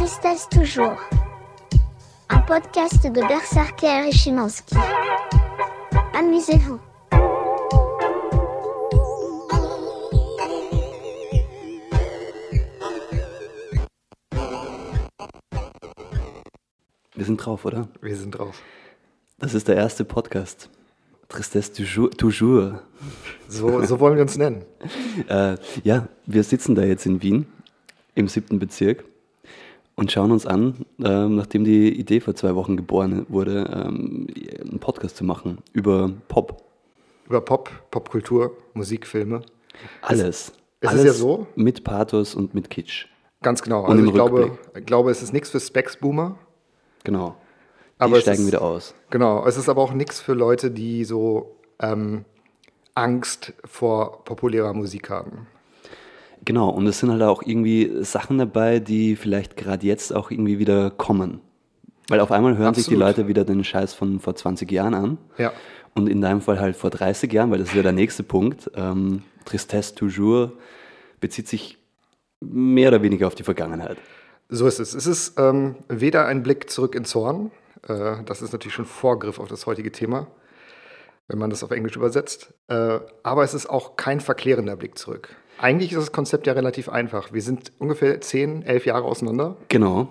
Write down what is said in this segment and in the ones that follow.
Tristesse toujours. Un podcast de Berserker et Chimansky. Amusez-vous. Wir sind drauf, oder? Wir sind drauf. Das ist der erste Podcast. Tristesse toujours. toujours. So, so wollen wir uns nennen. Äh, ja, wir sitzen da jetzt in Wien im siebten Bezirk und schauen uns an, ähm, nachdem die Idee vor zwei Wochen geboren wurde, ähm, einen Podcast zu machen über Pop. Über Pop, Popkultur, Musik, Filme. Alles. es ist Alles ja so. Mit Pathos und mit Kitsch. Ganz genau. Und Also im ich glaube, ich glaube, es ist nichts für Specs-Boomer. Genau. Die Aber es steigen ist- wieder aus. Genau. Es ist aber auch nichts für Leute, die so ähm, Angst vor populärer Musik haben. Genau, und es sind halt auch irgendwie Sachen dabei, die vielleicht gerade jetzt auch irgendwie wieder kommen. Weil auf einmal hören sich die Absolut. Leute wieder den Scheiß von vor 20 Jahren an. Ja. Und in deinem Fall halt vor 30 Jahren, weil das ist ja der nächste Punkt. Ähm, Tristesse toujours bezieht sich mehr oder weniger auf die Vergangenheit. So ist es. Es ist ähm, weder ein Blick zurück ins Horn, äh, das ist natürlich schon Vorgriff auf das heutige Thema, wenn man das auf Englisch übersetzt, äh, aber es ist auch kein verklärender Blick zurück. Eigentlich ist das Konzept ja relativ einfach. Wir sind ungefähr 10, 11 Jahre auseinander. Genau.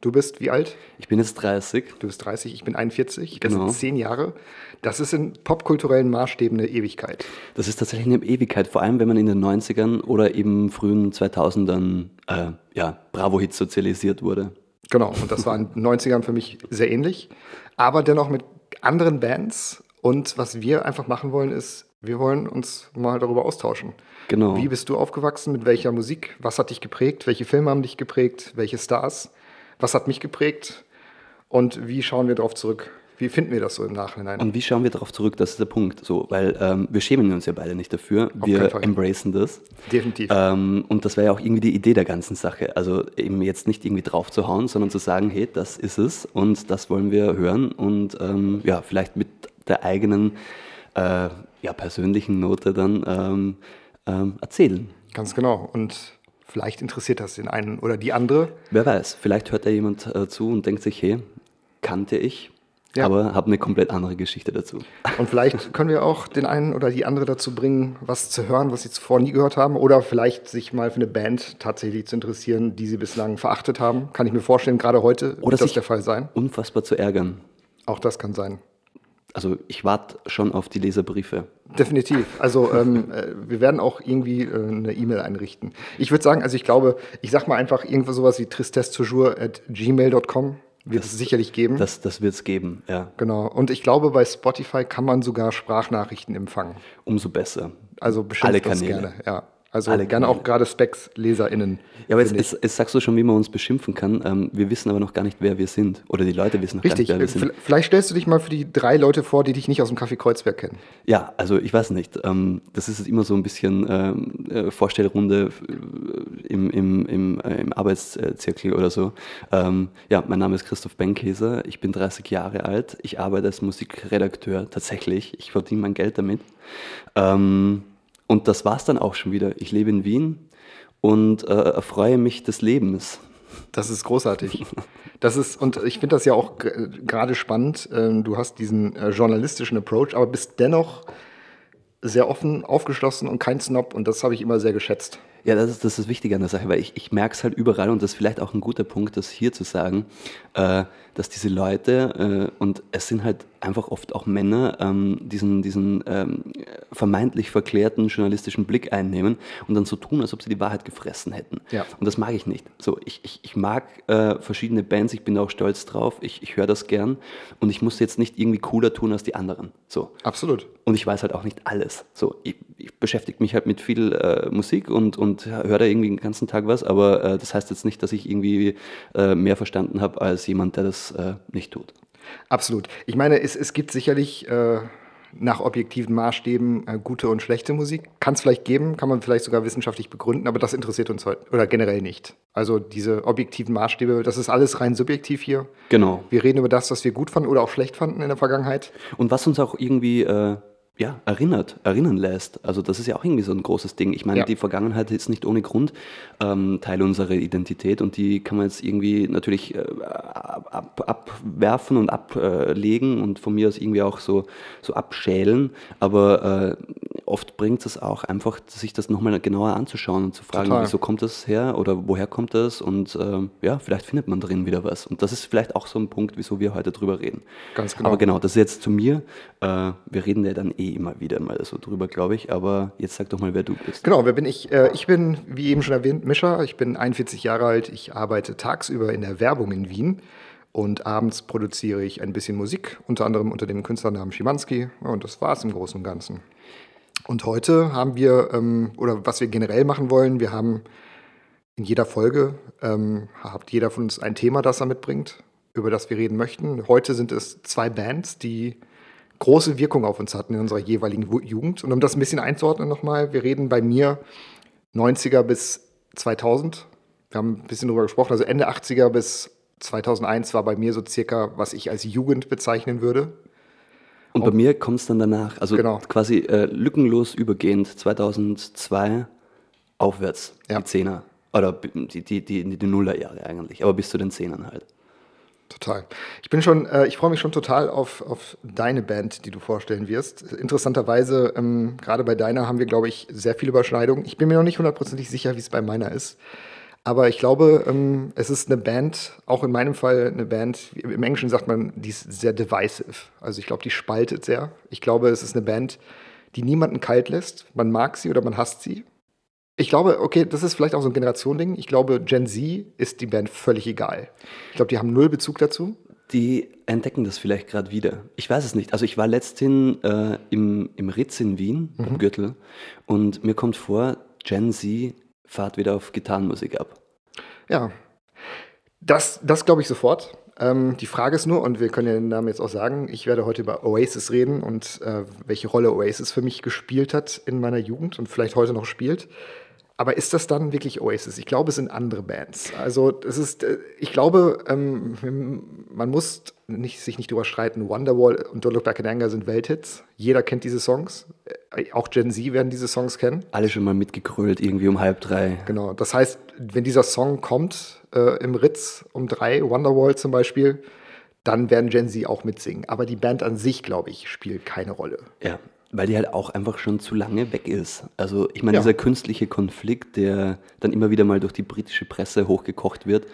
Du bist wie alt? Ich bin jetzt 30. Du bist 30, ich bin 41. Das Genau. sind 10 Jahre. Das ist in popkulturellen Maßstäben eine Ewigkeit. Das ist tatsächlich eine Ewigkeit, vor allem wenn man in den 90ern oder eben frühen 2000ern äh, ja, Bravo-Hits sozialisiert wurde. Genau, und das war in den 90ern für mich sehr ähnlich. Aber dennoch mit anderen Bands. Und was wir einfach machen wollen, ist, wir wollen uns mal darüber austauschen. Genau. Wie bist du aufgewachsen? Mit welcher Musik? Was hat dich geprägt? Welche Filme haben dich geprägt? Welche Stars? Was hat mich geprägt? Und wie schauen wir darauf zurück? Wie finden wir das so im Nachhinein? Und wie schauen wir darauf zurück? Das ist der Punkt. So, weil ähm, wir schämen uns ja beide nicht dafür. keinen Wir embracen das. Definitiv. Ähm, und das wäre ja auch irgendwie die Idee der ganzen Sache. Also eben jetzt nicht irgendwie drauf zu hauen, sondern zu sagen, hey, das ist es und das wollen wir hören und ähm, ja, vielleicht mit der eigenen äh, ja, persönlichen Note dann ähm, erzählen. Ganz genau. Und vielleicht interessiert das den einen oder die andere. Wer weiß, vielleicht hört da jemand äh, zu und denkt sich, hey, kannte ich, Ja. aber habe eine komplett andere Geschichte dazu. Und vielleicht können wir auch den einen oder die andere dazu bringen, was zu hören, was sie zuvor nie gehört haben. Oder vielleicht sich mal für eine Band tatsächlich zu interessieren, die sie bislang verachtet haben. Kann ich mir vorstellen, gerade heute Oder wird das der Fall sein. Unfassbar zu ärgern. Auch das kann sein. Also ich warte schon auf die Leserbriefe. Definitiv. Also ähm, äh, wir werden auch irgendwie äh, eine E-Mail einrichten. Ich würde sagen, also ich glaube, ich sag mal einfach irgendwo sowas wie tristesse at gmail.com wird es sicherlich geben. Das, das wird es geben, ja. genau. Und ich glaube, bei Spotify kann man sogar Sprachnachrichten empfangen. Umso besser. Also bestimmt Alle das Kanäle. gerne. Ja. Also Alle gerne Kanäle. auch gerade Specs-LeserInnen. Ja, aber jetzt, jetzt, jetzt sagst du schon, wie man uns beschimpfen kann. Ähm, wir wissen aber noch gar nicht, wer wir sind. Oder die Leute wissen noch Richtig. gar nicht, wer wir sind. Vielleicht stellst du dich mal für die drei Leute vor, die dich nicht aus dem Café Kreuzberg kennen. Ja, also ich weiß nicht. Ähm, das ist immer so ein bisschen ähm, äh, Vorstellrunde äh, im, im, im, äh, im Arbeitszirkel oder so. Ähm, ja, mein Name ist Christoph Benkeser. Ich bin 30 Jahre alt. Ich arbeite als Musikredakteur tatsächlich. Ich verdiene mein Geld damit. Ähm, und das war's dann auch schon wieder. Ich lebe in Wien und äh, erfreue mich des Lebens. Das ist großartig. Das ist, und ich finde das ja auch gerade spannend. Ähm, Du hast diesen äh, journalistischen Approach, aber bist dennoch sehr offen, aufgeschlossen und kein Snob. Und das habe ich immer sehr geschätzt. Ja, das ist das, ist das Wichtige an der Sache, weil ich, ich merke es halt überall und das ist vielleicht auch ein guter Punkt, das hier zu sagen, äh, dass diese Leute, äh, und es sind halt einfach oft auch Männer, ähm, diesen, diesen ähm, vermeintlich verklärten journalistischen Blick einnehmen und dann so tun, als ob sie die Wahrheit gefressen hätten. Ja. Und das mag ich nicht. So, ich, ich, ich mag äh, verschiedene Bands, ich bin da auch stolz drauf, ich, ich höre das gern und ich muss jetzt nicht irgendwie cooler tun als die anderen. So. Absolut. Und ich weiß halt auch nicht alles. So, ich, ich beschäftige mich halt mit viel äh, Musik und, und höre da irgendwie den ganzen Tag was, aber äh, das heißt jetzt nicht, dass ich irgendwie äh, mehr verstanden habe als jemand, der das äh, nicht tut. Absolut. Ich meine, es, es gibt sicherlich äh, nach objektiven Maßstäben äh, gute und schlechte Musik. Kann es vielleicht geben, kann man vielleicht sogar wissenschaftlich begründen, aber das interessiert uns heute oder generell nicht. Also diese objektiven Maßstäbe, das ist alles rein subjektiv hier. Genau. Wir reden über das, was wir gut fanden oder auch schlecht fanden in der Vergangenheit. Und was uns auch irgendwie äh, ja, erinnert, erinnern lässt. Also das ist ja auch irgendwie so ein großes Ding. Ich meine, Ja. die Vergangenheit ist nicht ohne Grund ähm, Teil unserer Identität und die kann man jetzt irgendwie natürlich äh, ab, ab, abwerfen und ablegen und von mir aus irgendwie auch so, so abschälen. Aber äh, oft bringt es auch einfach, sich das nochmal genauer anzuschauen und zu fragen, Total. wieso kommt das her oder woher kommt das? Und ähm, ja, vielleicht findet man drin wieder was. Und das ist vielleicht auch so ein Punkt, wieso wir heute drüber reden. Ganz genau. Aber genau, das ist jetzt zu mir. Äh, wir reden ja dann eh immer wieder mal so drüber, glaube ich. Aber jetzt sag doch mal, wer du bist. Genau, wer bin ich? Äh, ich bin, wie eben schon erwähnt, Mischa. Ich bin 41 Jahre alt. Ich arbeite tagsüber in der Werbung in Wien. Und abends produziere ich ein bisschen Musik, unter anderem unter dem Künstlernamen Schimanski. Und das war es im Großen und Ganzen. Und heute haben wir, ähm, oder was wir generell machen wollen, wir haben in jeder Folge, ähm, hat jeder von uns ein Thema, das er mitbringt, über das wir reden möchten. Heute sind es zwei Bands, die große Wirkung auf uns hatten in unserer jeweiligen Jugend. Und um das ein bisschen einzuordnen nochmal, wir reden bei mir 90er bis 2000. Wir haben ein bisschen drüber gesprochen, also Ende 80er bis 2001 war bei mir so circa, was ich als Jugend bezeichnen würde. Und bei mir kommt es dann danach. Also Genau. quasi äh, lückenlos übergehend 2002 aufwärts, Ja. die Zehner. Oder die, die, die, die Nullerjahre eigentlich. Aber bis zu den Zehnern halt. Total. Ich bin schon, äh, ich freue mich schon total auf, auf deine Band, die du vorstellen wirst. Interessanterweise, ähm, gerade bei deiner haben wir, glaube ich, sehr viele Überschneidungen. Ich bin mir noch nicht hundertprozentig sicher, wie es bei meiner ist. Aber ich glaube, ähm, es ist eine Band, auch in meinem Fall eine Band, im Englischen sagt man, die ist sehr divisive. Also ich glaube, die spaltet sehr. Ich glaube, es ist eine Band, die niemanden kalt lässt. Man mag sie oder man hasst sie. Ich glaube, okay, das ist vielleicht auch so ein Generationending. Ich glaube, Gen Z ist die Band völlig egal. Ich glaube, die haben null Bezug dazu. Die entdecken das vielleicht gerade wieder. Ich weiß es nicht. Also ich war letzthin äh, im, im Ritz in Wien, am Gürtel, und mir kommt vor, Gen Z fahrt wieder auf Gitarrenmusik ab. Ja, das, das glaube ich sofort. Ähm, die Frage ist nur, und wir können ja den Namen jetzt auch sagen, ich werde heute über Oasis reden und äh, welche Rolle Oasis für mich gespielt hat in meiner Jugend und vielleicht heute noch spielt. Aber ist das dann wirklich Oasis? Ich glaube, es sind andere Bands. Also es ist, äh, ich glaube, ähm, man muss nicht, sich nicht überstreiten. Wonderwall und Don't Look Back in Anger sind Welthits. Jeder kennt diese Songs. Äh, Auch Gen Z werden diese Songs kennen. Alle schon mal mitgegrölt, irgendwie um halb drei. Genau. Das heißt, wenn dieser Song kommt äh, im Ritz um drei, Wonderwall zum Beispiel, dann werden Gen Z auch mitsingen. Aber die Band an sich, glaube ich, spielt keine Rolle. Ja, weil die halt auch einfach schon zu lange weg ist. Also ich meine, Ja. dieser künstliche Konflikt, der dann immer wieder mal durch die britische Presse hochgekocht wird,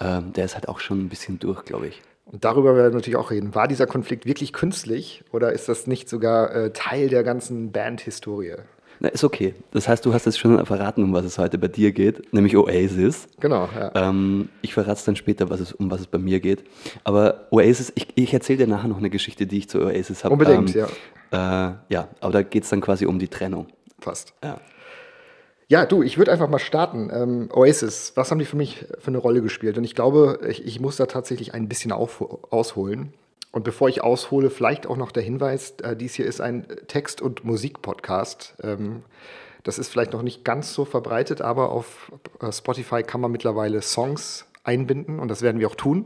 ähm, der ist halt auch schon ein bisschen durch, glaube ich. Und darüber werden wir natürlich auch reden. War dieser Konflikt wirklich künstlich oder ist das nicht sogar äh, Teil der ganzen Band-Historie? Na, ist okay. Das heißt, du hast jetzt schon verraten, um was es heute bei dir geht, nämlich Oasis. Genau, ja. Ähm, ich verrate es dann später, was es, um was es bei mir geht. Aber Oasis, ich, ich erzähle dir nachher noch eine Geschichte, die ich zu Oasis habe. Unbedingt, ja. Äh, ja, aber da geht es dann quasi um die Trennung. Fast. Ja. Ja, du, ich würde einfach mal starten. Ähm, Oasis, was haben die für mich für eine Rolle gespielt? Und ich glaube, ich, ich muss da tatsächlich ein bisschen auf, ausholen. Und bevor ich aushole, vielleicht auch noch der Hinweis, äh, dies hier ist ein Text- und Musik-Podcast. Ähm, das ist vielleicht noch nicht ganz so verbreitet, aber auf äh, Spotify kann man mittlerweile Songs einbinden und das werden wir auch tun.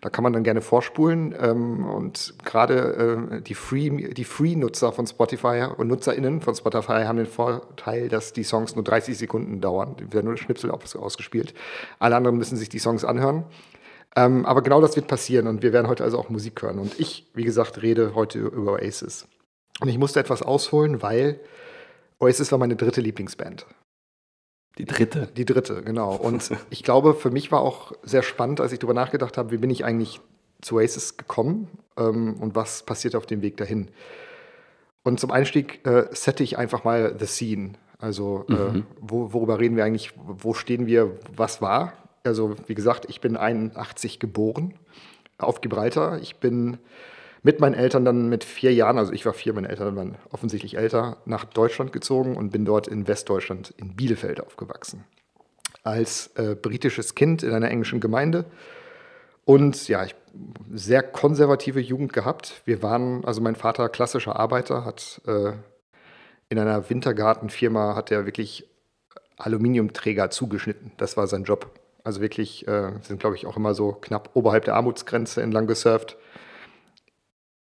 Da kann man dann gerne vorspulen ähm, und gerade äh, die Free- die Free-Nutzer von Spotify und NutzerInnen von Spotify haben den Vorteil, dass die Songs nur 30 Sekunden dauern. Die werden nur Schnipsel aus- ausgespielt. Alle anderen müssen sich die Songs anhören. Ähm, aber genau das wird passieren und wir werden heute also auch Musik hören. Und ich, wie gesagt, rede heute über Oasis. Und ich musste etwas ausholen, weil Oasis war meine dritte Lieblingsband. Die dritte. Die dritte, genau. Und ich glaube, für mich war auch sehr spannend, als ich darüber nachgedacht habe, wie bin ich eigentlich zu Oasis gekommen ähm, und was passiert auf dem Weg dahin. Und zum Einstieg äh, sette ich einfach mal the scene. Also, äh, wo, worüber reden wir eigentlich? Wo stehen wir? Was war? Also, wie gesagt, ich bin 81 geboren auf Gibraltar. Ich bin mit meinen Eltern dann mit vier Jahren, also ich war vier, meine Eltern waren offensichtlich älter, nach Deutschland gezogen und bin dort in Westdeutschland in Bielefeld aufgewachsen. Als äh, britisches Kind in einer englischen Gemeinde. Und ja, ich sehr konservative Jugend gehabt. Wir waren, also mein Vater klassischer Arbeiter, hat äh, in einer Wintergartenfirma hat er wirklich Aluminiumträger zugeschnitten. Das war sein Job. Also wirklich, äh, sind glaube ich auch immer so knapp oberhalb der Armutsgrenze entlang gesurft.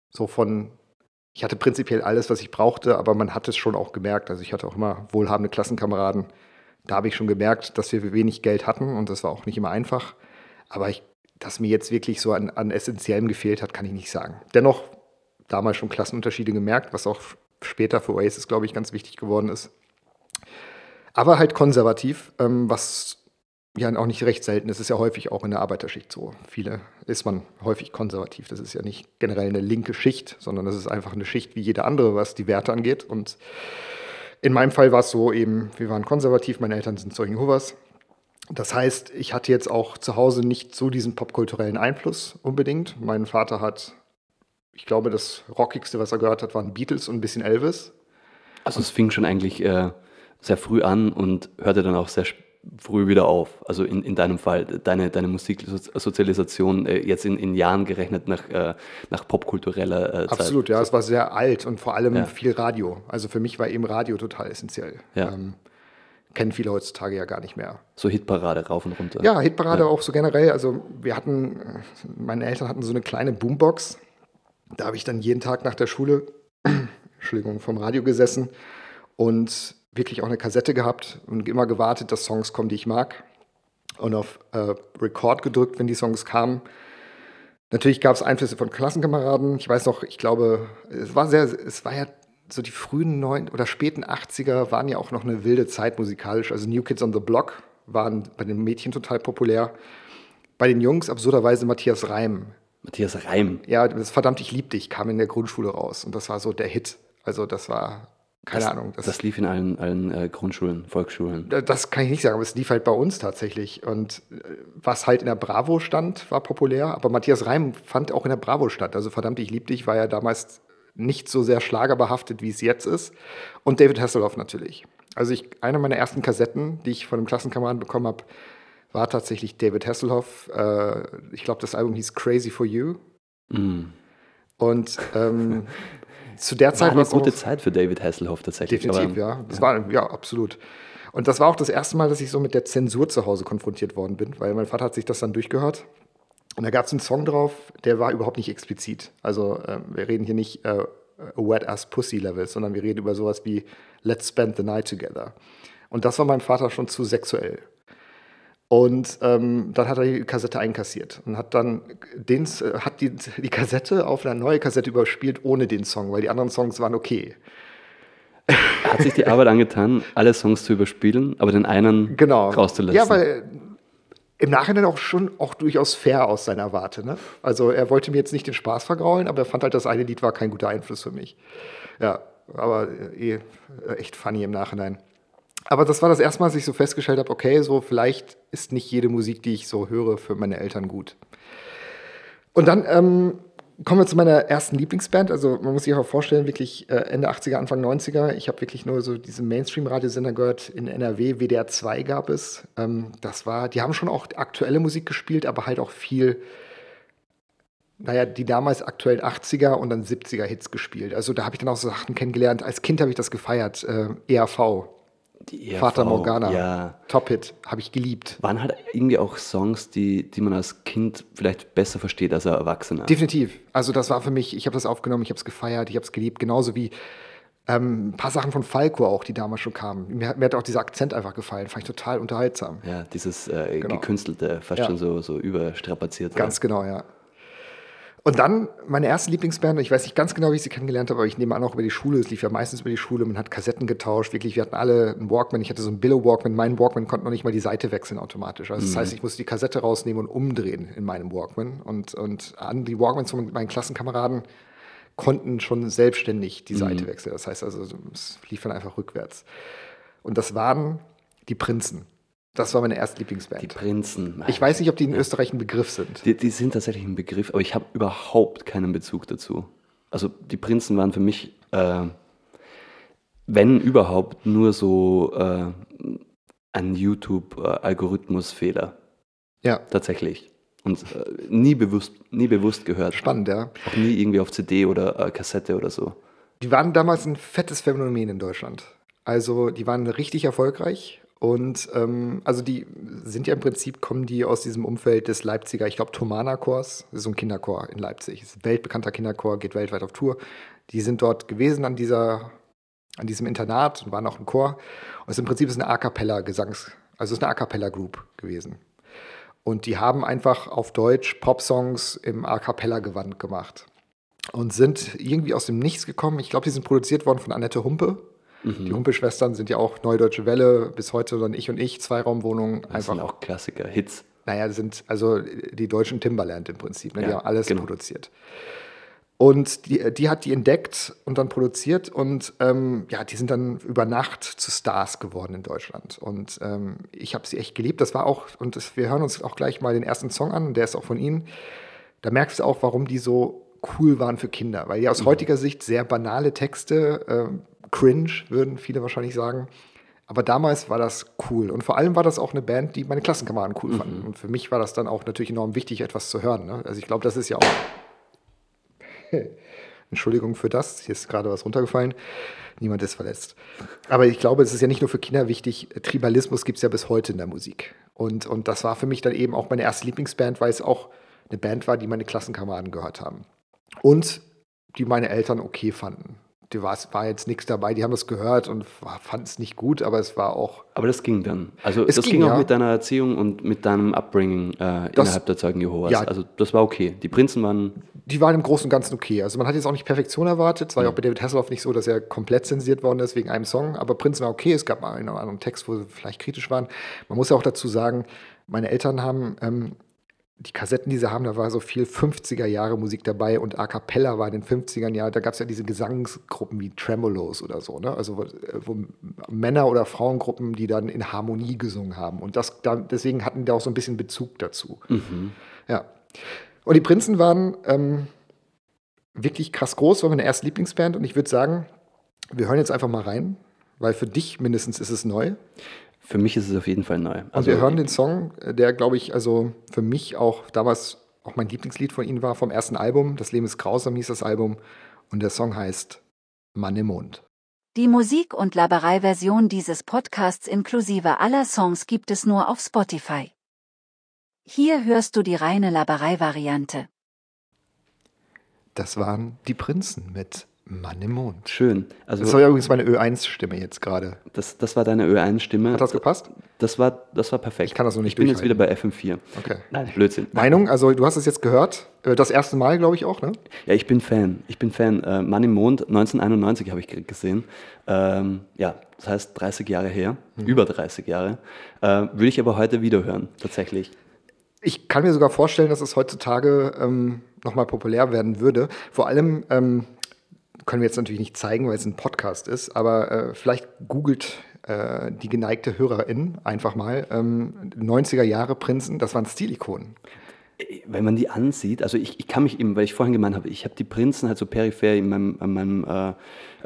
So von ich hatte prinzipiell alles, was ich brauchte, aber man hat es schon auch gemerkt. Also ich hatte auch immer wohlhabende Klassenkameraden. Da habe ich schon gemerkt, dass wir wenig Geld hatten und das war auch nicht immer einfach. Aber ich, dass mir jetzt wirklich so an, an Essentiellem gefehlt hat, kann ich nicht sagen. Dennoch damals schon Klassenunterschiede gemerkt, was auch später für Oasis, glaube ich, ganz wichtig geworden ist. Aber halt konservativ, ähm, was ja auch nicht recht selten. Es ist ja häufig auch in der Arbeiterschicht so. Viele ist man häufig konservativ. Das ist ja nicht generell eine linke Schicht, sondern das ist einfach eine Schicht wie jede andere, was die Werte angeht. Und in meinem Fall war es so eben, wir waren konservativ, meine Eltern sind Zeugen Jehovas. Das heißt, ich hatte jetzt auch zu Hause nicht so diesen popkulturellen Einfluss unbedingt. Mein Vater hat, ich glaube, das rockigste, was er gehört hat, waren Beatles und ein bisschen Elvis. Also es fing schon eigentlich äh, sehr früh an und hörte dann auch sehr früh wieder auf. Also in, in deinem Fall, deine, deine Musiksozialisation äh, jetzt in, in Jahren gerechnet nach, äh, nach popkultureller äh, Zeit. Absolut, ja, es war sehr alt und vor allem ja. viel Radio. Also für mich war eben Radio total essentiell. Ja. Ähm, kennen viele heutzutage ja gar nicht mehr. So Hitparade rauf und runter. Ja, Hitparade ja. auch so generell. Also wir hatten, meine Eltern hatten so eine kleine Boombox. Da habe ich dann jeden Tag nach der Schule, Entschuldigung, vom Radio gesessen und wirklich auch eine Kassette gehabt und immer gewartet, dass Songs kommen, die ich mag. Und auf äh, Record gedrückt, wenn die Songs kamen. Natürlich gab es Einflüsse von Klassenkameraden. Ich weiß noch, ich glaube, es war sehr, es war ja so die frühen neun oder späten 80er waren ja auch noch eine wilde Zeit musikalisch. Also New Kids on the Block waren bei den Mädchen total populär. Bei den Jungs absurderweise Matthias Reim. Matthias Reim. Ja, das verdammt, ich lieb dich kam in der Grundschule raus und das war so der Hit. Also das war keine das, Ahnung. Das, das, lief in allen, allen äh, Grundschulen, Volksschulen. Das kann ich nicht sagen, aber es lief halt bei uns tatsächlich. Und äh, was halt in der Bravo stand, war populär. Aber Matthias Reim fand auch in der Bravo statt. Also verdammt, ich lieb dich war ja damals nicht so sehr schlagerbehaftet, wie es jetzt ist. Und David Hasselhoff natürlich. Also ich, eine meiner ersten Kassetten, die ich von einem Klassenkameraden bekommen habe, war tatsächlich David Hasselhoff. Äh, ich glaube, das Album hieß Crazy for You. Mm. Und ähm, zu der Zeit war eine gute Zeit für David Hasselhoff tatsächlich. Definitiv, aber, ja. Das ja. war ja absolut. Und das war auch das erste Mal, dass ich so mit der Zensur zu Hause konfrontiert worden bin, weil mein Vater hat sich das dann durchgehört. Und da gab es einen Song drauf, der war überhaupt nicht explizit. Also äh, wir reden hier nicht äh, Wet Ass Pussy Level, sondern wir reden über sowas wie Let's Spend the Night Together. Und das war meinem Vater schon zu sexuell. Und ähm, dann hat er die Kassette einkassiert und hat dann den, hat die, die Kassette auf eine neue Kassette überspielt ohne den Song, weil die anderen Songs waren okay. Er hat sich die Arbeit angetan, alle Songs zu überspielen, aber den einen genau. rauszulassen. Ja, weil im Nachhinein auch schon auch durchaus fair aus seiner Warte. Ne? Also er wollte mir jetzt nicht den Spaß vergraulen, aber er fand halt, das eine Lied war kein guter Einfluss für mich. Ja, aber eh, echt funny im Nachhinein aber das war das erste Mal, dass ich so festgestellt habe, okay, so vielleicht ist nicht jede Musik, die ich so höre, für meine Eltern gut. Und dann ähm, kommen wir zu meiner ersten Lieblingsband. Also man muss sich auch vorstellen, wirklich äh, Ende 80er, Anfang 90er. Ich habe wirklich nur so diese Mainstream-Radiosender gehört. In NRW, WDR 2 gab es. Ähm, das war, die haben schon auch aktuelle Musik gespielt, aber halt auch viel, naja, die damals aktuellen 80er und dann 70er Hits gespielt. Also da habe ich dann auch so Sachen kennengelernt. Als Kind habe ich das gefeiert. Äh, ERV, die ERV, Vater Morgana. Ja. Top-Hit, habe ich geliebt. Waren halt irgendwie auch Songs, die, die man als Kind vielleicht besser versteht als Erwachsener. Definitiv. Also das war für mich, ich habe das aufgenommen, ich habe es gefeiert, ich habe es geliebt, genauso wie ähm, ein paar Sachen von Falco auch, die damals schon kamen. Mir, mir, hat auch dieser Akzent einfach gefallen, fand ich total unterhaltsam. Ja, dieses äh, genau. gekünstelte, fast ja. schon so, so überstrapaziert. Ganz genau, ja. Und dann meine erste Lieblingsband, ich weiß nicht ganz genau, wie ich sie kennengelernt habe, aber ich nehme an, auch über die Schule. Es lief ja meistens über die Schule. Man hat Kassetten getauscht. Wirklich, wir hatten alle einen Walkman. Ich hatte so einen Billow Walkman. Mein Walkman konnte noch nicht mal die Seite wechseln automatisch. Also das mhm. heißt, ich musste die Kassette rausnehmen und umdrehen in meinem Walkman. Und, und an die Walkmans von meinen Klassenkameraden konnten schon selbstständig die Seite mhm. wechseln. Das heißt also, es lief dann einfach rückwärts. Und das waren die Prinzen. Das war meine erste Lieblingsband. Die Prinzen. Ich weiß nicht, ob die in Österreich ein Begriff sind. Die, die sind tatsächlich ein Begriff, aber ich habe überhaupt keinen Bezug dazu. Also die Prinzen waren für mich, äh, wenn überhaupt, nur so äh, ein YouTube-Algorithmusfehler. Ja. Tatsächlich. Und äh, nie, bewusst, nie bewusst gehört. Spannend, ja. Auch nie irgendwie auf CD oder äh, Kassette oder so. Die waren damals ein fettes Phänomen in Deutschland. Also die waren richtig erfolgreich und ähm, also die sind ja im Prinzip, kommen die aus diesem Umfeld des Leipziger, ich glaube, Thomana Chors, das ist so ein Kinderchor in Leipzig. Ist ein weltbekannter Kinderchor, geht weltweit auf Tour. Die sind dort gewesen an, dieser, an diesem Internat und waren auch im Chor. Und es im Prinzip ist eine A cappella Gesangs, also ist eine A cappella Group gewesen. Und die haben einfach auf Deutsch Popsongs im A cappella Gewand gemacht und sind irgendwie aus dem Nichts gekommen. Ich glaube, die sind produziert worden von Annette Humpe. Mhm. Die Humpe-Schwestern sind ja auch Neudeutsche Welle bis heute, dann ich und ich, Zweiraumwohnungen. Das einfach sind auch Klassiker, Hits. Naja, das sind also die deutschen Timberland im Prinzip. Ne? Ja, die haben alles genau. produziert. Und die, die hat die entdeckt und dann produziert und ähm, ja, die sind dann über Nacht zu Stars geworden in Deutschland. Und ähm, ich habe sie echt geliebt. Das war auch, und das, wir hören uns auch gleich mal den ersten Song an, der ist auch von ihnen. Da merkst du auch, warum die so cool waren für Kinder, weil die aus heutiger Sicht sehr banale Texte, ähm, cringe, würden viele wahrscheinlich sagen. Aber damals war das cool. Und vor allem war das auch eine Band, die meine Klassenkameraden cool fanden. Und für mich war das dann auch natürlich enorm wichtig, etwas zu hören. Ne? Also ich glaube, das ist ja auch Entschuldigung für das, hier ist gerade was runtergefallen. Niemand ist verletzt. Aber ich glaube, es ist ja nicht nur für Kinder wichtig. Tribalismus gibt es ja bis heute in der Musik. Und, und das war für mich dann eben auch meine erste Lieblingsband, weil es auch eine Band war, die meine Klassenkameraden gehört haben. Und die meine Eltern okay fanden die war, war jetzt nichts dabei, die haben das gehört und fanden es nicht gut, aber es war auch. Aber das ging dann. Also Es das ging, ging, auch ja. mit deiner Erziehung und mit deinem Upbringing äh, Das- innerhalb der Zeugen Jehovas. Ja. Also das war okay. Die Prinzen waren. Die waren im Großen und Ganzen okay. Also man hat jetzt auch nicht Perfektion erwartet. Es war ja auch bei David Hasselhoff nicht so, dass er komplett zensiert worden ist wegen einem Song. Aber Prinz war okay. Es gab mal einen oder anderen Text, wo sie vielleicht kritisch waren. Man muss ja auch dazu sagen, meine Eltern haben ähm, die Kassetten, die sie haben, da war so viel 50er Jahre Musik dabei und A Cappella war in den 50ern Jahren. Da gab es ja diese Gesangsgruppen wie Tremolos oder so, ne? Also wo, wo Männer- oder Frauengruppen, die dann in Harmonie gesungen haben. Und das, da, deswegen hatten die auch so ein bisschen Bezug dazu. Ja. Und die Prinzen waren ähm, wirklich krass groß, war meine erste Lieblingsband. Und ich würde sagen, wir hören jetzt einfach mal rein, weil für dich mindestens ist es neu. Für mich ist es auf jeden Fall neu. Und Also wir hören den Song, der, glaube ich, also für mich auch damals auch mein Lieblingslied von ihnen war, vom ersten Album. Das Leben ist grausam hieß das Album. Und der Song heißt Mann im Mond. Die Musik- und Laberei-Version dieses Podcasts inklusive aller Songs gibt es nur auf Spotify. Hier hörst du die reine Laberei-Variante. Das waren die Prinzen mit Mann im Mond. schön. Also Das war ja übrigens meine Ö1-Stimme jetzt gerade. das, das war deine Ö1-Stimme. Hat das gepasst? Das war, das war perfekt. Ich kann das noch nicht Ich bin jetzt wieder bei FM4. Okay. Nein, Blödsinn. Meinung, also du hast es jetzt gehört. Äh, Das erste Mal, glaube ich, auch, ne? Ja, ich bin Fan. Ich bin Fan. Äh, Mann im Mond, 1991 habe ich ge- gesehen. Ähm, ja, das heißt 30 Jahre her, Mhm. über 30 Jahre. Äh, Würde ich aber heute wieder hören, tatsächlich. Ich kann mir sogar vorstellen, dass es heutzutage ähm, nochmal populär werden würde. Vor allem ähm, können wir jetzt natürlich nicht zeigen, weil es ein Podcast ist, aber äh, vielleicht googelt äh, die geneigte Hörerin einfach mal ähm, 90er Jahre Prinzen, das waren Stilikonen. Wenn man die ansieht, also ich, ich kann mich eben, weil ich vorhin gemeint habe, ich habe die Prinzen halt so peripher in meinem, in meinem äh,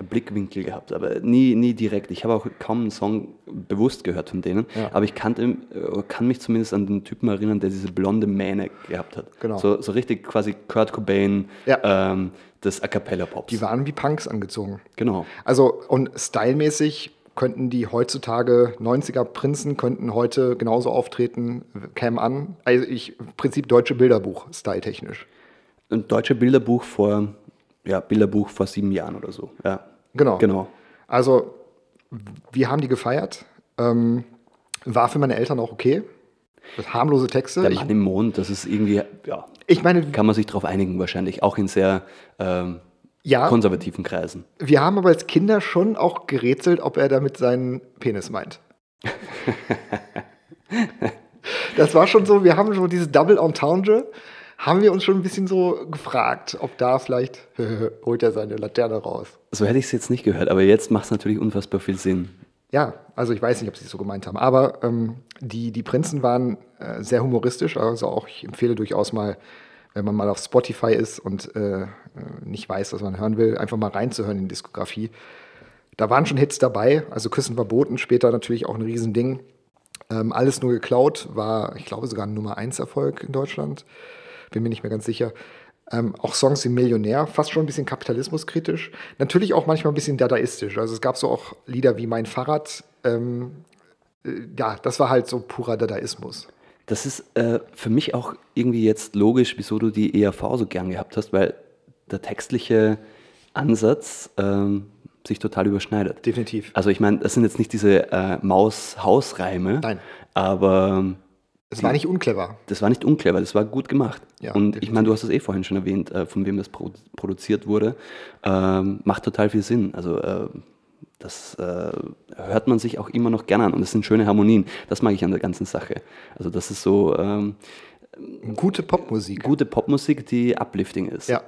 Blickwinkel gehabt, aber nie, nie direkt. Ich habe auch kaum einen Song bewusst gehört von denen, Ja. aber ich kannte, äh, kann mich zumindest an den Typen erinnern, der diese blonde Mähne gehabt hat. Genau. So, so richtig quasi Kurt Cobain Ja. ähm, des A Cappella-Pops. Die waren wie Punks angezogen. Genau. Also und stylmäßig könnten die heutzutage 90er Prinzen könnten heute genauso auftreten, kämen an. Also ich im Prinzip deutsche Bilderbuch styletechnisch. Ein deutsches Bilderbuch vor, ja, Bilderbuch vor sieben Jahren oder so. Ja. Genau. Genau. Also, wir haben die gefeiert. Ähm, war für meine Eltern auch okay. Das harmlose Texte. Der Ich, Mann im Mond, das ist irgendwie, ja, ich meine, kann man sich darauf einigen wahrscheinlich, auch in sehr ähm, ja, konservativen Kreisen. wir haben aber als Kinder schon auch gerätselt, ob er damit seinen Penis meint. das war schon so, wir haben schon dieses Double Entendre, haben wir uns schon ein bisschen so gefragt, ob da vielleicht holt er seine Laterne raus. So hätte ich es jetzt nicht gehört, aber jetzt macht es natürlich unfassbar viel Sinn. Ja, also ich weiß nicht, ob sie es so gemeint haben, aber ähm, die, die Prinzen waren äh, sehr humoristisch, also auch ich empfehle durchaus mal, wenn man mal auf Spotify ist und äh, äh, nicht weiß, was man hören will, einfach mal reinzuhören in die Diskografie. Da waren schon Hits dabei, also Küssen verboten, später natürlich auch ein Riesending. Ähm, alles nur geklaut, war, ich glaube, sogar ein Nummer 1 Erfolg in Deutschland. Bin mir nicht mehr ganz sicher. Ähm, auch Songs wie Millionär, fast schon ein bisschen kapitalismuskritisch. Natürlich auch manchmal ein bisschen dadaistisch. Also es gab so auch Lieder wie Mein Fahrrad. Ähm, äh, ja, das war halt so purer Dadaismus. Das ist äh, für mich auch irgendwie jetzt logisch, wieso du die ERV so gern gehabt hast, weil der textliche Ansatz ähm, sich total überschneidet. Definitiv. Also ich meine, das sind jetzt nicht diese äh, Maus-Haus-Reime, Nein. aber Es war nicht unclever. das war nicht unclever, das war gut gemacht. Ja, und ich definitiv. meine, du hast es eh vorhin schon erwähnt, äh, von wem das produ produziert wurde. Ähm, macht total viel Sinn. Also äh, das äh, hört man sich auch immer noch gerne an und es sind schöne Harmonien. Das mag ich an der ganzen Sache. Also das ist so ähm, Gute Popmusik. gute Popmusik, die uplifting ist. Ja.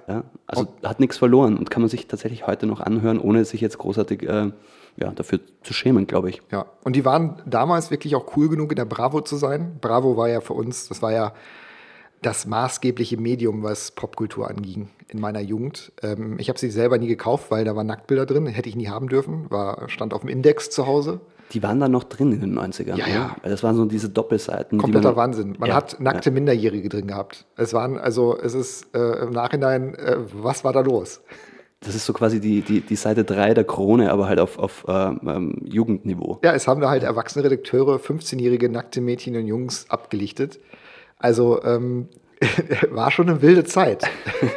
Also hat nichts verloren und kann man sich tatsächlich heute noch anhören, ohne sich jetzt großartig äh, ja, dafür zu schämen, glaube ich. Ja, und die waren damals wirklich auch cool genug, in der Bravo zu sein. Bravo war ja für uns, das war ja das maßgebliche Medium, was Popkultur anging in meiner Jugend. Ähm, ich habe sie selber nie gekauft, weil da waren Nacktbilder drin, hätte ich nie haben dürfen, war, stand auf dem Index zu Hause. Die waren da noch drin in den 90ern. Ja, ja. oder? Weil Das waren so diese Doppelseiten. die Kompletter man- Wahnsinn. Man Ja, hat nackte Minderjährige drin gehabt. Es waren, also es ist äh, im Nachhinein, äh, was war da los? Das ist so quasi die, die, die Seite 3 der Krone, aber halt auf, auf ähm, ähm, Jugendniveau. Ja, es haben da halt erwachsene Redakteure 15-jährige nackte Mädchen und Jungs abgelichtet. Also ähm, war schon eine wilde Zeit.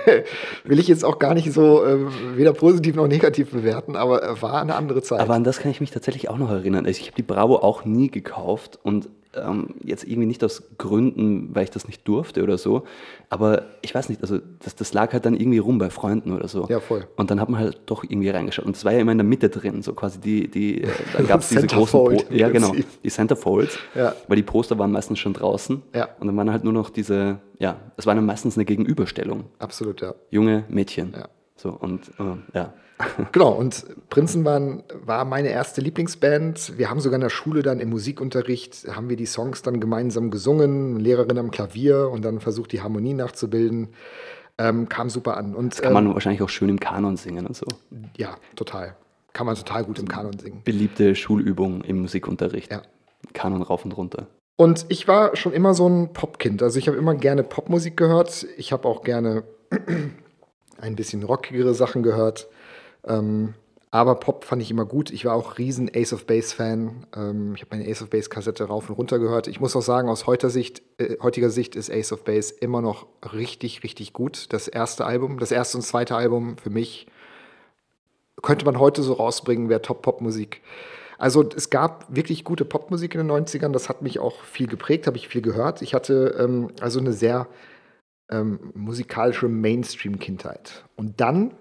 Will ich jetzt auch gar nicht so ähm, weder positiv noch negativ bewerten, aber äh, war eine andere Zeit. Aber an das kann ich mich tatsächlich auch noch erinnern. Also ich habe die Bravo auch nie gekauft und ähm, jetzt irgendwie nicht aus Gründen, weil ich das nicht durfte oder so. Aber ich weiß nicht, also das, das lag halt dann irgendwie rum bei Freunden oder so. Ja, voll. Und dann hat man halt doch irgendwie reingeschaut. Und es war ja immer in der Mitte drin, so quasi die, die äh, da gab es diese großen Po- Ja, genau, die Centerfolds. Ja. Weil die Poster waren meistens schon draußen. Ja. Und dann waren halt nur noch diese, ja, es war dann meistens eine Gegenüberstellung. Absolut, ja. Junge Mädchen. Ja. So, und äh, ja. Genau, und Prinzen waren, war meine erste Lieblingsband. Wir haben sogar in der Schule dann im Musikunterricht, haben wir die Songs dann gemeinsam gesungen, Lehrerin am Klavier und dann versucht, die Harmonie nachzubilden. Ähm, kam super an. Und Kann man wahrscheinlich auch schön im Kanon singen und so. ähm, ja, total. Kann man total gut im Kanon singen. beliebte Schulübung im Musikunterricht. Ja. Kanon rauf und runter. Und ich war schon immer so ein Popkind. Also ich habe immer gerne Popmusik gehört. Ich habe auch gerne ein bisschen rockigere Sachen gehört. Ähm, aber Pop fand ich immer gut. Ich war auch riesen Ace of Base Fan. Ähm, ich habe meine Ace of Base Kassette rauf und runter gehört. Ich muss auch sagen, aus heutiger Sicht, äh, heutiger Sicht ist Ace of Base immer noch richtig, richtig gut. Das erste Album, das erste und zweite Album für mich könnte man heute so rausbringen, wäre Top-Pop-Musik. Also es gab wirklich gute Popmusik in den 90ern, das hat mich auch viel geprägt, habe ich viel gehört. Ich hatte ähm, also eine sehr ähm, musikalische Mainstream-Kindheit. Und dann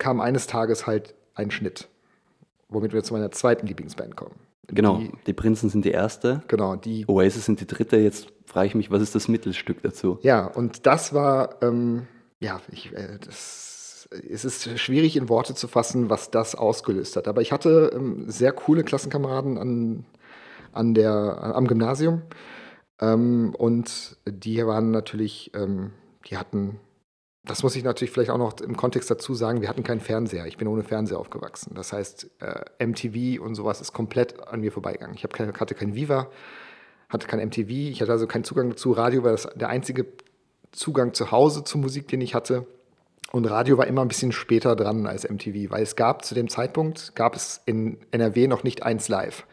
kam eines Tages halt ein Schnitt, womit wir zu meiner zweiten Lieblingsband kommen. Genau, Die, die Prinzen sind die erste, genau, die Oasis sind die dritte. Jetzt frage ich mich, was ist das Mittelstück dazu? Ja, und das war, ähm, ja, ich, äh, das, es ist schwierig in Worte zu fassen, was das ausgelöst hat. Aber ich hatte ähm, sehr coole Klassenkameraden an, an der, am Gymnasium. Ähm, und die waren natürlich, ähm, die hatten, das muss ich natürlich vielleicht auch noch im Kontext dazu sagen, wir hatten keinen Fernseher. Ich bin ohne Fernseher aufgewachsen. Das heißt, äh, MTV und sowas ist komplett an mir vorbeigegangen. Ich keine, hatte kein Viva, hatte kein MTV, ich hatte also keinen Zugang dazu. Radio war das, der einzige Zugang zu Hause zur Musik, den ich hatte. Und Radio war immer ein bisschen später dran als MTV, weil es gab zu dem Zeitpunkt, gab es in NRW noch nicht 1 Live.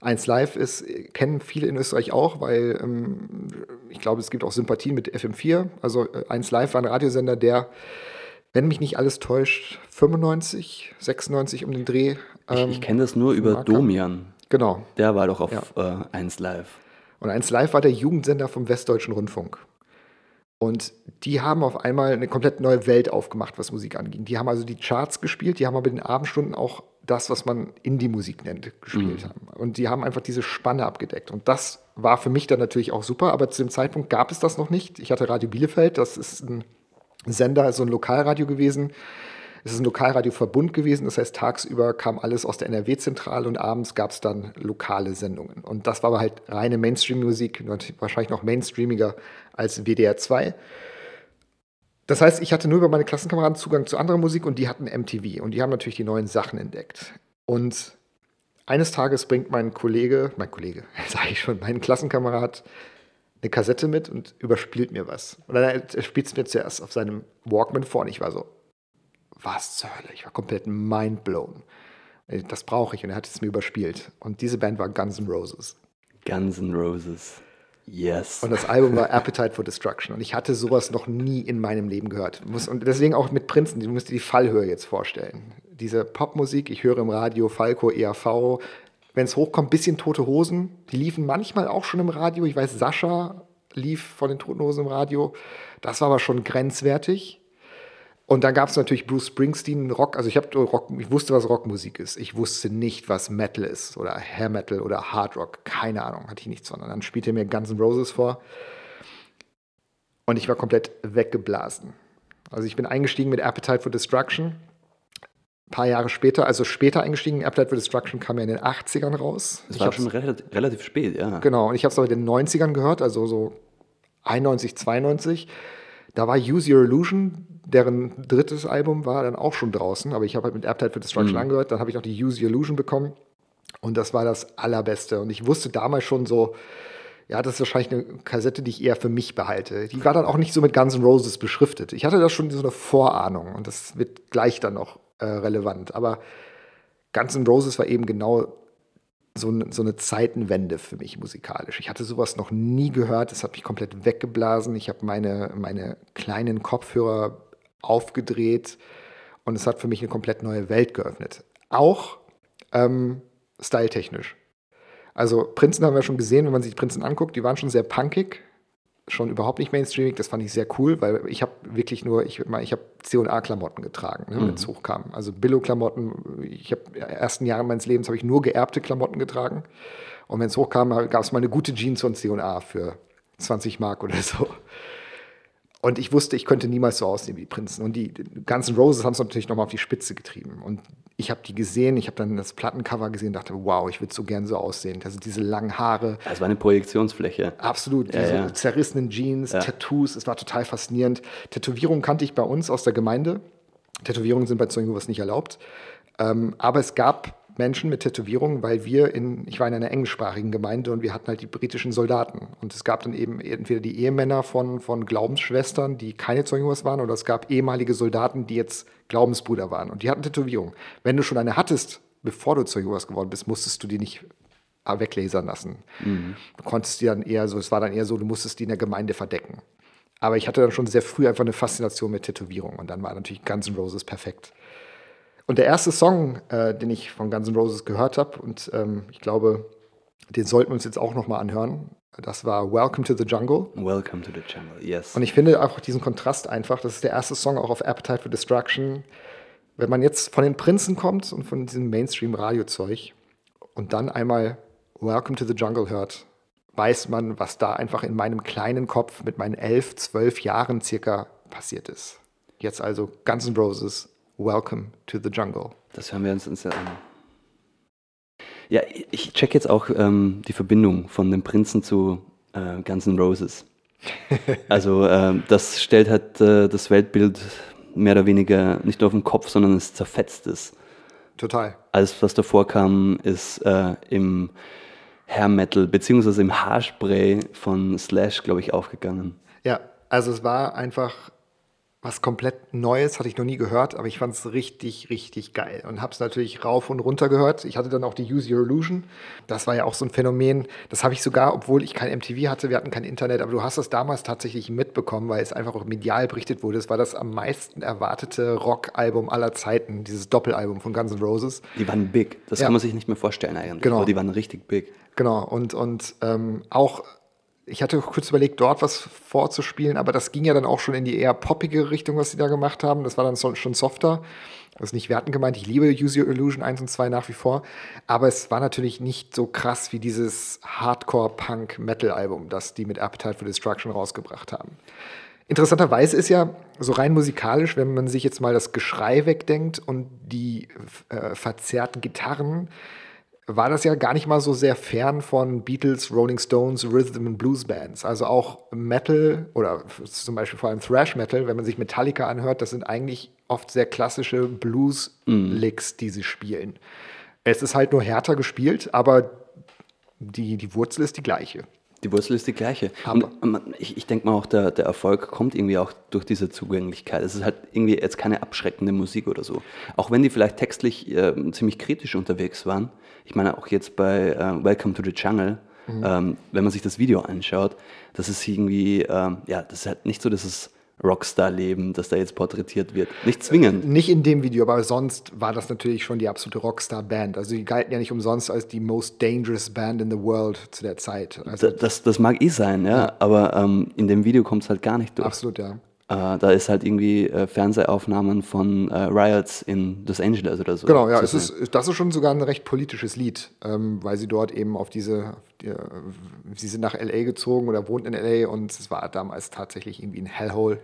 1 Live ist, kennen viele in Österreich auch, weil ähm, ich glaube, es gibt auch Sympathien mit FM4. Also äh, 1 Live war ein Radiosender, der, wenn mich nicht alles täuscht, 95, 96 um den Dreh. Ich, ähm, ich kenne das nur über Marker. Domian. Genau. Der war doch auf Ja. äh, 1 Live. Und 1 Live war der Jugendsender vom Westdeutschen Rundfunk. Und die haben auf einmal eine komplett neue Welt aufgemacht, was Musik anging. Die haben also die Charts gespielt, die haben aber in den Abendstunden auch das, was man Indie-Musik nennt, gespielt haben. Und die haben einfach diese Spanne abgedeckt. Und das war für mich dann natürlich auch super, aber zu dem Zeitpunkt gab es das noch nicht. Ich hatte Radio Bielefeld, das ist ein Sender, also ein Lokalradio gewesen. Es ist ein Lokalradioverbund gewesen, das heißt, tagsüber kam alles aus der NRW-Zentrale und abends gab es dann lokale Sendungen. Und das war aber halt reine Mainstream-Musik, wahrscheinlich noch mainstreamiger als WDR 2. Das heißt, ich hatte nur über meine Klassenkameraden Zugang zu anderer Musik und die hatten MTV und die haben natürlich die neuen Sachen entdeckt. Und eines Tages bringt mein Kollege, mein Kollege, sage ich schon, mein Klassenkamerad eine Kassette mit und überspielt mir was. Und dann er spielt es mir zuerst auf seinem Walkman vor und ich war so, was zur Hölle? Ich war komplett mindblown. Das brauche ich und er hat es mir überspielt. Und diese Band war Guns N' Roses. Guns N' Roses. Yes. Und das Album war Appetite for Destruction. Und ich hatte sowas noch nie in meinem Leben gehört. Und deswegen auch mit Prinzen, du musst dir die Fallhöhe jetzt vorstellen. Diese Popmusik, ich höre im Radio Falco, ERV, wenn es hochkommt, bisschen Tote Hosen. Die liefen manchmal auch schon im Radio. Ich weiß, Sascha lief von den Toten Hosen im Radio. Das war aber schon grenzwertig. Und dann gab es natürlich Bruce Springsteen, Rock. Also ich, hab Rock, ich wusste, was Rockmusik ist. Ich wusste nicht, was Metal ist oder Hair Metal oder Hard Rock. Keine Ahnung, hatte ich nichts von. Und dann spielte er mir Guns N' Roses vor. Und ich war komplett weggeblasen. Also ich bin eingestiegen mit Appetite for Destruction. Ein paar Jahre später, also später eingestiegen, Appetite for Destruction kam ja in den 80ern raus. Das Ich war schon relativ, relativ spät, ja. Genau, und ich habe es aber in den 90ern gehört, also so 91, 92. Da war Use Your Illusion, deren drittes Album war dann auch schon draußen, aber ich habe halt mit Appetite for Destruction angehört. Dann habe ich noch die Use Your Illusion bekommen und das war das Allerbeste. Und ich wusste damals schon so, ja, das ist wahrscheinlich eine Kassette, die ich eher für mich behalte. Die war dann auch nicht so mit Guns N' Roses beschriftet. Ich hatte da schon so eine Vorahnung und das wird gleich dann noch äh, relevant. Aber Guns N' Roses war eben genau so, ne- so eine Zeitenwende für mich musikalisch. Ich hatte sowas noch nie gehört. Es hat mich komplett weggeblasen. Ich habe meine, meine kleinen Kopfhörer aufgedreht und es hat für mich eine komplett neue Welt geöffnet. Auch ähm, styletechnisch. Also Prinzen haben wir schon gesehen, wenn man sich die Prinzen anguckt, die waren schon sehr punkig, schon überhaupt nicht mainstreamig. Das fand ich sehr cool, weil ich habe wirklich nur, ich, ich habe C&A-Klamotten getragen, ne, wenn es hochkam. Also Billo-Klamotten. Ich habe in den ersten Jahren meines Lebens habe ich nur geerbte Klamotten getragen. Und wenn es hochkam, gab es mal eine gute Jeans von C&A für 20 Mark oder so. Und ich wusste, ich könnte niemals so aussehen wie die Prinzen. Und die ganzen Roses haben es natürlich nochmal auf die Spitze getrieben. Und ich habe die gesehen, ich habe dann das Plattencover gesehen und dachte, wow, ich würde so gern so aussehen. Also diese langen Haare, Das war eine Projektionsfläche. Absolut, Ja, diese ja. zerrissenen Jeans, Tattoos, es war total faszinierend. Tätowierungen kannte ich bei uns aus der Gemeinde. Tätowierungen sind bei Zeugen Jehovas nicht erlaubt. Ähm, aber es gab Menschen mit Tätowierungen, weil wir in, ich war in einer englischsprachigen Gemeinde und wir hatten halt die britischen Soldaten. Und es gab dann eben entweder die Ehemänner von, von Glaubensschwestern, die keine Zeugen Jehovas waren, oder es gab ehemalige Soldaten, die jetzt Glaubensbrüder waren. Und die hatten Tätowierungen. Wenn du schon eine hattest, bevor du Zeugen Jehovas geworden bist, musstest du die nicht weglasern lassen. Du konntest die dann eher so, es war dann eher so, du musstest die in der Gemeinde verdecken. Aber ich hatte dann schon sehr früh einfach eine Faszination mit Tätowierungen und dann war natürlich Guns N' Roses perfekt. Und der erste Song, äh, den ich von Guns N' Roses gehört habe, und ähm, ich glaube, den sollten wir uns jetzt auch nochmal anhören, das war Welcome to the Jungle. Welcome to the jungle, yes. Und ich finde einfach diesen Kontrast einfach, das ist der erste Song auch auf Appetite for Destruction. Wenn man jetzt von den Prinzen kommt und von diesem Mainstream-Radio-Zeug und dann einmal Welcome to the Jungle hört, weiß man, was da einfach in meinem kleinen Kopf mit meinen elf, zwölf Jahren circa passiert ist. Jetzt also Guns N' Roses, Welcome to the Jungle. Das hören wir uns uns ja an. Ja, ich check jetzt auch ähm, die Verbindung von dem Prinzen zu äh, Guns N' Roses. Also ähm, das stellt halt äh, das Weltbild mehr oder weniger nicht nur auf den Kopf, sondern es zerfetzt es. Total. Alles, was davor kam, ist äh, im Hair Metal beziehungsweise im Haarspray von Slash, glaube ich, aufgegangen. Ja, also es war einfach was komplett Neues, hatte ich noch nie gehört, aber ich fand es richtig, richtig geil und habe es natürlich rauf und runter gehört. Ich hatte dann auch die Use Your Illusion. Das war ja auch so ein Phänomen. Das habe ich sogar, obwohl ich kein MTV hatte, wir hatten kein Internet, aber du hast das damals tatsächlich mitbekommen, weil es einfach auch medial berichtet wurde. Es war das am meisten erwartete Rockalbum aller Zeiten, dieses Doppelalbum von Guns N' Roses. Die waren big. Das Ja. kann man sich nicht mehr vorstellen eigentlich. Genau. Aber die waren richtig big. Genau, und, und ähm, auch, ich hatte kurz überlegt, dort was vorzuspielen, aber das ging ja dann auch schon in die eher poppige Richtung, was sie da gemacht haben. Das war dann so, schon softer. Das ist nicht wertend gemeint. Ich liebe Use Your Illusion 1 und 2 nach wie vor. Aber es war natürlich nicht so krass wie dieses Hardcore-Punk-Metal-Album, das die mit Appetite for Destruction rausgebracht haben. Interessanterweise ist ja so rein musikalisch, wenn man sich jetzt mal das Geschrei wegdenkt und die äh, verzerrten Gitarren, war das ja gar nicht mal so sehr fern von Beatles, Rolling Stones, Rhythm and Blues Bands. Also auch Metal oder zum Beispiel vor allem Thrash Metal, wenn man sich Metallica anhört, das sind eigentlich oft sehr klassische Blues-Licks, die sie spielen. Es ist halt nur härter gespielt, aber die, die Wurzel ist die gleiche. Die Wurzel ist die gleiche. Aber- Und man- ich, ich denke mal auch, der, der Erfolg kommt irgendwie auch durch diese Zugänglichkeit. Es ist halt irgendwie jetzt keine abschreckende Musik oder so. Auch wenn die vielleicht textlich ähm, ziemlich kritisch unterwegs waren. Ich meine, auch jetzt bei äh, Welcome to the Jungle Mhm. Ähm, wenn man sich das Video anschaut, das ist irgendwie, ähm, ja, das ist halt nicht so, dass es Rockstar-Leben, das da jetzt porträtiert wird. Nicht zwingend. Nicht in dem Video, aber sonst war das natürlich schon die absolute Rockstar-Band. Also die galten ja nicht umsonst als die most dangerous band in the world zu der Zeit. Also das, das mag eh sein, ja, ja. aber ähm, in dem Video kommt es halt gar nicht durch. Absolut, ja. Äh, da ist halt irgendwie äh, Fernsehaufnahmen von äh, Riots in Los Angeles oder so. Genau, ja, es ist, das ist schon sogar ein recht politisches Lied, ähm, weil sie dort eben auf diese, die, sie sind nach L.A. gezogen oder wohnten in L.A. und es war damals tatsächlich irgendwie ein Hellhole.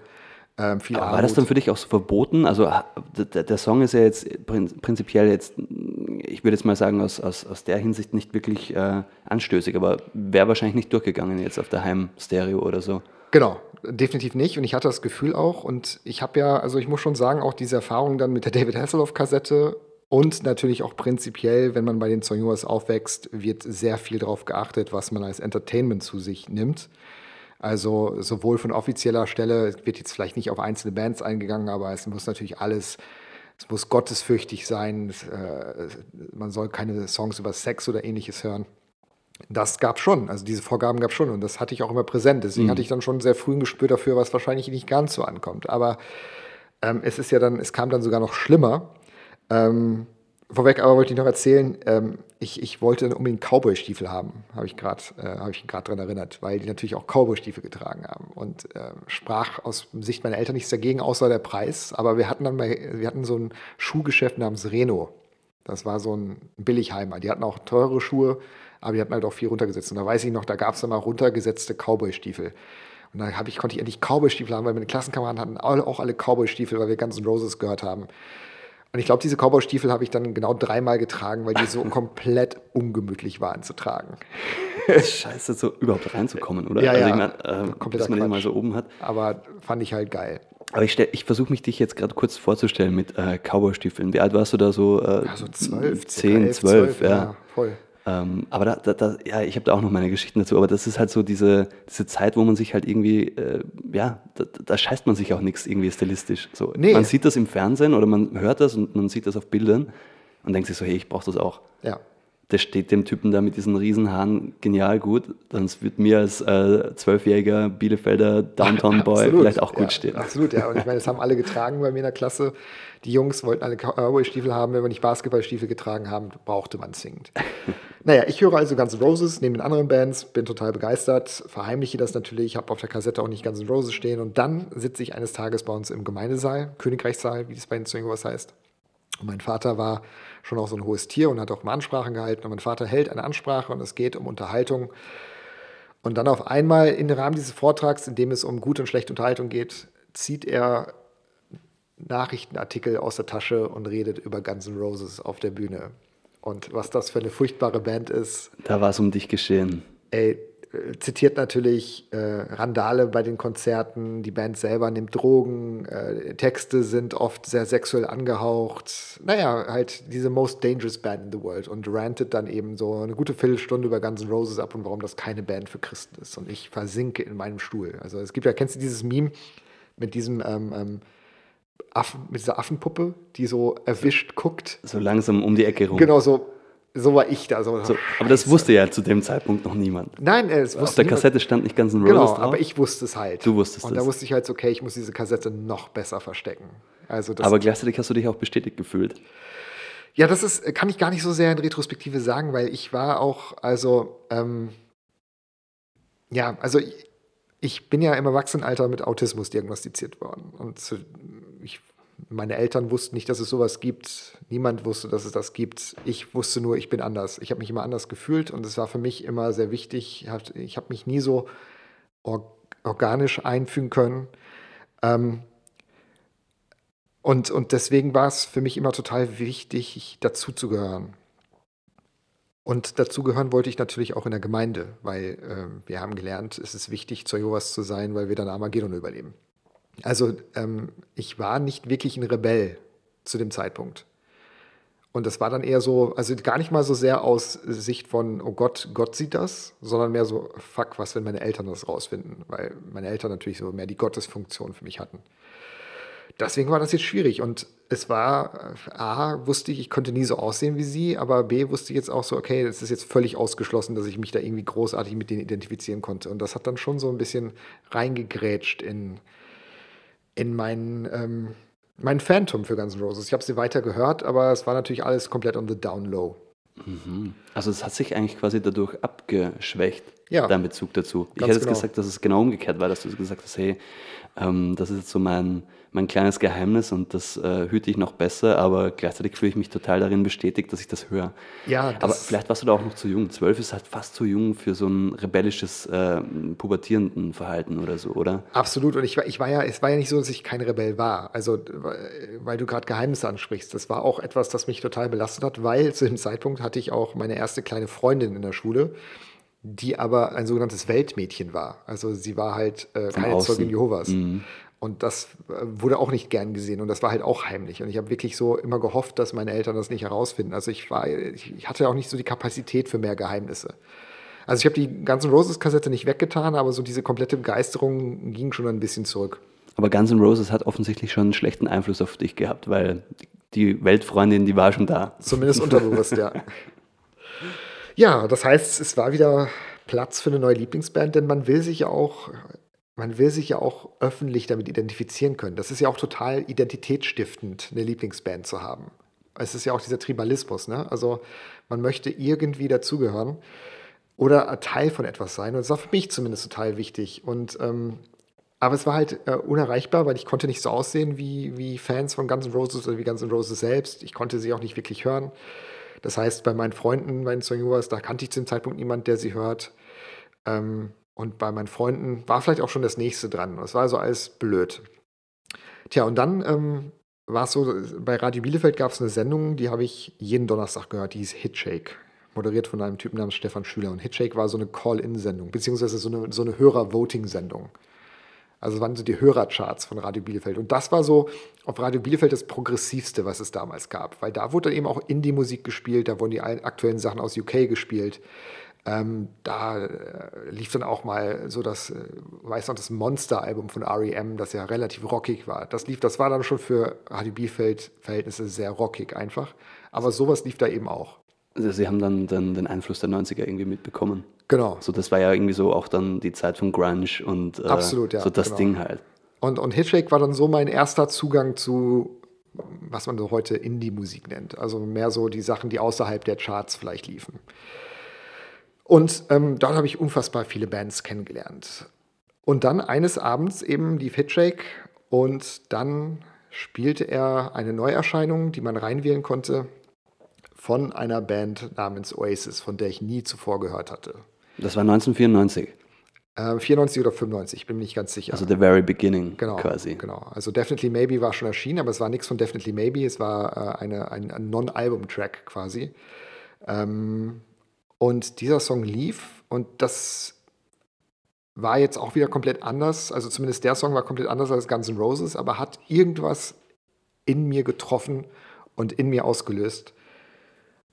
Ähm, war das dann für dich auch so verboten? Also der, der, Song ist ja jetzt prinzipiell jetzt, ich würde jetzt mal sagen, aus, aus, aus der Hinsicht nicht wirklich äh, anstößig, aber wäre wahrscheinlich nicht durchgegangen jetzt auf der Heim-Stereo oder so. Genau, definitiv nicht. Und ich hatte das Gefühl auch. Und ich habe ja, also ich muss schon sagen, auch diese Erfahrung dann mit der David Hasselhoff-Kassette und natürlich auch prinzipiell, wenn man bei den Soniors aufwächst, wird sehr viel darauf geachtet, was man als Entertainment zu sich nimmt. Also sowohl von offizieller Stelle, wird jetzt vielleicht nicht auf einzelne Bands eingegangen, aber es muss natürlich alles, es muss gottesfürchtig sein, es, äh, man soll keine Songs über Sex oder ähnliches hören das gab schon, also diese Vorgaben gab schon und das hatte ich auch immer präsent. Deswegen mhm. hatte ich dann schon sehr früh ein Gespür dafür, was wahrscheinlich nicht ganz so ankommt. Aber ähm, es ist ja dann, es kam dann sogar noch schlimmer. Ähm, vorweg aber wollte ich noch erzählen, ähm, ich, ich wollte unbedingt Cowboy-Stiefel haben, habe ich gerade äh, hab ich gerade daran erinnert, weil die natürlich auch Cowboy-Stiefel getragen haben und äh, sprach aus Sicht meiner Eltern nichts dagegen, außer der Preis. Aber wir hatten dann bei, wir hatten so ein Schuhgeschäft namens Reno. Das war so ein Billigheimer. Die hatten auch teure Schuhe aber die hatten halt auch viel runtergesetzt. Und da weiß ich noch, da gab es dann mal runtergesetzte Cowboy-Stiefel. Und da ich, konnte ich endlich Cowboy-Stiefel haben, weil meine Klassenkameraden hatten auch alle Cowboy-Stiefel, weil wir Guns N' Roses gehört haben. Und ich glaube, diese Cowboy-Stiefel habe ich dann genau dreimal getragen, weil die so komplett ungemütlich waren zu tragen. Scheiße, so überhaupt reinzukommen, oder? Ja, also ja. Ich mein, äh, dass man den mal so oben hat. Aber fand ich halt geil. Aber ich, ich versuche mich dich jetzt gerade kurz vorzustellen mit äh, Cowboy-Stiefeln. Wie alt warst du da so? Äh, ja, so zwölf. Zehn, zwölf, ja. ja. Voll. Ähm, aber da, da, da, ja, ich habe da auch noch meine Geschichten dazu, aber das ist halt so diese, diese Zeit, wo man sich halt irgendwie, äh, ja, da, da, scheißt man sich auch nichts irgendwie stilistisch. So, nee. Man sieht das im Fernsehen oder man hört das und man sieht das auf Bildern und denkt sich so, hey, ich brauche das auch. Ja. Das steht dem Typen da mit diesen Riesenhaaren genial gut. Sonst wird mir als äh, zwölfjähriger Bielefelder Downtown-Boy vielleicht auch gut ja, stehen. Absolut, ja. Und ich meine, das haben alle getragen bei mir in der Klasse. Die Jungs wollten alle Cowboy-Stiefel haben. Wenn wir nicht Basketballstiefel getragen haben, brauchte man zwingend. naja, ich höre also Guns N' Roses neben den anderen Bands, bin total begeistert, verheimliche das natürlich, habe auf der Kassette auch nicht Guns N' Roses stehen. Und dann sitze ich eines Tages bei uns im Gemeindesaal, Königreichssaal, wie das bei den irgendwas heißt. Und mein Vater war schon auch so ein hohes Tier und hat auch mal Ansprachen gehalten. Und mein Vater hält eine Ansprache und es geht um Unterhaltung. Und dann auf einmal im Rahmen dieses Vortrags, in dem es um gute und schlechte Unterhaltung geht, zieht er Nachrichtenartikel aus der Tasche und redet über Guns N' Roses auf der Bühne. Und was das für eine furchtbare Band ist. Da war es um dich geschehen. Ey, zitiert natürlich äh, Randale bei den Konzerten, die Band selber nimmt Drogen, äh, Texte sind oft sehr sexuell angehaucht. Naja, halt diese most dangerous band in the world und rantet dann eben so eine gute Viertelstunde über Guns N' Roses ab und warum das keine Band für Christen ist. Und ich versinke in meinem Stuhl. Also es gibt ja, kennst du dieses Meme mit diesem ähm, ähm, Affen, mit dieser Affenpuppe, die so erwischt guckt? So langsam um die Ecke rum. Genau, so so war ich da. So, so, aber das wusste ja zu dem Zeitpunkt noch niemand. Nein, es wusste Auf der Kassette stand nicht ganz ein Roses Genau, drauf. aber ich wusste es halt. Du wusstest es. Und da wusste ich halt, okay, ich muss diese Kassette noch besser verstecken. Also aber gleichzeitig hast du dich auch bestätigt gefühlt. Ja, das ist, kann ich gar nicht so sehr in Retrospektive sagen, weil ich war auch, also, ähm, ja, also ich, ich bin ja im Erwachsenenalter mit Autismus diagnostiziert worden. Und ich meine Eltern wussten nicht, dass es sowas gibt. Niemand wusste, dass es das gibt. Ich wusste nur, ich bin anders. Ich habe mich immer anders gefühlt und es war für mich immer sehr wichtig. Ich habe mich nie so organisch einfügen können. Ähm, und, und deswegen war es für mich immer total wichtig, dazuzugehören. Und dazugehören wollte ich natürlich auch in der Gemeinde, weil äh, wir haben gelernt, es ist wichtig, zu Jehovas zu sein, weil wir dann Armageddon überleben. Also ähm, ich war nicht wirklich ein Rebell zu dem Zeitpunkt. Und das war dann eher so, also gar nicht mal so sehr aus Sicht von, oh Gott, Gott sieht das, sondern mehr so, fuck, was, wenn meine Eltern das rausfinden, weil meine Eltern natürlich so mehr die Gottesfunktion für mich hatten. deswegen war das jetzt schwierig. Und es war, äh, A, wusste ich, ich konnte nie so aussehen wie sie, aber B, wusste ich jetzt auch so, okay, es ist jetzt völlig ausgeschlossen, dass ich mich da irgendwie großartig mit denen identifizieren konnte. Und das hat dann schon so ein bisschen reingegrätscht in, in mein, ähm, mein Phantom für Guns N' Roses. Ich habe sie weiter gehört, aber es war natürlich alles komplett on the down low. Mhm. Also es hat sich eigentlich quasi dadurch abgeschwächt, Ja. dein Bezug dazu. Ich hätte jetzt genau. gesagt, dass es genau umgekehrt war, dass du gesagt hast, hey, ähm, das ist jetzt so mein, mein kleines Geheimnis und das äh, hüte ich noch besser, aber gleichzeitig fühle ich mich total darin bestätigt, dass ich das höre. Ja, das- aber vielleicht warst du da auch noch zu jung. Zwölf ist halt fast zu jung für so ein rebellisches, äh, pubertierenden Verhalten oder so, oder? Absolut. Und ich war, ich war ja, es war ja nicht so, dass ich kein Rebell war. Also, weil weil du gerade Geheimnisse ansprichst. Das war auch etwas, das mich total belastet hat, weil zu dem Zeitpunkt hatte ich auch meine erste kleine Freundin in der Schule, die aber ein sogenanntes Weltmädchen war. Also sie war halt äh, keine. Zeugin Jehovas. Und das äh, wurde auch nicht gern gesehen und das war halt auch heimlich. Und ich habe wirklich so immer gehofft, dass meine Eltern das nicht herausfinden. Also ich war, ich hatte auch nicht so die Kapazität für mehr Geheimnisse. Also ich habe die ganzen Roses-Kassette nicht weggetan, aber so diese komplette Begeisterung ging schon ein bisschen zurück. Aber Guns N' Roses hat offensichtlich schon einen schlechten Einfluss auf dich gehabt, weil die Weltfreundin, die war schon da. Zumindest unterbewusst, ja. Ja, das heißt, es war wieder Platz für eine neue Lieblingsband, denn man will sich ja auch, man will sich ja auch öffentlich damit identifizieren können. Das ist ja auch total identitätsstiftend, eine Lieblingsband zu haben. Es ist ja auch dieser Tribalismus, ne? Also man möchte irgendwie dazugehören oder Teil von etwas sein. Und das war für mich zumindest total wichtig. Und ähm, aber es war halt äh, unerreichbar, weil ich konnte nicht so aussehen wie, wie Fans von Guns N' Roses oder wie Guns N' Roses selbst. Ich konnte sie auch nicht wirklich hören. Das heißt, bei meinen Freunden, meinen Jehovas, da kannte ich zu dem Zeitpunkt niemand, der sie hört. Ähm, und bei meinen Freunden war vielleicht auch schon das nächste dran. Das war also alles blöd. Tja, und dann ähm, war es so, bei Radio Bielefeld gab es eine Sendung, die habe ich jeden Donnerstag gehört, die hieß Hitshake. Moderiert von einem Typen namens Stefan Schüler. Und Hitshake war so eine Call-In-Sendung, beziehungsweise so eine, so eine Hörer-Voting-Sendung. Also waren so die Hörercharts von Radio Bielefeld. Und das war so auf Radio Bielefeld das progressivste, was es damals gab. Weil da wurde dann eben auch Indie-Musik gespielt, da wurden die aktuellen Sachen aus UK gespielt. Ähm, da äh, lief dann auch mal so das, äh, weiß noch, das Monster-Album von R.E.M., das ja relativ rockig war. Das lief, das war dann schon für Radio Bielefeld-Verhältnisse sehr rockig einfach. Aber sowas lief da eben auch. Also sie haben dann, dann den Einfluss der 90er irgendwie mitbekommen. Genau. So, das war ja irgendwie so auch dann die Zeit von Grunge und äh, Absolut, ja, so das genau. Ding halt. Und, und Hitshake war dann so mein erster Zugang zu, was man so heute Indie-Musik nennt. Also mehr so die Sachen, die außerhalb der Charts vielleicht liefen. Und ähm, dort habe ich unfassbar viele Bands kennengelernt. Und dann eines Abends eben lief Hitshake und dann spielte er eine Neuerscheinung, die man reinwählen konnte, von einer Band namens Oasis, von der ich nie zuvor gehört hatte. Das war 1994, Äh, 94 oder 95, ich bin mir nicht ganz sicher. also the very beginning Genau, quasi. genau. Also Definitely Maybe war schon erschienen, aber es war nichts von Definitely Maybe, es war äh, eine, ein, ein Non-Album-Track quasi. Ähm, und dieser Song lief und das war jetzt auch wieder komplett anders. Also zumindest der Song war komplett anders als Guns N' Roses, aber hat irgendwas in mir getroffen und in mir ausgelöst.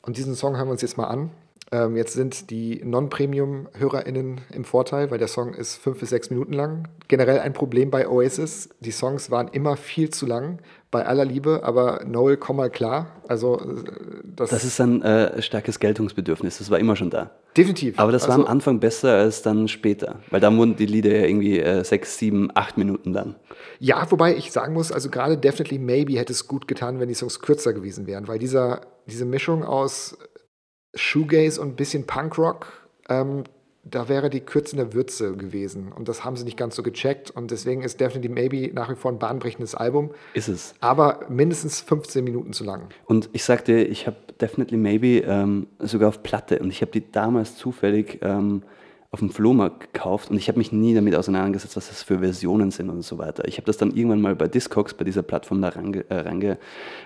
Und diesen Song hören wir uns jetzt mal an. Ähm, jetzt sind die Non-Premium-HörerInnen im Vorteil, weil der Song ist fünf bis sechs Minuten lang. Generell ein Problem bei Oasis. Die Songs waren immer viel zu lang, bei aller Liebe, aber Noel, komm mal klar. Also, äh, das, Das ist ein äh, starkes Geltungsbedürfnis, das war immer schon da. definitiv. Aber das war also, am Anfang besser als dann später, weil da wurden die Lieder ja irgendwie äh, sechs, sieben, acht Minuten lang. Ja, wobei ich sagen muss, also gerade Definitely Maybe hätte es gut getan, wenn die Songs kürzer gewesen wären, weil dieser, diese Mischung aus Shoegaze und ein bisschen Punkrock, ähm, da wäre die Kürze in der Würze gewesen. Und das haben sie nicht ganz so gecheckt. Und deswegen ist Definitely Maybe nach wie vor ein bahnbrechendes Album, Ist es. aber mindestens 15 Minuten zu lang. Und ich sagte, ich habe Definitely Maybe ähm, sogar auf Platte und ich habe die damals zufällig ähm, auf dem Flohmarkt gekauft und ich habe mich nie damit auseinandergesetzt, was das für Versionen sind und so weiter. Ich habe das dann irgendwann mal bei Discogs, bei dieser Plattform da reinge, äh, reinge,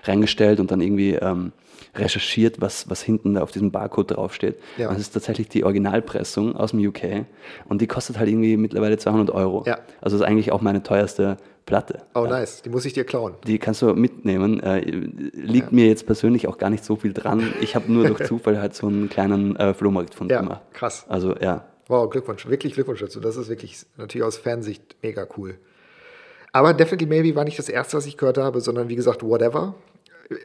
reingestellt und dann irgendwie ähm, recherchiert, was, was hinten da auf diesem Barcode draufsteht. Ja. Und es ist tatsächlich die Originalpressung aus dem UK und die kostet halt irgendwie mittlerweile 200 Euro. Ja. Also ist eigentlich auch meine teuerste Platte. Oh, Ja. nice. Die muss ich dir klauen. Die kannst du mitnehmen. Äh, liegt mir jetzt persönlich auch gar nicht so viel dran. Ich habe nur durch Zufall halt so einen kleinen äh, Flohmarktfund Ja, gemacht. krass. Also ja, Wow, Glückwunsch. Wirklich Glückwunsch dazu. Das ist wirklich natürlich aus Fansicht mega cool. Aber Definitely Maybe war nicht das erste, was ich gehört habe, sondern wie gesagt, Whatever.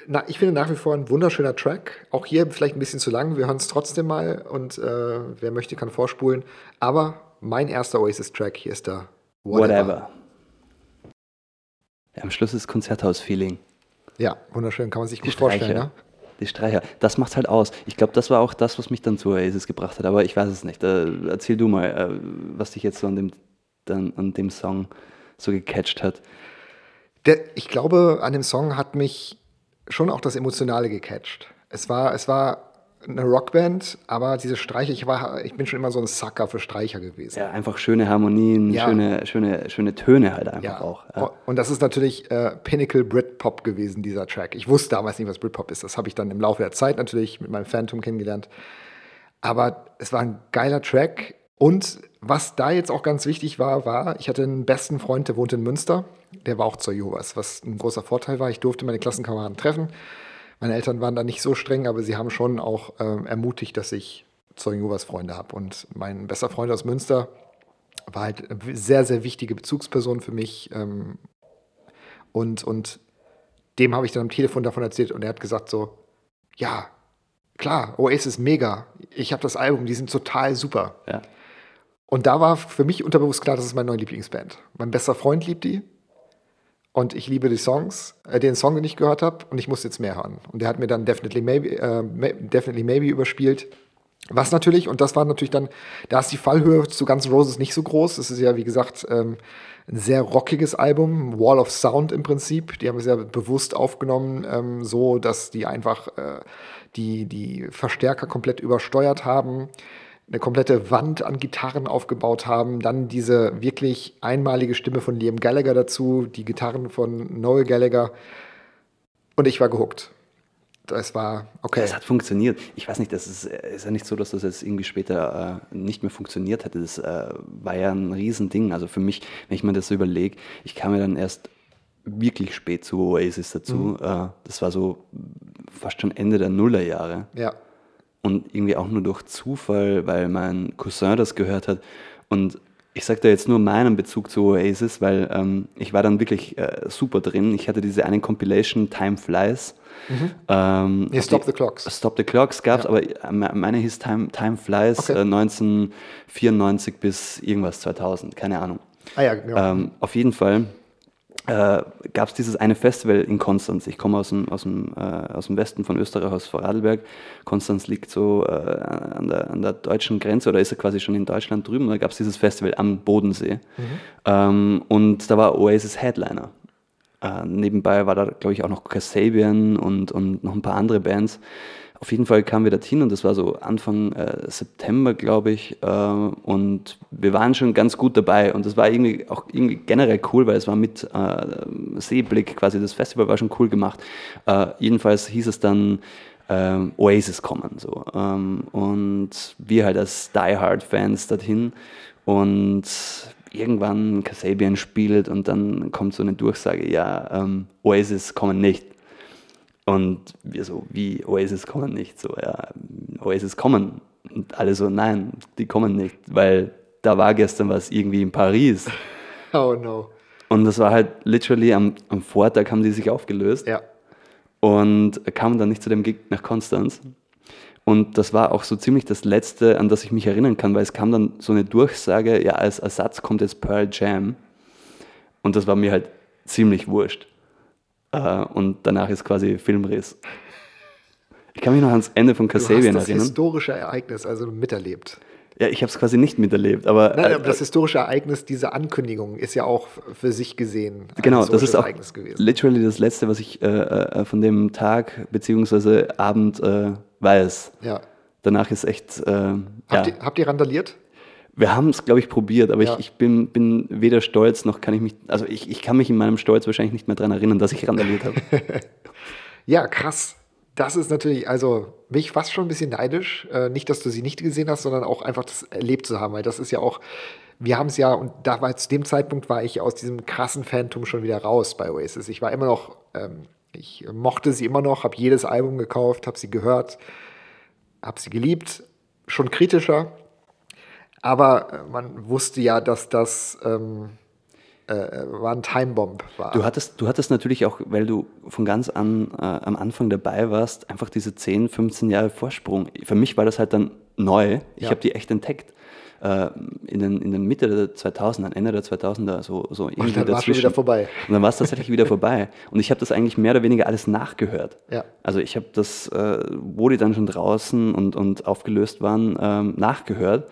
Na, ich finde nach wie vor ein wunderschöner Track. Auch hier vielleicht ein bisschen zu lang. Wir hören es trotzdem mal und äh, wer möchte, kann vorspulen. Aber mein erster Oasis-Track hier ist da. Whatever. Whatever. Am Schluss ist Konzerthaus-Feeling. Ja, wunderschön, kann man sich gut vorstellen. Ne? Die Streicher, das macht halt aus. Ich glaube, das war auch das, was mich dann zu Oasis gebracht hat, aber ich weiß es nicht. Äh, erzähl du mal, äh, was dich jetzt so an dem, dann, an dem Song so gecatcht hat. Der, ich glaube, an dem Song hat mich schon auch das Emotionale gecatcht. Es war, es war eine Rockband, aber diese Streicher, ich, war, ich bin schon immer so ein Sucker für Streicher gewesen. Ja, einfach schöne Harmonien, ja. schöne, schöne, schöne Töne halt einfach ja. auch. Ja. Und das ist natürlich äh, Pinnacle Britpop gewesen, dieser Track. Ich wusste damals nicht, was Britpop ist. Das habe ich dann im Laufe der Zeit natürlich mit meinem Phantom kennengelernt. Aber es war ein geiler Track. Und was da jetzt auch ganz wichtig war, war, ich hatte einen besten Freund, der wohnt in Münster. Der war auch zur Jehovas, was ein großer Vorteil war. Ich durfte meine Klassenkameraden treffen. Meine Eltern waren da nicht so streng, aber sie haben schon auch äh, ermutigt, dass ich Zeugen Jehovas Freunde habe. Und mein bester Freund aus Münster war halt eine sehr, sehr wichtige Bezugsperson für mich. Ähm, und, und dem habe ich dann am Telefon davon erzählt und er hat gesagt so, ja, klar, Oasis ist mega. Ich habe das Album, die sind total super. Ja. Und da war für mich unterbewusst klar, das ist meine neue Lieblingsband. Mein bester Freund liebt die. Und ich liebe die Songs, äh, den Song, den ich gehört habe, und ich muss jetzt mehr hören. Und der hat mir dann Definitely Maybe, äh, Definitely Maybe überspielt. Was natürlich, und das war natürlich dann, da ist die Fallhöhe zu Guns Roses nicht so groß. Es ist ja, wie gesagt, ähm, ein sehr rockiges Album, Wall of Sound im Prinzip. Die haben es ja bewusst aufgenommen, ähm, so dass die einfach äh, die, die Verstärker komplett übersteuert haben eine komplette Wand an Gitarren aufgebaut haben. Dann diese wirklich einmalige Stimme von Liam Gallagher dazu, die Gitarren von Noel Gallagher. Und ich war gehuckt. Das war okay. Das hat funktioniert. Ich weiß nicht, das ist, ist ja nicht so, dass das jetzt irgendwie später äh, nicht mehr funktioniert hätte. Das äh, war ja ein Riesending. Also für mich, wenn ich mir das so überlege, ich kam ja dann erst wirklich spät zu Oasis dazu. Mhm. Äh, das war so fast schon Ende der Nullerjahre. Ja und irgendwie auch nur durch Zufall, weil mein Cousin das gehört hat. Und ich sage da jetzt nur meinen Bezug zu Oasis, weil ähm, ich war dann wirklich äh, super drin. Ich hatte diese eine Compilation, Time Flies. Mhm. Ähm, nee, Stop the Clocks. Stop the Clocks gab es, ja. aber äh, meine hieß Time, Time Flies okay. äh, 1994 bis irgendwas 2000, keine Ahnung. Ah ja, genau. Ähm, auf jeden Fall äh, gab es dieses eine Festival in Konstanz. Ich komme aus dem, aus, dem, äh, aus dem Westen von Österreich, aus Vorarlberg. Konstanz liegt so äh, an, der, an der deutschen Grenze oder ist er quasi schon in Deutschland drüben. Da gab es dieses Festival am Bodensee. Mhm. Ähm, und da war Oasis Headliner. Äh, nebenbei war da, glaube ich, auch noch Kasabian und, und noch ein paar andere Bands. Auf jeden Fall kamen wir dorthin und das war so Anfang äh, September, glaube ich. Äh, und wir waren schon ganz gut dabei und das war irgendwie auch irgendwie generell cool, weil es war mit äh, Seeblick quasi, das Festival war schon cool gemacht. Äh, jedenfalls hieß es dann, ähm, Oasis kommen. So. Ähm, und wir halt als Die Hard Fans dorthin und irgendwann Kasabian spielt und dann kommt so eine Durchsage, ja, ähm, Oasis kommen nicht. Und wir so, wie Oasis kommen nicht? So, ja, Oasis kommen. Und alle so, nein, die kommen nicht, weil da war gestern was irgendwie in Paris. Oh no. Und das war halt literally am, am Vortag haben die sich aufgelöst. Ja. Und kamen dann nicht zu dem Gig nach Konstanz. Und das war auch so ziemlich das Letzte, an das ich mich erinnern kann, weil es kam dann so eine Durchsage, ja, als Ersatz kommt jetzt Pearl Jam. Und das war mir halt ziemlich wurscht. Äh, und danach ist quasi Filmriss. Ich kann mich noch ans Ende von Kasabian erinnern. Das historische Ereignis also miterlebt. Ja, ich habe es quasi nicht miterlebt, aber. Nein, aber das historische Ereignis, diese Ankündigung, ist ja auch für sich gesehen. genau, das ist auch literally das Letzte, was ich äh, äh, von dem Tag bzw. Abend äh, weiß. Ja. Danach ist echt. Äh, habt, ja. ihr, habt ihr randaliert? Wir haben es, glaube ich, probiert, aber ja. ich, ich bin, bin, weder stolz noch kann ich mich, also ich, ich kann mich in meinem Stolz wahrscheinlich nicht mehr daran erinnern, dass ich randaliert habe. ja, krass. Das ist natürlich, also mich fast schon ein bisschen neidisch. Äh, nicht, dass du sie nicht gesehen hast, sondern auch einfach das erlebt zu haben, weil das ist ja auch, wir haben es ja, und da war zu dem Zeitpunkt war ich aus diesem krassen Phantom schon wieder raus bei Oasis. Ich war immer noch, ähm, ich mochte sie immer noch, habe jedes Album gekauft, habe sie gehört, habe sie geliebt, schon kritischer, aber äh, man wusste ja, dass das ähm, äh, war ein Timebomb. War. Du hattest, du hattest natürlich auch, weil du von ganz an äh, am Anfang dabei warst, einfach diese 10, 15 Jahre Vorsprung. Für mich war das halt dann neu. Ich Ja. habe die echt entdeckt. Äh, in, den, in den Mitte der 2000er, Ende der 2000er, so, so irgendwie Und dann war dazwischen. wieder vorbei. Und dann war es tatsächlich wieder vorbei. Und ich habe das eigentlich mehr oder weniger alles nachgehört. Ja. Also ich habe das, äh, wo die dann schon draußen und, und aufgelöst waren, ähm, nachgehört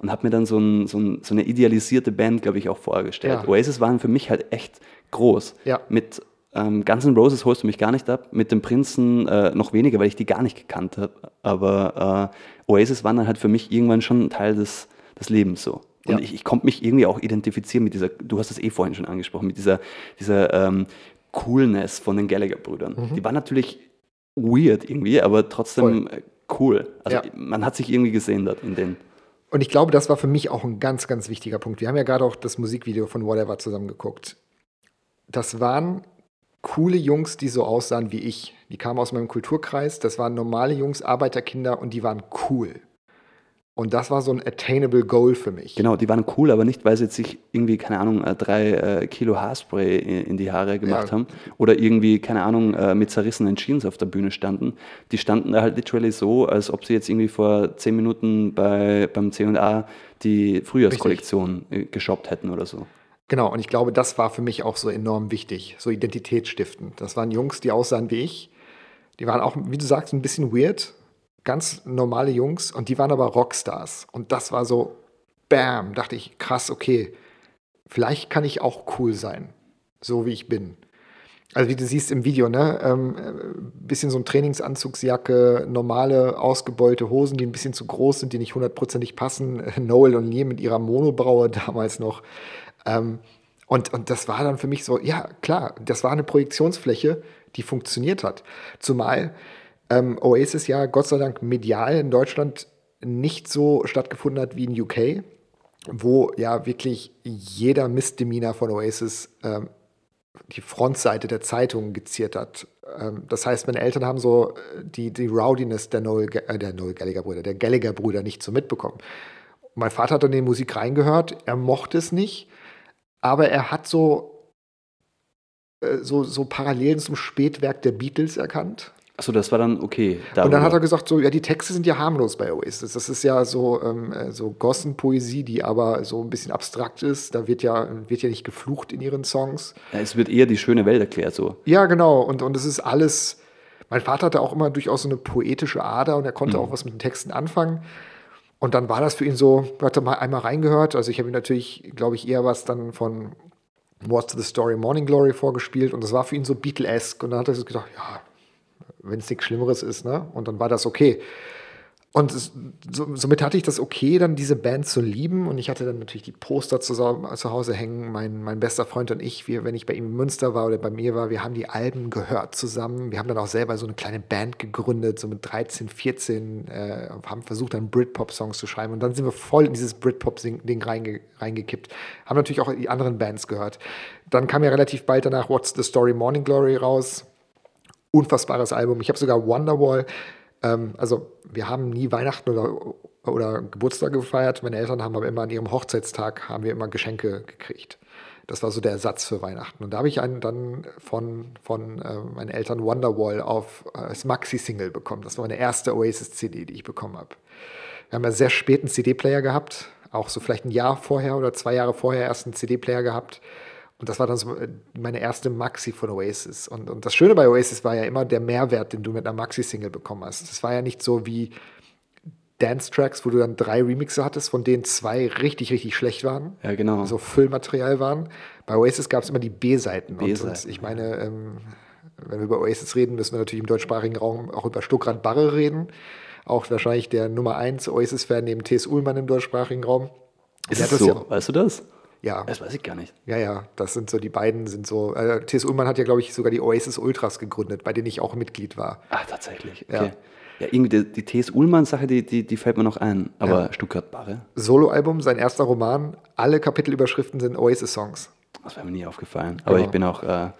und habe mir dann so, ein, so, ein, so eine idealisierte Band, glaube ich, auch vorgestellt. Ja. Oasis waren für mich halt echt groß. Ja. Mit ähm, Guns N' Roses holst du mich gar nicht ab, mit dem Prinzen äh, noch weniger, weil ich die gar nicht gekannt habe. Aber äh, Oasis waren dann halt für mich irgendwann schon ein Teil des, des Lebens so. Und Ja. ich, ich konnte mich irgendwie auch identifizieren mit dieser, du hast es eh vorhin schon angesprochen, mit dieser, dieser ähm, Coolness von den Gallagher-Brüdern. Mhm. Die war natürlich weird irgendwie, aber trotzdem äh, cool. Also Ja. man hat sich irgendwie gesehen dort in den. Und ich glaube, das war für mich auch ein ganz, ganz wichtiger Punkt. Wir haben ja gerade auch das Musikvideo von Whatever zusammen geguckt. Das waren coole Jungs, die so aussahen wie ich. Die kamen aus meinem Kulturkreis. Das waren normale Jungs, Arbeiterkinder und die waren cool. Und das war so ein attainable Goal für mich. Genau, die waren cool, aber nicht, weil sie jetzt sich irgendwie, keine Ahnung, äh, drei äh, Kilo Haarspray in, die Haare gemacht Ja. haben oder irgendwie, keine Ahnung, äh, mit zerrissenen Jeans auf der Bühne standen. Die standen da halt literally so, als ob sie jetzt irgendwie vor zehn Minuten bei, beim C&A die Frühjahrskollektion äh, geshoppt hätten oder so. Genau, und ich glaube, das war für mich auch so enorm wichtig, so identitätsstiftend. Das waren Jungs, die aussahen wie ich. Die waren auch, wie du sagst, ein bisschen weird, ganz normale Jungs und die waren aber Rockstars. Und das war so, bam, dachte ich, krass, okay, vielleicht kann ich auch cool sein, so wie ich bin. Also wie du siehst im Video, ne, ähm, äh, bisschen so ein Trainingsanzugsjacke, normale ausgebeulte Hosen, die ein bisschen zu groß sind, die nicht hundertprozentig passen. Noel und Liam mit ihrer Monobraue damals noch. Ähm, und, und das war dann für mich so, ja, klar, das war eine Projektionsfläche, die funktioniert hat. Zumal ähm, Oasis ja Gott sei Dank medial in Deutschland nicht so stattgefunden hat wie in UK, wo ja wirklich jeder Misdemeanor von Oasis ähm, die Frontseite der Zeitung geziert hat. Ähm, das heißt, meine Eltern haben so äh, die, die Rowdiness der Noel, äh, der Noel Gallagher-Brüder, der Gallagher-Brüder nicht so mitbekommen. Mein Vater hat dann in die Musik reingehört, er mochte es nicht, aber er hat so, äh, so, so Parallelen zum Spätwerk der Beatles erkannt. Achso, das war dann okay. Und dann darüber. hat er gesagt, so, ja, die Texte sind ja harmlos bei Oasis. Das ist ja so, ähm, äh, so Gossenpoesie, die aber so ein bisschen abstrakt ist. Da wird ja, wird ja nicht geflucht in ihren Songs. ja, es wird eher die schöne Welt erklärt so. Ja, genau. Und, und es ist alles. Mein Vater hatte auch immer durchaus so eine poetische Ader und er konnte auch was mit den Texten anfangen. Und dann war das für ihn so, hat er mal einmal reingehört. Also ich habe ihm natürlich, glaube ich, eher was dann von What's the Story Morning Glory vorgespielt und das war für ihn so Beatle-esque. Und dann hat er so gedacht, ja, wenn es nichts Schlimmeres ist, ne? Und dann war das okay. Und es, so, somit hatte ich das okay, dann diese Band zu lieben. Und ich hatte dann natürlich die Poster zu, zu Hause hängen. Mein, mein bester Freund und ich, wir, wenn ich bei ihm in Münster war oder bei mir war, wir haben die Alben gehört zusammen. Wir haben dann auch selber so eine kleine Band gegründet, so mit 13, 14, äh, haben versucht, dann Britpop-Songs zu schreiben. Und dann sind wir voll in dieses Britpop-Ding reinge, reingekippt. Haben natürlich auch die anderen Bands gehört. Dann kam ja relativ bald danach What's the Story Morning Glory raus unfassbares Album. Ich habe sogar Wonderwall. Ähm, also wir haben nie Weihnachten oder, oder Geburtstag gefeiert. Meine Eltern haben aber immer an ihrem Hochzeitstag haben wir immer Geschenke gekriegt. Das war so der Ersatz für Weihnachten. Und da habe ich einen dann von, von äh, meinen Eltern Wonderwall auf äh, als Maxi-Single bekommen. Das war meine erste Oasis-CD, die ich bekommen habe. Wir haben ja sehr spät einen CD-Player gehabt, auch so vielleicht ein Jahr vorher oder zwei Jahre vorher erst einen CD-Player gehabt. Und das war dann so äh, meine erste Maxi von Oasis. Und, und das Schöne bei Oasis war ja immer der Mehrwert, den du mit einer Maxi-Single bekommen hast. Das war ja nicht so wie Dance-Tracks, wo du dann drei Remixe hattest, von denen zwei richtig, richtig schlecht waren. Ja, genau. So Füllmaterial waren. Bei Oasis gab es immer die B-Seiten. B-Seiten, ich meine, ähm, wenn wir über Oasis reden, müssen wir natürlich im deutschsprachigen Raum auch über Stuckrad Barre reden. Auch wahrscheinlich der Nummer 1 Oasis-Fan neben T.S. Ullmann im deutschsprachigen Raum. Ist Der hat so? das ja- weißt du das? Ja, Das weiß ich gar nicht. ja, ja, das sind so die beiden, sind so. Äh, T.S. Ullmann hat ja, glaube ich, sogar die Oasis Ultras gegründet, bei denen ich auch Mitglied war. Ach, tatsächlich. Ja. Okay. Ja, irgendwie die, die T.S. Ullmann-Sache, die, die, die fällt mir noch ein. Aber Ja. Stuttgart Barre, Soloalbum, sein erster Roman, alle Kapitelüberschriften sind Oasis-Songs. das wäre mir nie aufgefallen. Aber Genau. ich bin auch äh,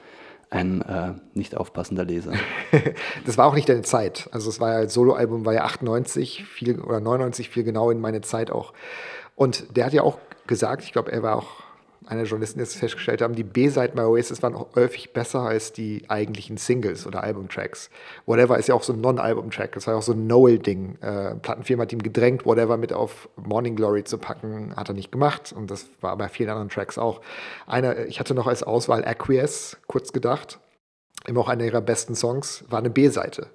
ein äh, nicht aufpassender Leser. Das war auch nicht deine Zeit. Also es war ja, das Soloalbum war ja 98, viel, oder 99, viel genau in meine Zeit auch. Und der hat ja auch gesagt, ich glaube, er war auch einer Journalisten jetzt festgestellt haben, die B-Seiten bei Oasis waren auch häufig besser als die eigentlichen Singles oder Albumtracks. Whatever ist ja auch so ein Non-Album-Track. Das war ja auch so ein Noel-Ding. Äh, Plattenfirma hat ihm gedrängt, Whatever mit auf Morning Glory zu packen, hat er nicht gemacht. Und das war bei vielen anderen Tracks auch. Einer, ich hatte noch als Auswahl Acquiesce, kurz gedacht. Immer auch einer ihrer besten Songs, war eine B-Seite.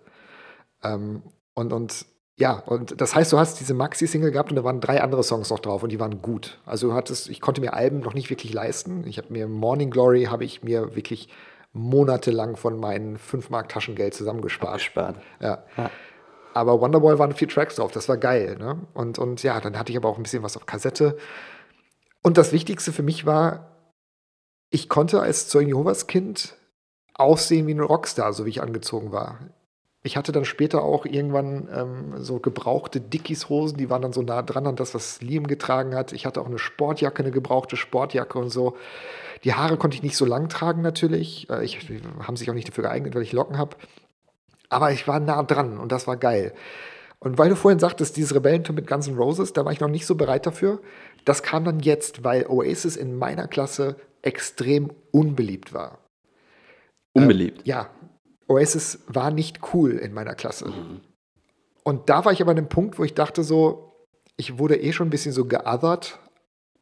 Ähm, und, und ja, und das heißt, du hast diese Maxi-Single gehabt und da waren drei andere Songs noch drauf und die waren gut. Also hattest, ich konnte mir Alben noch nicht wirklich leisten. Ich habe mir Morning Glory habe ich mir wirklich monatelang von meinem 5 Mark Taschengeld zusammengespart. Gespart. Ja. ja. Aber Wonderboy waren vier Tracks drauf, das war geil. Ne? Und, und ja, dann hatte ich aber auch ein bisschen was auf Kassette. Und das Wichtigste für mich war, ich konnte als Zeugen Jehovas Kind aussehen wie ein Rockstar, so wie ich angezogen war. Ich hatte dann später auch irgendwann ähm, so gebrauchte Dickies-Hosen, die waren dann so nah dran an das, was Liam getragen hat. Ich hatte auch eine Sportjacke, eine gebrauchte Sportjacke und so. Die Haare konnte ich nicht so lang tragen natürlich. Äh, ich, haben sich auch nicht dafür geeignet, weil ich Locken habe. Aber ich war nah dran und das war geil. Und weil du vorhin sagtest, dieses Rebellentum mit Guns N' Roses, da war ich noch nicht so bereit dafür. Das kam dann jetzt, weil Oasis in meiner Klasse extrem unbeliebt war. Unbeliebt? Äh, ja, Oasis war nicht cool in meiner Klasse. Mhm. Und da war ich aber an einem Punkt, wo ich dachte so, ich wurde eh schon ein bisschen so geothert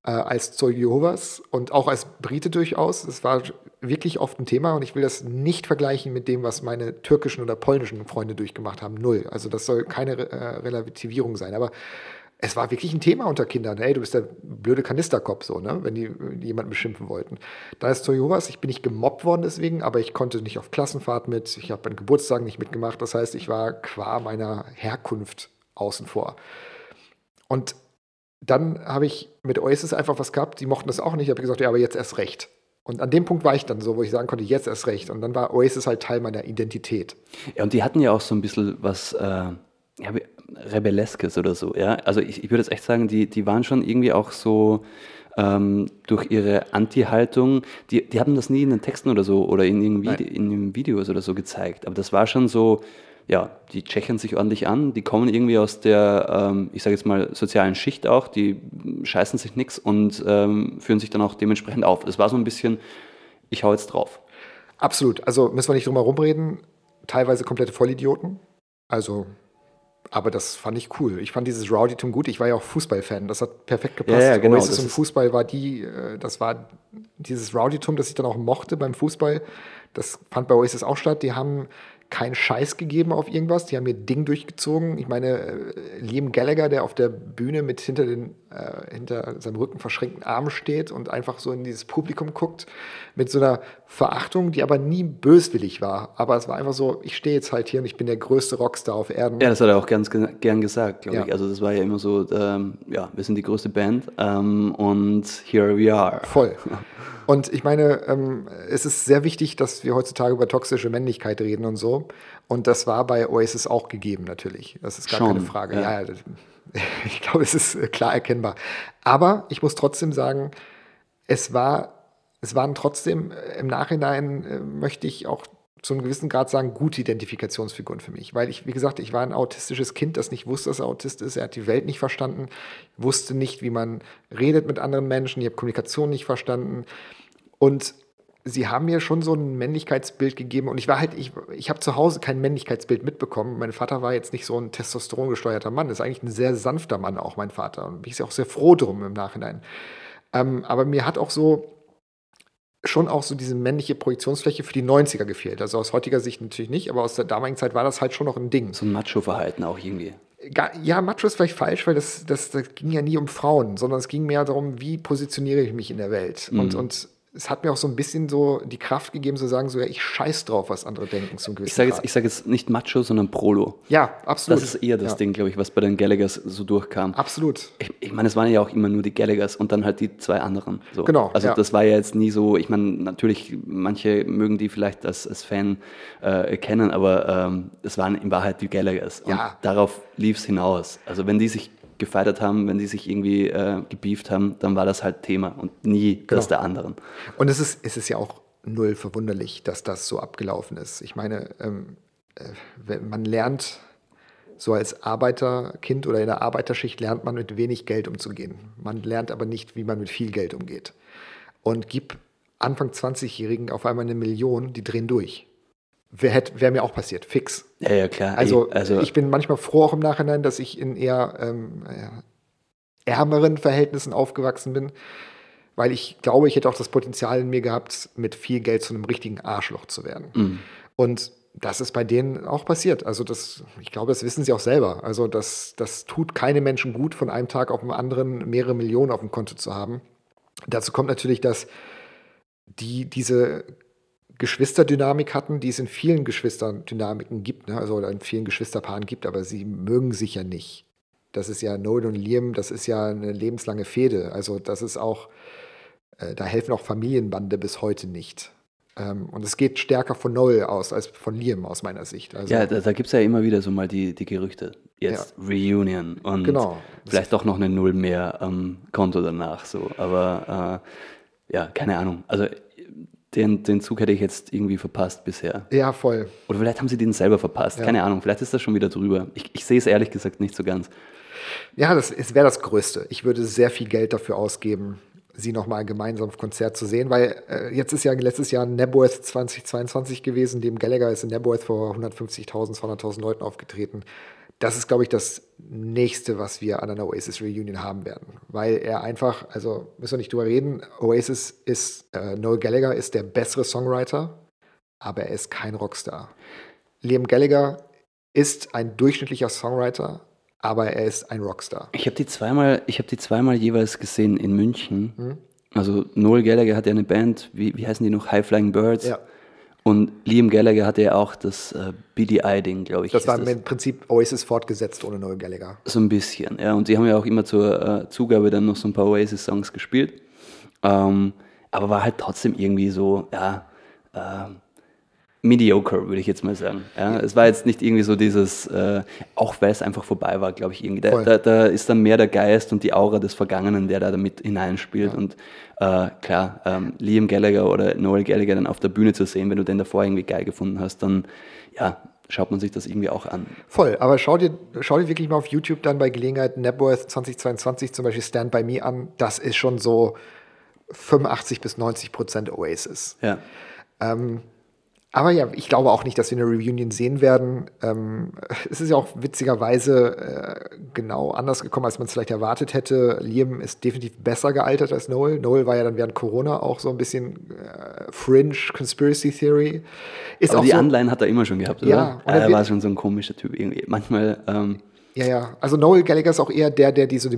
äh, als Zeuge Jehovas und auch als Brite durchaus. Es war wirklich oft ein Thema und ich will das nicht vergleichen mit dem, was meine türkischen oder polnischen Freunde durchgemacht haben. Null. Also das soll keine äh, Relativierung sein. Aber es war wirklich ein Thema unter Kindern. Hey, du bist der blöde Kanisterkopf, so, ne? wenn die, jemanden beschimpfen wollten. Da ist Toyowas, ich bin nicht gemobbt worden deswegen, aber ich konnte nicht auf Klassenfahrt mit, ich habe beim Geburtstag nicht mitgemacht. Das heißt, ich war qua meiner Herkunft außen vor. Und dann habe ich mit Oasis einfach was gehabt, die mochten das auch nicht. Ich habe gesagt, ja, aber jetzt erst recht. Und an dem Punkt war ich dann so, wo ich sagen konnte, jetzt erst recht. Und dann war Oasis halt Teil meiner Identität. Ja, und die hatten ja auch so ein bisschen was, äh, ja, Rebelleskes oder so. Ja? Also ich, ich würde jetzt echt sagen, die, die waren schon irgendwie auch so ähm, durch ihre Anti-Haltung, die, die haben das nie in den Texten oder so oder in, in, Vide in den Videos oder so gezeigt. Aber das war schon so, ja, die tschechern sich ordentlich an, die kommen irgendwie aus der, ähm, ich sage jetzt mal, sozialen Schicht auch, die scheißen sich nichts und ähm, führen sich dann auch dementsprechend auf. Das war so ein bisschen, ich hau jetzt drauf. Absolut. Also müssen wir nicht drum herum reden. Teilweise komplette Vollidioten. Also aber das fand ich cool. Ich fand dieses Rowdytum gut. Ich war ja auch Fußballfan. Das hat perfekt gepasst. Ja, ja, genau, Oasis und Fußball war die, äh, das war dieses Rowdytum, das ich dann auch mochte beim Fußball. Das fand bei Oasis auch statt. Die haben keinen Scheiß gegeben auf irgendwas. Die haben ihr Ding durchgezogen. Ich meine, äh, Liam Gallagher, der auf der Bühne mit hinter, den, äh, hinter seinem Rücken verschränkten Armen steht und einfach so in dieses Publikum guckt, mit so einer Verachtung, die aber nie böswillig war. Aber es war einfach so, ich stehe jetzt halt hier und ich bin der größte Rockstar auf Erden. Ja, das hat er auch ganz gern gesagt, glaube ja. ich. Also das war ja immer so, ähm, ja, wir sind die größte Band ähm, und here we are. Voll. Und ich meine, ähm, es ist sehr wichtig, dass wir heutzutage über toxische Männlichkeit reden und so. Und das war bei Oasis auch gegeben, natürlich. Das ist gar Schon, keine Frage. Ja. ja ich glaube, es ist äh, klar erkennbar. Aber ich muss trotzdem sagen, es war, es waren trotzdem äh, im Nachhinein, äh, möchte ich auch zu einem gewissen Grad sagen, gute Identifikationsfiguren für mich. Weil ich, wie gesagt, ich war ein autistisches Kind, das nicht wusste, dass er Autist ist. Er hat die Welt nicht verstanden, wusste nicht, wie man redet mit anderen Menschen. Ich habe Kommunikation nicht verstanden. Und sie haben mir schon so ein Männlichkeitsbild gegeben und ich war halt, ich, ich habe zu Hause kein Männlichkeitsbild mitbekommen. Mein Vater war jetzt nicht so ein testosterongesteuerter Mann, ist eigentlich ein sehr sanfter Mann, auch mein Vater. Und bin ich auch sehr froh drum im Nachhinein. Ähm, aber mir hat auch so schon auch so diese männliche Projektionsfläche für die 90er gefehlt. Also aus heutiger Sicht natürlich nicht, aber aus der damaligen Zeit war das halt schon noch ein Ding. So ein Macho-Verhalten auch irgendwie. Ja, Macho ist vielleicht falsch, weil das, das, das ging ja nie um Frauen, sondern es ging mehr darum, wie positioniere ich mich in der Welt. Mhm. Und, und es hat mir auch so ein bisschen so die Kraft gegeben, zu sagen, so, ja, ich scheiß drauf, was andere denken zum gewissen Ich sage jetzt, sag jetzt nicht Macho, sondern Prolo. Ja, absolut. Das ist eher das ja. Ding, glaube ich, was bei den Gallaghers so durchkam. Absolut. Ich, ich meine, es waren ja auch immer nur die Gallaghers und dann halt die zwei anderen. So. Genau. Also ja. das war ja jetzt nie so, ich meine, natürlich, manche mögen die vielleicht als, als Fan äh, kennen, aber ähm, es waren in Wahrheit die Gallaghers. Und ja. darauf lief es hinaus. Also wenn die sich gefeiert haben, wenn die sich irgendwie äh, gebieft haben, dann war das halt Thema und nie genau. das der anderen. Und es ist, es ist ja auch null verwunderlich, dass das so abgelaufen ist. Ich meine, ähm, äh, man lernt so als Arbeiterkind oder in der Arbeiterschicht lernt man mit wenig Geld umzugehen. Man lernt aber nicht, wie man mit viel Geld umgeht. und gib Anfang 20-Jährigen auf einmal eine Million, die drehen durch. Wäre wär mir auch passiert, fix. Ja, ja, klar. Also, also ich bin manchmal froh auch im Nachhinein, dass ich in eher ähm, ja, ärmeren Verhältnissen aufgewachsen bin, weil ich glaube, ich hätte auch das Potenzial in mir gehabt, mit viel Geld zu einem richtigen Arschloch zu werden. Mhm. Und das ist bei denen auch passiert. Also das, ich glaube, das wissen sie auch selber. Also das, das tut keine Menschen gut, von einem Tag auf den anderen mehrere Millionen auf dem Konto zu haben. Dazu kommt natürlich, dass die diese Geschwisterdynamik hatten, die es in vielen Geschwisterdynamiken gibt, ne? also in vielen Geschwisterpaaren gibt, aber sie mögen sich ja nicht. Das ist ja Noel und Liam, das ist ja eine lebenslange Fehde. Also das ist auch, äh, da helfen auch Familienbande bis heute nicht. Ähm, und es geht stärker von Noel aus als von Liam aus meiner Sicht. Also, ja, da, da gibt es ja immer wieder so mal die, die Gerüchte. Jetzt Reunion und Genau. vielleicht doch noch eine Null mehr am Konto danach. So. Aber äh, ja, keine Ahnung. Also den, den Zug hätte ich jetzt irgendwie verpasst bisher. ja, voll. Oder vielleicht haben sie den selber verpasst. Ja. Keine Ahnung. Vielleicht ist das schon wieder drüber. Ich, ich sehe es ehrlich gesagt nicht so ganz. Ja, das es wäre das Größte. Ich würde sehr viel Geld dafür ausgeben, sie nochmal gemeinsam auf Konzert zu sehen, weil äh, jetzt ist ja letztes Jahr Nebworth 2022 gewesen. Dem Gallagher ist in Nebworth vor 150.000, 200.000 Leuten aufgetreten. Das ist, glaube ich, das nächste, was wir an einer Oasis Reunion haben werden, weil er einfach, also müssen wir nicht drüber reden, Oasis ist, äh, Noel Gallagher ist der bessere Songwriter, aber er ist kein Rockstar. Liam Gallagher ist ein durchschnittlicher Songwriter, aber er ist ein Rockstar. Ich habe die zweimal, ich habe die zweimal jeweils gesehen in München. Mhm. Also Noel Gallagher hat ja eine Band, wie, wie heißen die noch? High Flying Birds. Ja. Und Liam Gallagher hatte ja auch das äh, BDI-Ding, glaube ich. Das war im Prinzip Oasis fortgesetzt ohne Noel Gallagher. So ein bisschen, ja. Und die haben ja auch immer zur äh, Zugabe dann noch so ein paar Oasis-Songs gespielt. Ähm, aber war halt trotzdem irgendwie so, ja, äh, mediocre, würde ich jetzt mal sagen. Ja, es war jetzt nicht irgendwie so dieses, äh, auch weil es einfach vorbei war, glaube ich, irgendwie. Da, da, da ist dann mehr der Geist und die Aura des Vergangenen, der da damit hineinspielt. Ja. Und äh, klar, ähm, Liam Gallagher oder Noel Gallagher dann auf der Bühne zu sehen, wenn du den davor irgendwie geil gefunden hast, dann ja, schaut man sich das irgendwie auch an. Voll, aber schau dir, schau dir wirklich mal auf YouTube dann bei Gelegenheit Nebworth 2022 zum Beispiel Stand By Me an. Das ist schon so 85 bis 90 Prozent Oasis. Ja. Ähm, aber ja, ich glaube auch nicht, dass wir eine Reunion sehen werden. Ähm, es ist ja auch witzigerweise äh, genau anders gekommen, als man es vielleicht erwartet hätte. Liam ist definitiv besser gealtert als Noel. Noel war ja dann während Corona auch so ein bisschen äh, Fringe Conspiracy Theory. Ist Aber auch die so, Anleihen hat er immer schon gehabt, oder? Ja, und er er war schon so ein komischer Typ irgendwie. Manchmal, ähm, Ja, ja. Also Noel Gallagher ist auch eher der, der die so die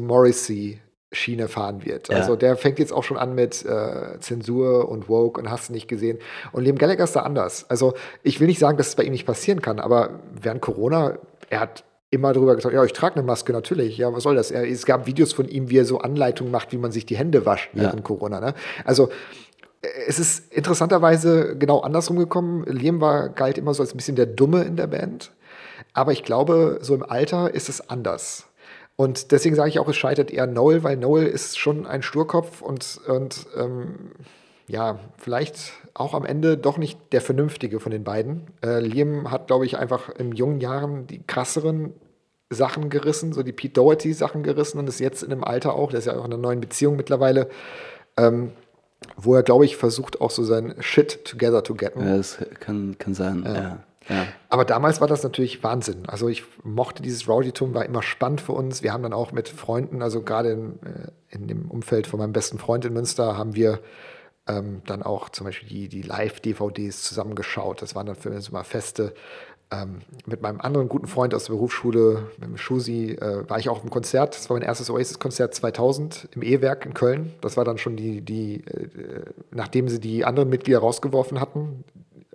Morrissey-Schiene fahren wird. Ja. Also der fängt jetzt auch schon an mit äh, Zensur und Woke und hast du nicht gesehen. Und Liam Gallagher ist da anders. Also ich will nicht sagen, dass es bei ihm nicht passieren kann, aber während Corona, er hat immer darüber gesagt, ja, ich trage eine Maske, natürlich. Ja, was soll das? Er, es gab Videos von ihm, wie er so Anleitungen macht, wie man sich die Hände wascht während Ja. Corona. Ne? Also es ist interessanterweise genau andersrum gekommen. Liam war, galt immer so als ein bisschen der Dumme in der Band. Aber ich glaube, so im Alter ist es anders. Und deswegen sage ich auch, es scheitert eher Noel, weil Noel ist schon ein Sturkopf und, und ähm, ja, vielleicht auch am Ende doch nicht der Vernünftige von den beiden. Äh, Liam hat, glaube ich, einfach in jungen Jahren die krasseren Sachen gerissen, so die Pete Doherty-Sachen gerissen und ist jetzt in einem Alter auch, der ist ja auch in einer neuen Beziehung mittlerweile, ähm, wo er, glaube ich, versucht auch so sein Shit together to getten. ja, das kann, kann sein. Ja. Aber damals war das natürlich Wahnsinn. Also ich mochte dieses Rowdytum, war immer spannend für uns. Wir haben dann auch mit Freunden, also gerade in, äh, in dem Umfeld von meinem besten Freund in Münster, haben wir ähm, dann auch zum Beispiel die, die Live-DVDs zusammengeschaut. Das waren dann für uns immer Feste. Ähm, mit meinem anderen guten Freund aus der Berufsschule, mit dem Schusi, äh, war ich auch im Konzert. Das war mein erstes Oasis-Konzert 2000 im E-Werk in Köln. Das war dann schon die, die äh, nachdem sie die anderen Mitglieder rausgeworfen hatten.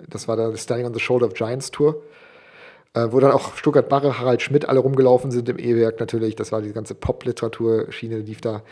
Das war der Standing on the Shoulder of Giants Tour äh, wo dann auch Stuttgart Barre, Harald Schmidt alle rumgelaufen sind im E-Werk natürlich. Das war die ganze Pop-Literatur-Schiene, lief da.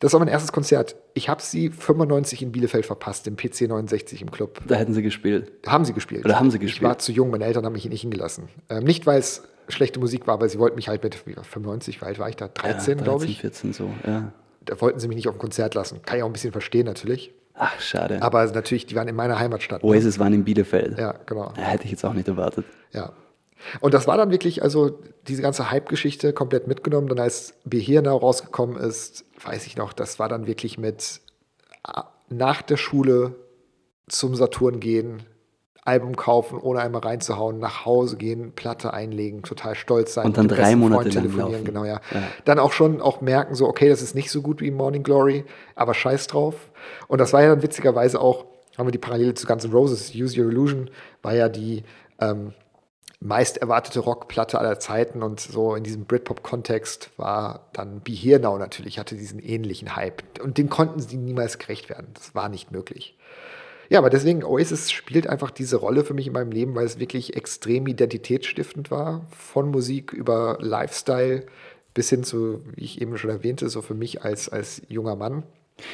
Das war mein erstes Konzert. Ich habe sie 95 in Bielefeld verpasst, im PC 69 im Club. Da hätten sie gespielt. Haben sie gespielt. Oder haben sie Ich gespielt? war zu jung, meine Eltern haben mich nicht hingelassen. Ähm, nicht, weil es schlechte Musik war, aber sie wollten mich halt mit wie, 95, wie alt war ich da? 13, ja, glaube ich. 14 so, ja. Da wollten sie mich nicht auf ein Konzert lassen. Kann ich auch ein bisschen verstehen natürlich. Ach, schade. Aber natürlich, die waren in meiner Heimatstadt. ne? Oasis waren in Bielefeld. Ja, genau. Ja, hätte ich jetzt auch nicht erwartet. Ja. Und das war dann wirklich, also diese ganze Hype-Geschichte komplett mitgenommen. Dann als Behirna rausgekommen ist, weiß ich noch, das war dann wirklich mit A- nach der Schule zum Saturn gehen, Album kaufen, ohne einmal reinzuhauen, nach Hause gehen, Platte einlegen, total stolz sein. Und dann drei Monate lang laufen. genau, ja. Ja. Dann auch schon auch merken, so, okay, das ist nicht so gut wie Morning Glory, aber scheiß drauf. Und das war ja dann witzigerweise auch, haben wir die Parallele zu Guns N' Roses, Use Your Illusion, war ja die ähm, meist erwartete Rockplatte aller Zeiten und so in diesem Britpop-Kontext war dann Be Here Now natürlich, hatte diesen ähnlichen Hype. Und dem konnten sie niemals gerecht werden. Das war nicht möglich. Ja, aber deswegen, Oasis spielt einfach diese Rolle für mich in meinem Leben, weil es wirklich extrem identitätsstiftend war. Von Musik über Lifestyle bis hin zu, wie ich eben schon erwähnte, so für mich als, als junger Mann.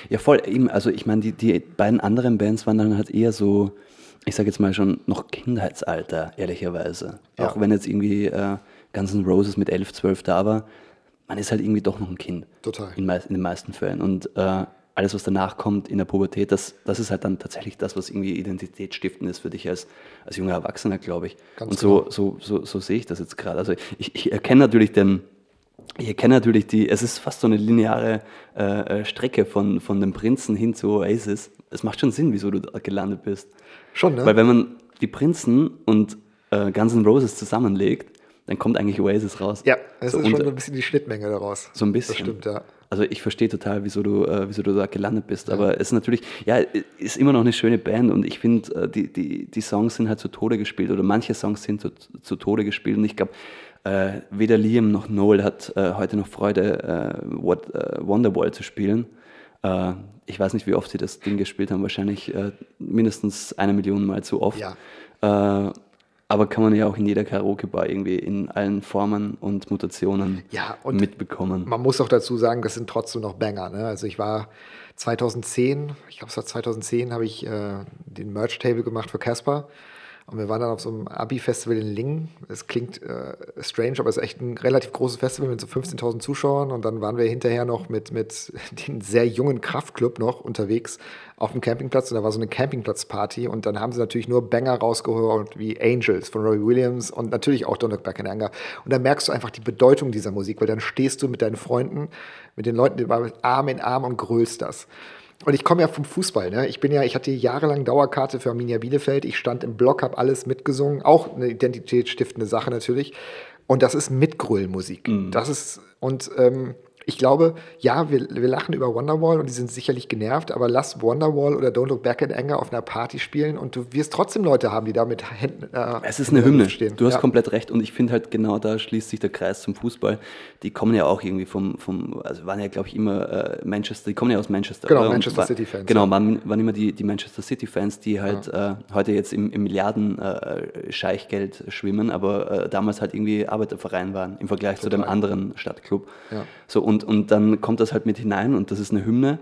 Ja, voll. Eben, also ich meine, die, die beiden anderen Bands waren dann halt eher so, ich sage jetzt mal schon noch Kindheitsalter, ehrlicherweise. Ja. Auch wenn jetzt irgendwie äh, Guns N' Roses mit 11, 12 da war, man ist halt irgendwie doch noch ein Kind. Total. In, in den meisten Fällen. Und äh, alles, was danach kommt in der Pubertät, das, das ist halt dann tatsächlich das, was irgendwie identitätsstiftend ist für dich als, als junger Erwachsener, glaube ich. Ganz Und so, genau. so, so, so sehe ich das jetzt gerade. Also ich, ich erkenne natürlich den, ich erkenne natürlich die, es ist fast so eine lineare äh, äh, Strecke von, von dem Prinzen hin zu Oasis. Es macht schon Sinn, wieso du da gelandet bist. Schon, ne? Weil wenn man die Prinzen und äh, Guns N' Roses zusammenlegt, dann kommt eigentlich Oasis raus. ja, es so, ist schon so ein bisschen die Schnittmenge daraus. so ein bisschen. Das stimmt, ja. Also ich verstehe total, wieso du, äh, wieso du da gelandet bist. Aber es ist natürlich, ja, ist immer noch eine schöne Band und ich finde, äh, die, die, die Songs sind halt zu Tode gespielt oder manche Songs sind zu, zu Tode gespielt und ich glaube, äh, weder Liam noch Noel hat äh, heute noch Freude, äh, What, äh, Wonderwall zu spielen. Äh, ich weiß nicht, wie oft sie das Ding gespielt haben, wahrscheinlich mindestens eine Million Mal zu oft. Ja. Aber kann man ja auch in jeder Karaoke-Bar irgendwie in allen Formen und Mutationen Ja, und mitbekommen. Man muss auch dazu sagen, das sind trotzdem noch Banger. Ne? Also ich war 2010, ich glaube es war 2010, habe ich äh, den Merch-Table gemacht für Casper. Und wir waren dann auf so einem Abi-Festival in Lingen. Es klingt äh, strange, aber es ist echt ein relativ großes Festival mit so 15.000 Zuschauern. Und dann waren wir hinterher noch mit, mit dem sehr jungen Kraftclub noch unterwegs auf dem Campingplatz. Und da war so eine Campingplatzparty. Und dann haben sie natürlich nur Banger rausgeholt wie Angels von Robbie Williams und natürlich auch Don't Look Back in Anger. Und dann merkst du einfach die Bedeutung dieser Musik, weil dann stehst du mit deinen Freunden, mit den Leuten, die waren Arm in Arm und grölst das. Und ich komme ja vom Fußball. Ne? Ich bin ja, ich hatte jahrelang Dauerkarte für Arminia Bielefeld. Ich stand im Block, habe alles mitgesungen. Auch eine identitätsstiftende Sache natürlich. Und das ist Mitgröllmusik. Das ist, und ähm, ich glaube, ja, wir, wir lachen über Wonderwall und die sind sicherlich genervt, aber lass Wonderwall oder Don't Look Back in Anger auf einer Party spielen und du wirst trotzdem Leute haben, die da mit Händen. Äh, Es ist in eine Hymne. Stehen. Du hast ja. komplett recht. Und ich finde halt genau da schließt sich der Kreis zum Fußball. Die kommen ja auch irgendwie vom, vom also waren ja, glaube ich, immer äh, Manchester, die kommen ja aus Manchester. Genau, Manchester City-Fans, Genau, ja. waren, waren immer die, die Manchester City-Fans, die halt äh, heute jetzt im, im Milliarden-Scheichgeld schwimmen, aber äh, damals halt irgendwie Arbeiterverein waren im Vergleich zu dem Total. anderen Stadtclub. Ja. So, und, und dann kommt das halt mit hinein und das ist eine Hymne.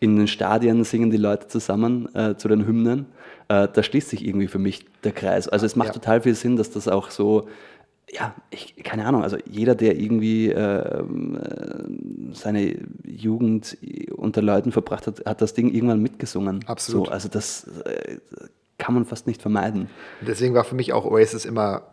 In den Stadien singen die Leute zusammen äh, zu den Hymnen. Äh, da schließt sich irgendwie für mich der Kreis. Also es macht Ja. total viel Sinn, dass das auch so, ja, ich, keine Ahnung, also jeder, der irgendwie ähm, äh, seine Jugend unter Leuten verbracht hat, hat das Ding irgendwann mitgesungen. Absolut. So, also das äh, kann man fast nicht vermeiden. Deswegen war für mich auch Oasis immer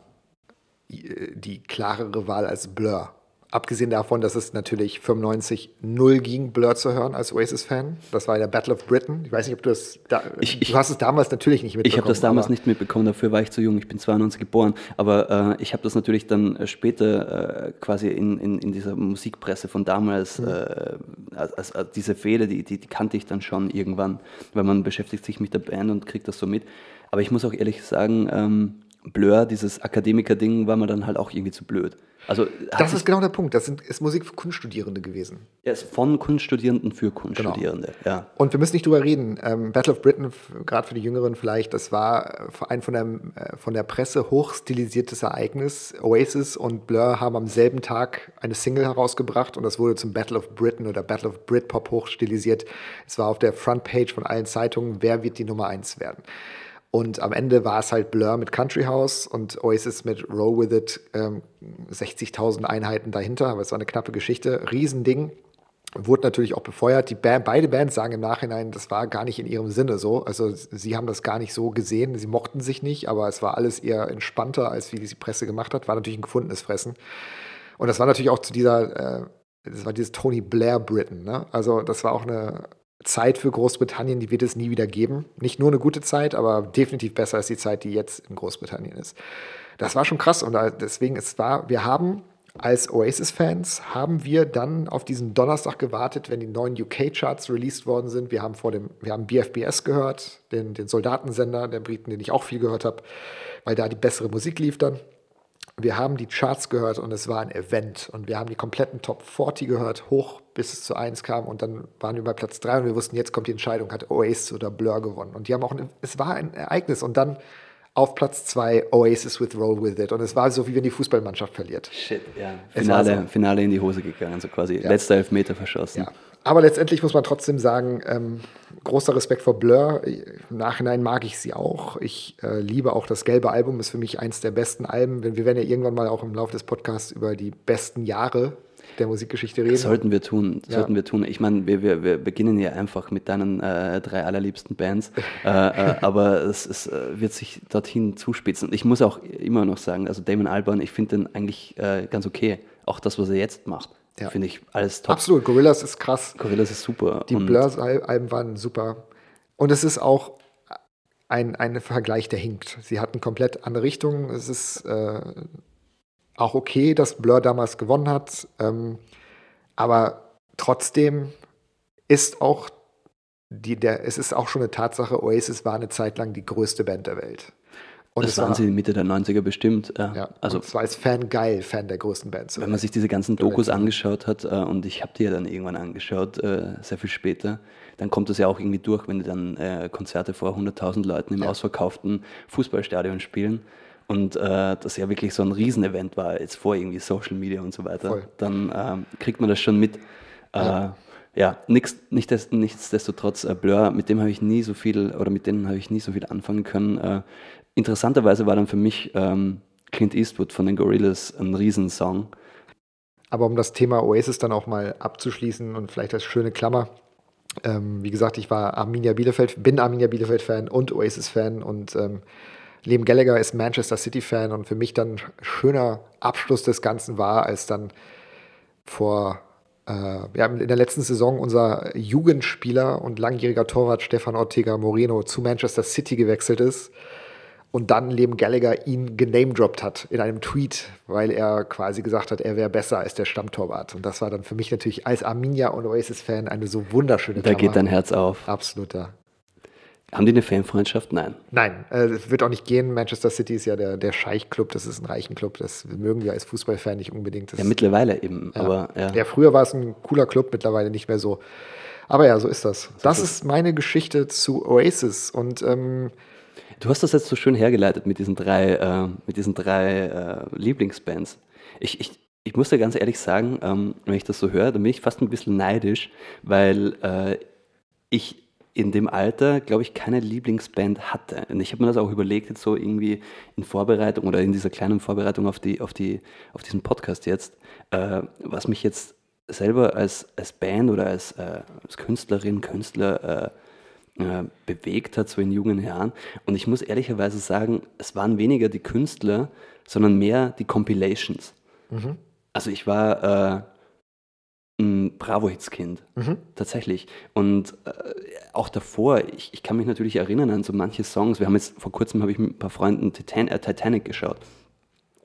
äh, die klarere Wahl als Blur. Abgesehen davon, dass es natürlich 95 null ging, Blur zu hören als Oasis-Fan. Das war ja der Battle of Britain. Ich weiß nicht, ob du das. Da, Ich- ich- du hast es damals natürlich nicht mitbekommen. Ich habe das damals nicht mitbekommen, dafür war ich zu jung, ich bin 92 geboren, aber äh, ich habe das natürlich dann äh, später äh, quasi in, in, in dieser Musikpresse von damals, Mhm. äh, als, als, diese Fehde, die, die, die kannte ich dann schon irgendwann, weil man beschäftigt sich mit der Band und kriegt das so mit. Aber ich muss auch ehrlich sagen, ähm, Blur, dieses Akademiker-Ding, war mir dann halt auch irgendwie zu blöd. Also Das ist genau der Punkt. Das sind, ist Musik für Kunststudierende gewesen. ja, ist von Kunststudierenden für Kunststudierende, Genau. ja. Und wir müssen nicht drüber reden. Ähm, Battle of Britain, gerade für die Jüngeren vielleicht, das war äh, ein von der, äh, von der Presse hochstilisiertes Ereignis. Oasis und Blur haben am selben Tag eine Single herausgebracht und das wurde zum Battle of Britain oder Battle of Britpop hochstilisiert. Es war auf der Frontpage von allen Zeitungen, wer wird die Nummer eins werden. Und am Ende war es halt Blur mit Country House und Oasis mit Roll With It, ähm, 60.000 Einheiten dahinter, aber es war eine knappe Geschichte, Riesending. Wurde natürlich auch befeuert. Die Band, beide Bands sagen im Nachhinein, das war gar nicht in ihrem Sinne so. Also sie haben das gar nicht so gesehen. Sie mochten sich nicht, aber es war alles eher entspannter, als wie die Presse gemacht hat. War natürlich ein gefundenes Fressen. Und das war natürlich auch zu dieser, äh, das war dieses Tony Blair Britain. Ne? Also das war auch eine, Zeit für Großbritannien, die wird es nie wieder geben. Nicht nur eine gute Zeit, aber definitiv besser als die Zeit, die jetzt in Großbritannien ist. Das war schon krass und deswegen, es war, wir haben als Oasis-Fans haben wir dann auf diesen Donnerstag gewartet, wenn die neuen UK-Charts released worden sind. Wir haben vor dem, wir haben BFBS gehört, den, den Soldatensender der Briten, den ich auch viel gehört habe, weil da die bessere Musik lief dann. Wir haben die Charts gehört und es war ein Event. Und wir haben die kompletten Top 40 gehört, hoch bis es zu 1 kam. Und dann waren wir bei Platz 3 und wir wussten, jetzt kommt die Entscheidung, hat Oasis oder Blur gewonnen. Und die haben auch, ein, es war ein Ereignis. Und dann auf Platz 2 Oasis with Roll With It. Und es war so, wie wenn die Fußballmannschaft verliert. Shit, ja. Finale, so. Finale in die Hose gegangen, so quasi ja. letzter Elfmeter verschossen. Ja. Aber letztendlich muss man trotzdem sagen, ähm, großer Respekt vor Blur. Im Nachhinein mag ich sie auch. Ich äh, liebe auch das gelbe Album, ist für mich eins der besten Alben. Wir werden ja irgendwann mal auch im Laufe des Podcasts über die besten Jahre der Musikgeschichte reden. sollten wir tun, sollten ja. wir tun. Ich meine, wir, wir, wir beginnen ja einfach mit deinen äh, drei allerliebsten Bands, äh, äh, aber es, es, äh, wird sich dorthin zuspitzen. Ich muss auch immer noch sagen, also Damon Albarn, ich finde den eigentlich äh, ganz okay. Auch das, was er jetzt macht. Ja. Finde ich alles top. Absolut, Gorillas ist krass. Gorillas ist super. Die Blur-Alben waren super. Und es ist auch ein, ein Vergleich, der hinkt. Sie hatten komplett andere Richtungen. Es ist äh, auch okay, dass Blur damals gewonnen hat. Ähm, aber trotzdem ist auch die, der, es ist auch schon eine Tatsache, Oasis war eine Zeit lang die größte Band der Welt. Und das waren war, sie Mitte der 90er bestimmt. Ja, ja also es war als Fan geil, Fan der größten Bands. Wenn man sich diese ganzen Dokus angeschaut hat, äh, und ich habe die ja dann irgendwann angeschaut, äh, sehr viel später, dann kommt das ja auch irgendwie durch, wenn die dann äh, Konzerte vor 100.000 Leuten im ja. ausverkauften Fußballstadion spielen und äh, das ja wirklich so ein Riesenevent war, jetzt vor irgendwie Social Media und so weiter, Voll. dann ähm, kriegt man das schon mit. Äh, ja, ja nix, nicht, nichtsdestotrotz, äh, Blur, mit dem habe ich nie so viel, oder mit denen habe ich nie so viel anfangen können. Äh, interessanterweise war dann für mich ähm, Clint Eastwood von den Gorillas ein Riesensong. Aber um das Thema Oasis dann auch mal abzuschließen und vielleicht als schöne Klammer, ähm, wie gesagt, ich war Arminia Bielefeld, bin Arminia Bielefeld-Fan und Oasis-Fan und ähm, Liam Gallagher ist Manchester City-Fan und für mich dann ein schöner Abschluss des Ganzen war, als dann vor äh, ja, in der letzten Saison unser Jugendspieler und langjähriger Torwart Stefan Ortega Moreno zu Manchester City gewechselt ist und dann Liam Gallagher ihn genamedroppt hat in einem Tweet, weil er quasi gesagt hat, er wäre besser als der Stammtorwart. Und das war dann für mich natürlich als Arminia und Oasis-Fan eine so wunderschöne Da Klammer. geht dein Herz auf. Absolut, ja. Haben die eine Fanfreundschaft? Nein. Nein, äh, es wird auch nicht gehen. Manchester City ist ja der, der Scheich-Club, das ist ein reichen Club. Das mögen wir als Fußballfan nicht unbedingt. Das ja, mittlerweile eben. Ja. Aber, ja. ja, früher war es ein cooler Club, mittlerweile nicht mehr so. Aber ja, so ist das. Das, das ist meine Geschichte zu Oasis. Und ähm, du hast das jetzt so schön hergeleitet mit diesen drei, äh, mit diesen drei äh, Lieblingsbands. Ich, ich, ich muss dir ganz ehrlich sagen, ähm, wenn ich das so höre, dann bin ich fast ein bisschen neidisch, weil äh, ich in dem Alter, glaube ich, keine Lieblingsband hatte. Und ich habe mir das auch überlegt, jetzt so irgendwie in Vorbereitung oder in dieser kleinen Vorbereitung auf, die, auf, die, auf diesen Podcast jetzt, äh, was mich jetzt selber als, als Band oder als, äh, als Künstlerin, Künstler äh, äh bewegt hat, so in jungen Jahren. Und ich muss ehrlicherweise sagen, es waren weniger die Künstler, sondern mehr die Compilations. Mhm. Also ich war äh, ein Bravo-Hits-Kind, mhm. tatsächlich. Und äh, auch davor, ich, ich, kann mich natürlich erinnern an so manche Songs. Wir haben jetzt vor kurzem habe ich mit ein paar Freunden Titan äh, Titanic geschaut.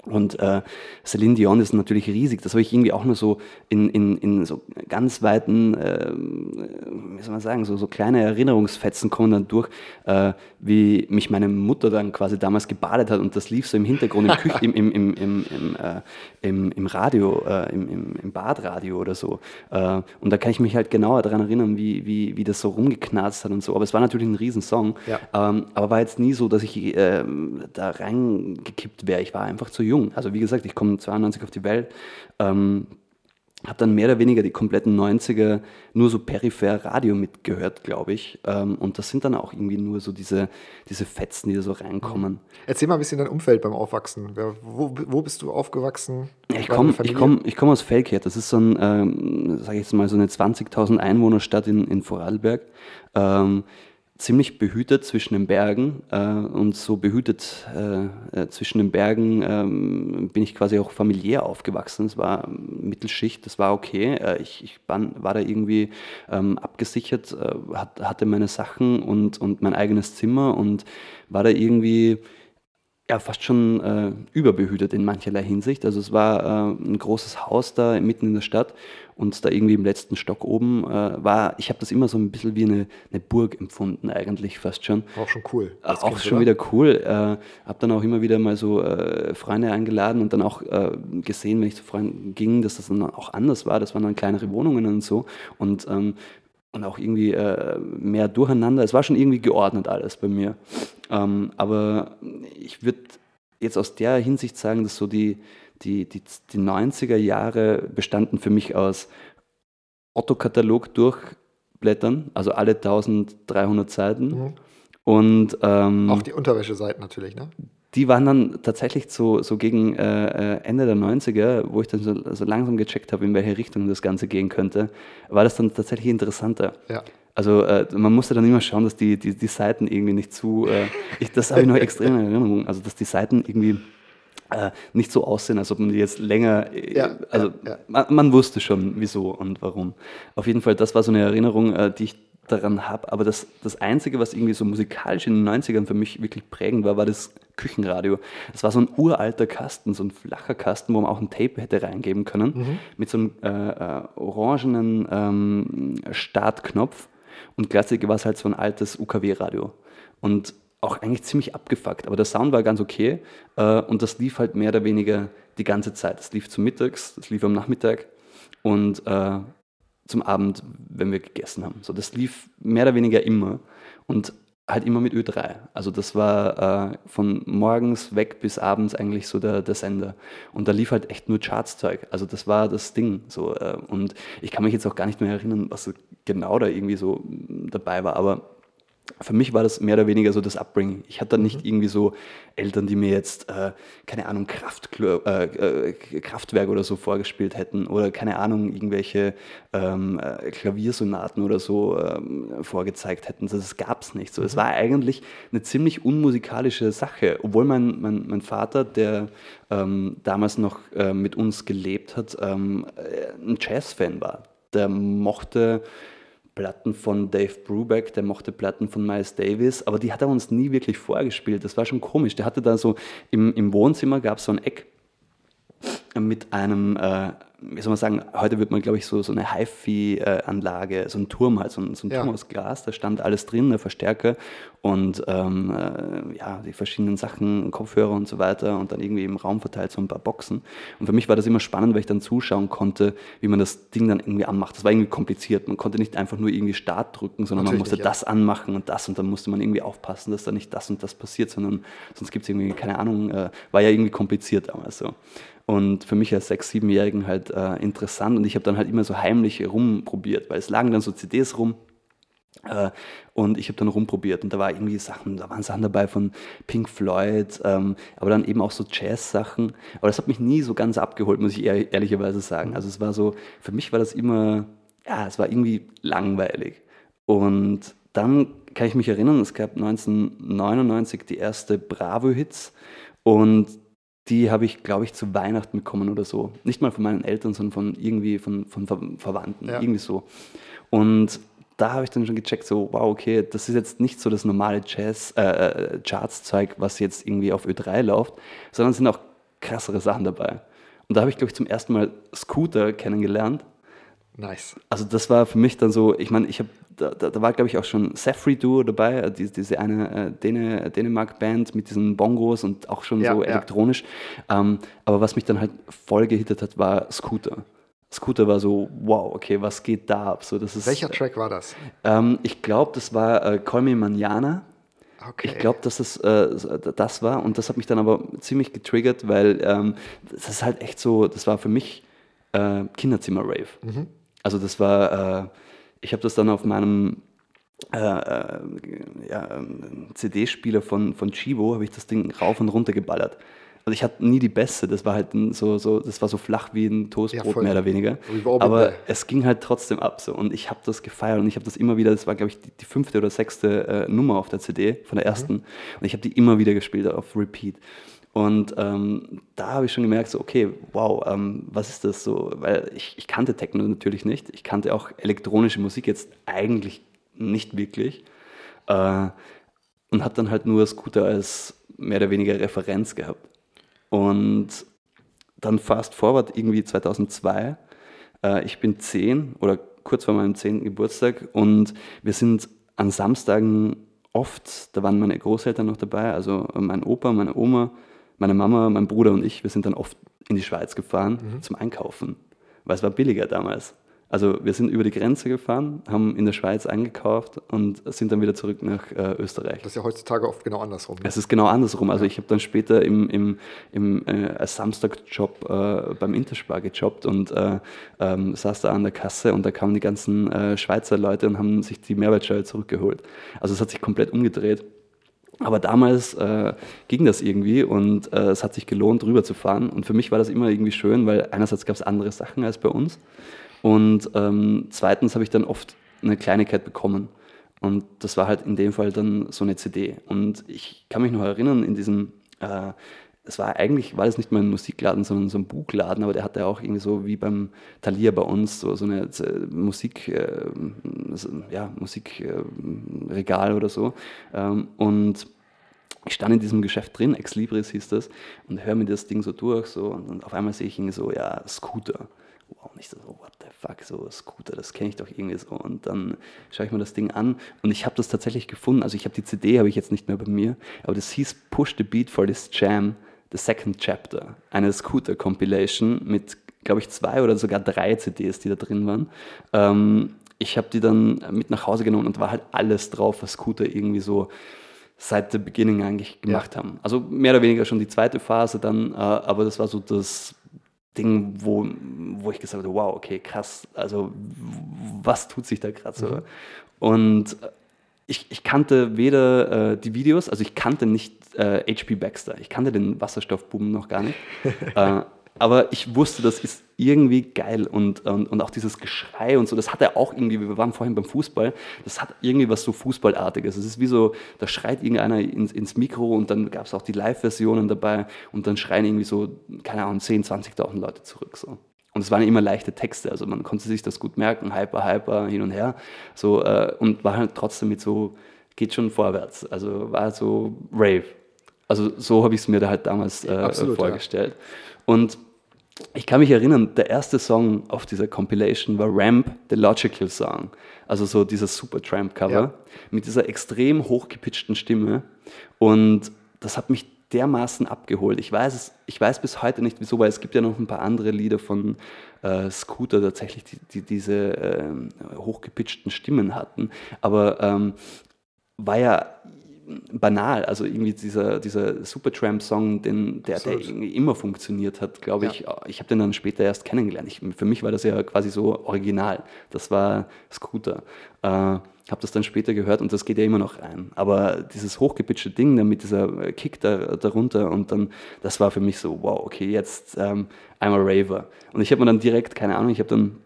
Und äh, Celine Dion ist natürlich riesig. Das habe ich irgendwie auch nur so in, in, in so ganz weiten, äh, wie soll man sagen, so, so kleine Erinnerungsfetzen kommen dann durch, äh, wie mich meine Mutter dann quasi damals gebadet hat und das lief so im Hintergrund im, Küch im, im, im, im, im, äh, im, im Radio, äh, im, im, im Badradio oder so. Äh, und da kann ich mich halt genauer daran erinnern, wie, wie, wie das so rumgeknarzt hat und so. Aber es war natürlich ein Riesensong. Ja. Ähm, aber war jetzt nie so, dass ich äh, da reingekippt wäre. Ich war einfach zu jung jung. Also wie gesagt, ich komme 92 auf die Welt. Ähm, habe dann mehr oder weniger die kompletten 90er nur so peripher Radio mitgehört, glaube ich. Ähm, und das sind dann auch irgendwie nur so diese, diese Fetzen, die da so reinkommen. Erzähl mal ein bisschen dein Umfeld beim Aufwachsen. Wo, wo bist du aufgewachsen? ich komme komm, komm aus Feldkehrt. Das ist so ein, ähm, sage ich jetzt mal, so eine 20.000 Einwohnerstadt in, in Vorarlberg. Ähm, ziemlich behütet zwischen den Bergen äh, und so behütet äh, äh, zwischen den Bergen ähm, bin ich quasi auch familiär aufgewachsen. Es war Mittelschicht, das war okay. Äh, ich, ich war, war, da irgendwie ähm, abgesichert, äh, hat, hatte meine Sachen und, und mein eigenes Zimmer und war da irgendwie ja, fast schon äh, überbehütet in mancherlei Hinsicht. Also es war äh, ein großes Haus da mitten in der Stadt und da irgendwie im letzten Stock oben äh, war, ich habe das immer so ein bisschen wie eine, eine, Burg empfunden eigentlich fast schon. Auch schon cool. Äh, auch kind, schon oder? wieder cool. Äh, habe dann auch immer wieder mal so äh, Freunde eingeladen und dann auch gesehen, wenn ich zu Freunden ging, dass das dann auch anders war. Das waren dann kleinere Wohnungen und so und ähm, und auch irgendwie äh, mehr durcheinander. Es war schon irgendwie geordnet alles bei mir. Ähm, aber ich würde jetzt aus der Hinsicht sagen, dass so die, die, die, die 90er Jahre bestanden für mich aus Otto-Katalog durchblättern, also alle 1300 Seiten. Mhm. Und, ähm, auch die Unterwäscheseiten natürlich, ne? Die waren dann tatsächlich so, so gegen äh, äh Ende der 90er, wo ich dann so, so langsam gecheckt habe, in welche Richtung das Ganze gehen könnte, war das dann tatsächlich interessanter. Ja. Also äh, man musste dann immer schauen, dass die, die, die Seiten irgendwie nicht zu, äh, ich, das habe ich noch extrem in Erinnerung, also dass die Seiten irgendwie äh, nicht so aussehen, als ob man die jetzt länger, äh, ja, also ja, ja. Man, man, wusste schon, wieso und warum. Auf jeden Fall, das war so eine Erinnerung, die ich daran habe. Aber das, das Einzige, was irgendwie so musikalisch in den 90ern für mich wirklich prägend war, war das Küchenradio. Das war so ein uralter Kasten, so ein flacher Kasten, wo man auch ein Tape hätte reingeben können, mhm. mit so einem äh, äh, orangenen ähm, Startknopf. Und gleichzeitig war es halt so ein altes UKW-Radio. Und auch eigentlich ziemlich abgefuckt, aber der Sound war ganz okay äh, und das lief halt mehr oder weniger die ganze Zeit. Es lief zum Mittags, es lief am Nachmittag und äh, zum Abend, wenn wir gegessen haben. So, das lief mehr oder weniger immer und halt immer mit Ö3. Also das war äh, von morgens weg bis abends eigentlich so der, der Sender. Und da lief halt echt nur Charts-Zeug. Also das war das Ding. So, äh, und ich kann mich jetzt auch gar nicht mehr erinnern, was genau da irgendwie so dabei war, aber für mich war das mehr oder weniger so das Upbringing. Ich hatte nicht mhm. irgendwie so Eltern, die mir jetzt, äh, keine Ahnung, Kraft, äh, äh, Kraftwerk oder so vorgespielt hätten oder keine Ahnung, irgendwelche ähm, äh, Klaviersonaten oder so ähm, vorgezeigt hätten. Das gab es nicht. So, mhm. Es war eigentlich eine ziemlich unmusikalische Sache, obwohl mein, mein, mein Vater, der ähm, damals noch äh, mit uns gelebt hat, ähm, äh, ein Jazz-Fan war. Der mochte Platten von Dave Brubeck, der mochte Platten von Miles Davis, aber die hat er uns nie wirklich vorgespielt. Das war schon komisch. Der hatte da so im, im Wohnzimmer gab es so ein Eck mit einem äh, wie soll man sagen, heute wird man, glaube ich, so, so eine HiFi-Anlage, so ein Turm halt, so ein, so ein Turm aus Glas, da stand alles drin, der Verstärker und ähm, äh, ja, die verschiedenen Sachen, Kopfhörer und so weiter und dann irgendwie im Raum verteilt so ein paar Boxen. Und für mich war das immer spannend, weil ich dann zuschauen konnte, wie man das Ding dann irgendwie anmacht. Das war irgendwie kompliziert. Man konnte nicht einfach nur irgendwie Start drücken, sondern Natürlich man musste nicht, ja. das anmachen und das und dann musste man irgendwie aufpassen, dass da nicht das und das passiert, sondern sonst gibt es irgendwie, keine Ahnung, äh, war ja irgendwie kompliziert damals so. Und für mich als sechs-, siebenjährigen halt äh, interessant. Und ich habe dann halt immer so heimlich rumprobiert, weil es lagen dann so CDs rum. Äh, und ich habe dann rumprobiert und da war irgendwie Sachen, da waren Sachen dabei von Pink Floyd, ähm, aber dann eben auch so Jazz-Sachen. Aber das hat mich nie so ganz abgeholt, muss ich ehr ehrlicherweise sagen. Also es war so, für mich war das immer, ja, es war irgendwie langweilig. Und dann kann ich mich erinnern, es gab 1999 die erste Bravo-Hits und die habe ich, glaube ich, zu Weihnachten bekommen oder so. Nicht mal von meinen Eltern, sondern von irgendwie von, von Ver Verwandten, ja. irgendwie so. Und da habe ich dann schon gecheckt, so, wow, okay, das ist jetzt nicht so das normale Jazz, äh, äh Charts-Zeug, was jetzt irgendwie auf Ö3 läuft, sondern es sind auch krassere Sachen dabei. Und da habe ich, glaube ich, zum ersten Mal Scooter kennengelernt. Nice. Also das war für mich dann so, ich meine, ich habe da, da, da, war, glaube ich, auch schon Sefri Duo dabei, äh, die, diese eine äh, Däne, Dänemark-Band mit diesen Bongos und auch schon ja, so elektronisch. Ja. Ähm, aber was mich dann halt voll gehittet hat, war Scooter. Scooter war so, wow, okay, was geht da ab? So, das ist, Welcher Track war das? Ähm, ich glaube, das war äh, Call Me Manana. Okay. Ich glaube, dass das äh, das war und das hat mich dann aber ziemlich getriggert, weil ähm, das ist halt echt so, das war für mich äh, Kinderzimmer-Rave. Mhm. Also das war äh, ich habe das dann auf meinem äh, äh ja, CD-Spieler von, von Chivo, habe ich das Ding rauf und runter geballert. Und ich hatte nie die beste, das war halt so, so, das war so flach wie ein Toastbrot, voll. mehr oder weniger. Aber es ging halt trotzdem ab so. Und ich habe das gefeiert und ich habe das immer wieder, das war, glaube ich, die, die fünfte oder sechste äh, Nummer auf der CD von der ersten. Und ich habe die immer wieder gespielt auf Repeat. Und ähm, da habe ich schon gemerkt, so, okay, wow, ähm, was ist das so? Weil ich, ich kannte Techno natürlich nicht. Ich kannte auch elektronische Musik jetzt eigentlich nicht wirklich. Äh, und habe dann halt nur Scooter als mehr oder weniger Referenz gehabt. Und dann fast forward irgendwie 2002. Äh, ich bin zehn oder kurz vor meinem zehnten Geburtstag und wir sind an Samstagen oft, da waren meine Großeltern noch dabei, also mein Opa, meine Oma, meine Mama, mein Bruder und ich, wir sind dann oft in die Schweiz gefahren zum Einkaufen, weil es war billiger damals. Also wir sind über die Grenze gefahren, haben in der Schweiz eingekauft und sind dann wieder zurück nach äh, Österreich. Das ist ja heutzutage oft genau andersrum. Ne? Es ist genau andersrum. Also ich habe dann später im, im, im äh, als Samstagjob äh, beim Interspar gejobbt und äh, ähm, saß da an der Kasse und da kamen die ganzen äh, Schweizer Leute und haben sich die Mehrwertsteuer zurückgeholt. Also es hat sich komplett umgedreht. Aber damals äh, ging das irgendwie und äh, es hat sich gelohnt, rüber zu fahren. Und für mich war das immer irgendwie schön, weil einerseits gab es andere Sachen als bei uns. Und ähm, zweitens habe ich dann oft eine Kleinigkeit bekommen. Und das war halt in dem Fall dann so eine CD. Und ich kann mich noch erinnern, in diesem, äh, es war eigentlich, war das nicht mal ein Musikladen, sondern so ein Buchladen, aber der hatte auch irgendwie so wie beim Thalia bei uns so, so eine äh, Musik, äh, ja, Musikregal oder so. Ähm, und ich stand in diesem Geschäft drin, Ex Libris hieß das, und höre mir das Ding so durch, so, und auf einmal sehe ich irgendwie so, ja, Scooter. Wow, und ich so, what the fuck, so Scooter, das kenne ich doch irgendwie so. Und dann schaue ich mir das Ding an und ich habe das tatsächlich gefunden. Also ich habe die CD, habe ich jetzt nicht mehr bei mir, aber das hieß Push the Beat for this Jam, the second chapter. Eine Scooter-Compilation mit, glaube ich, zwei oder sogar drei CDs, die da drin waren. Ähm, ich habe die dann mit nach Hause genommen und war halt alles drauf, was Scooter irgendwie so seit der Beginning eigentlich gemacht haben. Also mehr oder weniger schon die zweite Phase dann, äh, aber das war so das Ding, wo, wo ich gesagt habe, wow, okay, krass, also was tut sich da gerade so? Und äh, ich, ich kannte weder äh, die Videos, also ich kannte nicht äh, H.P. Baxter, ich kannte den Wasserstoffbuben noch gar nicht, äh, aber ich wusste, das ist irgendwie geil und, und, und auch dieses Geschrei und so, das hat er auch irgendwie, wir waren vorhin beim Fußball, das hat irgendwie was so Fußballartiges. Es ist wie so, da schreit irgendeiner ins, ins Mikro und dann gab es auch die Live-Versionen dabei und dann schreien irgendwie so, keine Ahnung, 10.000, 20.000 Leute zurück. So. Und es waren immer leichte Texte, also man konnte sich das gut merken, hyper, hyper, hin und her. So, äh, und war halt trotzdem mit so, geht schon vorwärts. Also war so Rave. Also so habe ich es mir da halt damals äh, Absolut, ja. vorgestellt. Und ich kann mich erinnern, der erste Song auf dieser Compilation war Ramp, The Logical Song. Also so dieses Supertramp-Cover Ja. mit dieser extrem hochgepitchten Stimme. Und das hat mich dermaßen abgeholt. Ich weiß, es, ich weiß bis heute nicht wieso, weil es gibt ja noch ein paar andere Lieder von äh, Scooter tatsächlich, die, die diese ähm, hochgepitchten Stimmen hatten. Aber ähm, war ja banal. Also irgendwie dieser, dieser Supertramp-Song, den, der, der immer funktioniert hat, glaube Ja. ich. Ich habe den dann später erst kennengelernt. Ich, für mich war das ja quasi so original. Das war Scooter. Äh, habe das dann später gehört und das geht ja immer noch rein. Aber dieses hochgepitchte Ding dann mit dieser äh, Kick da, darunter und dann, das war für mich so, wow, okay, jetzt ähm, I'm a Raver. Und ich habe mir dann direkt, keine Ahnung, ich habe dann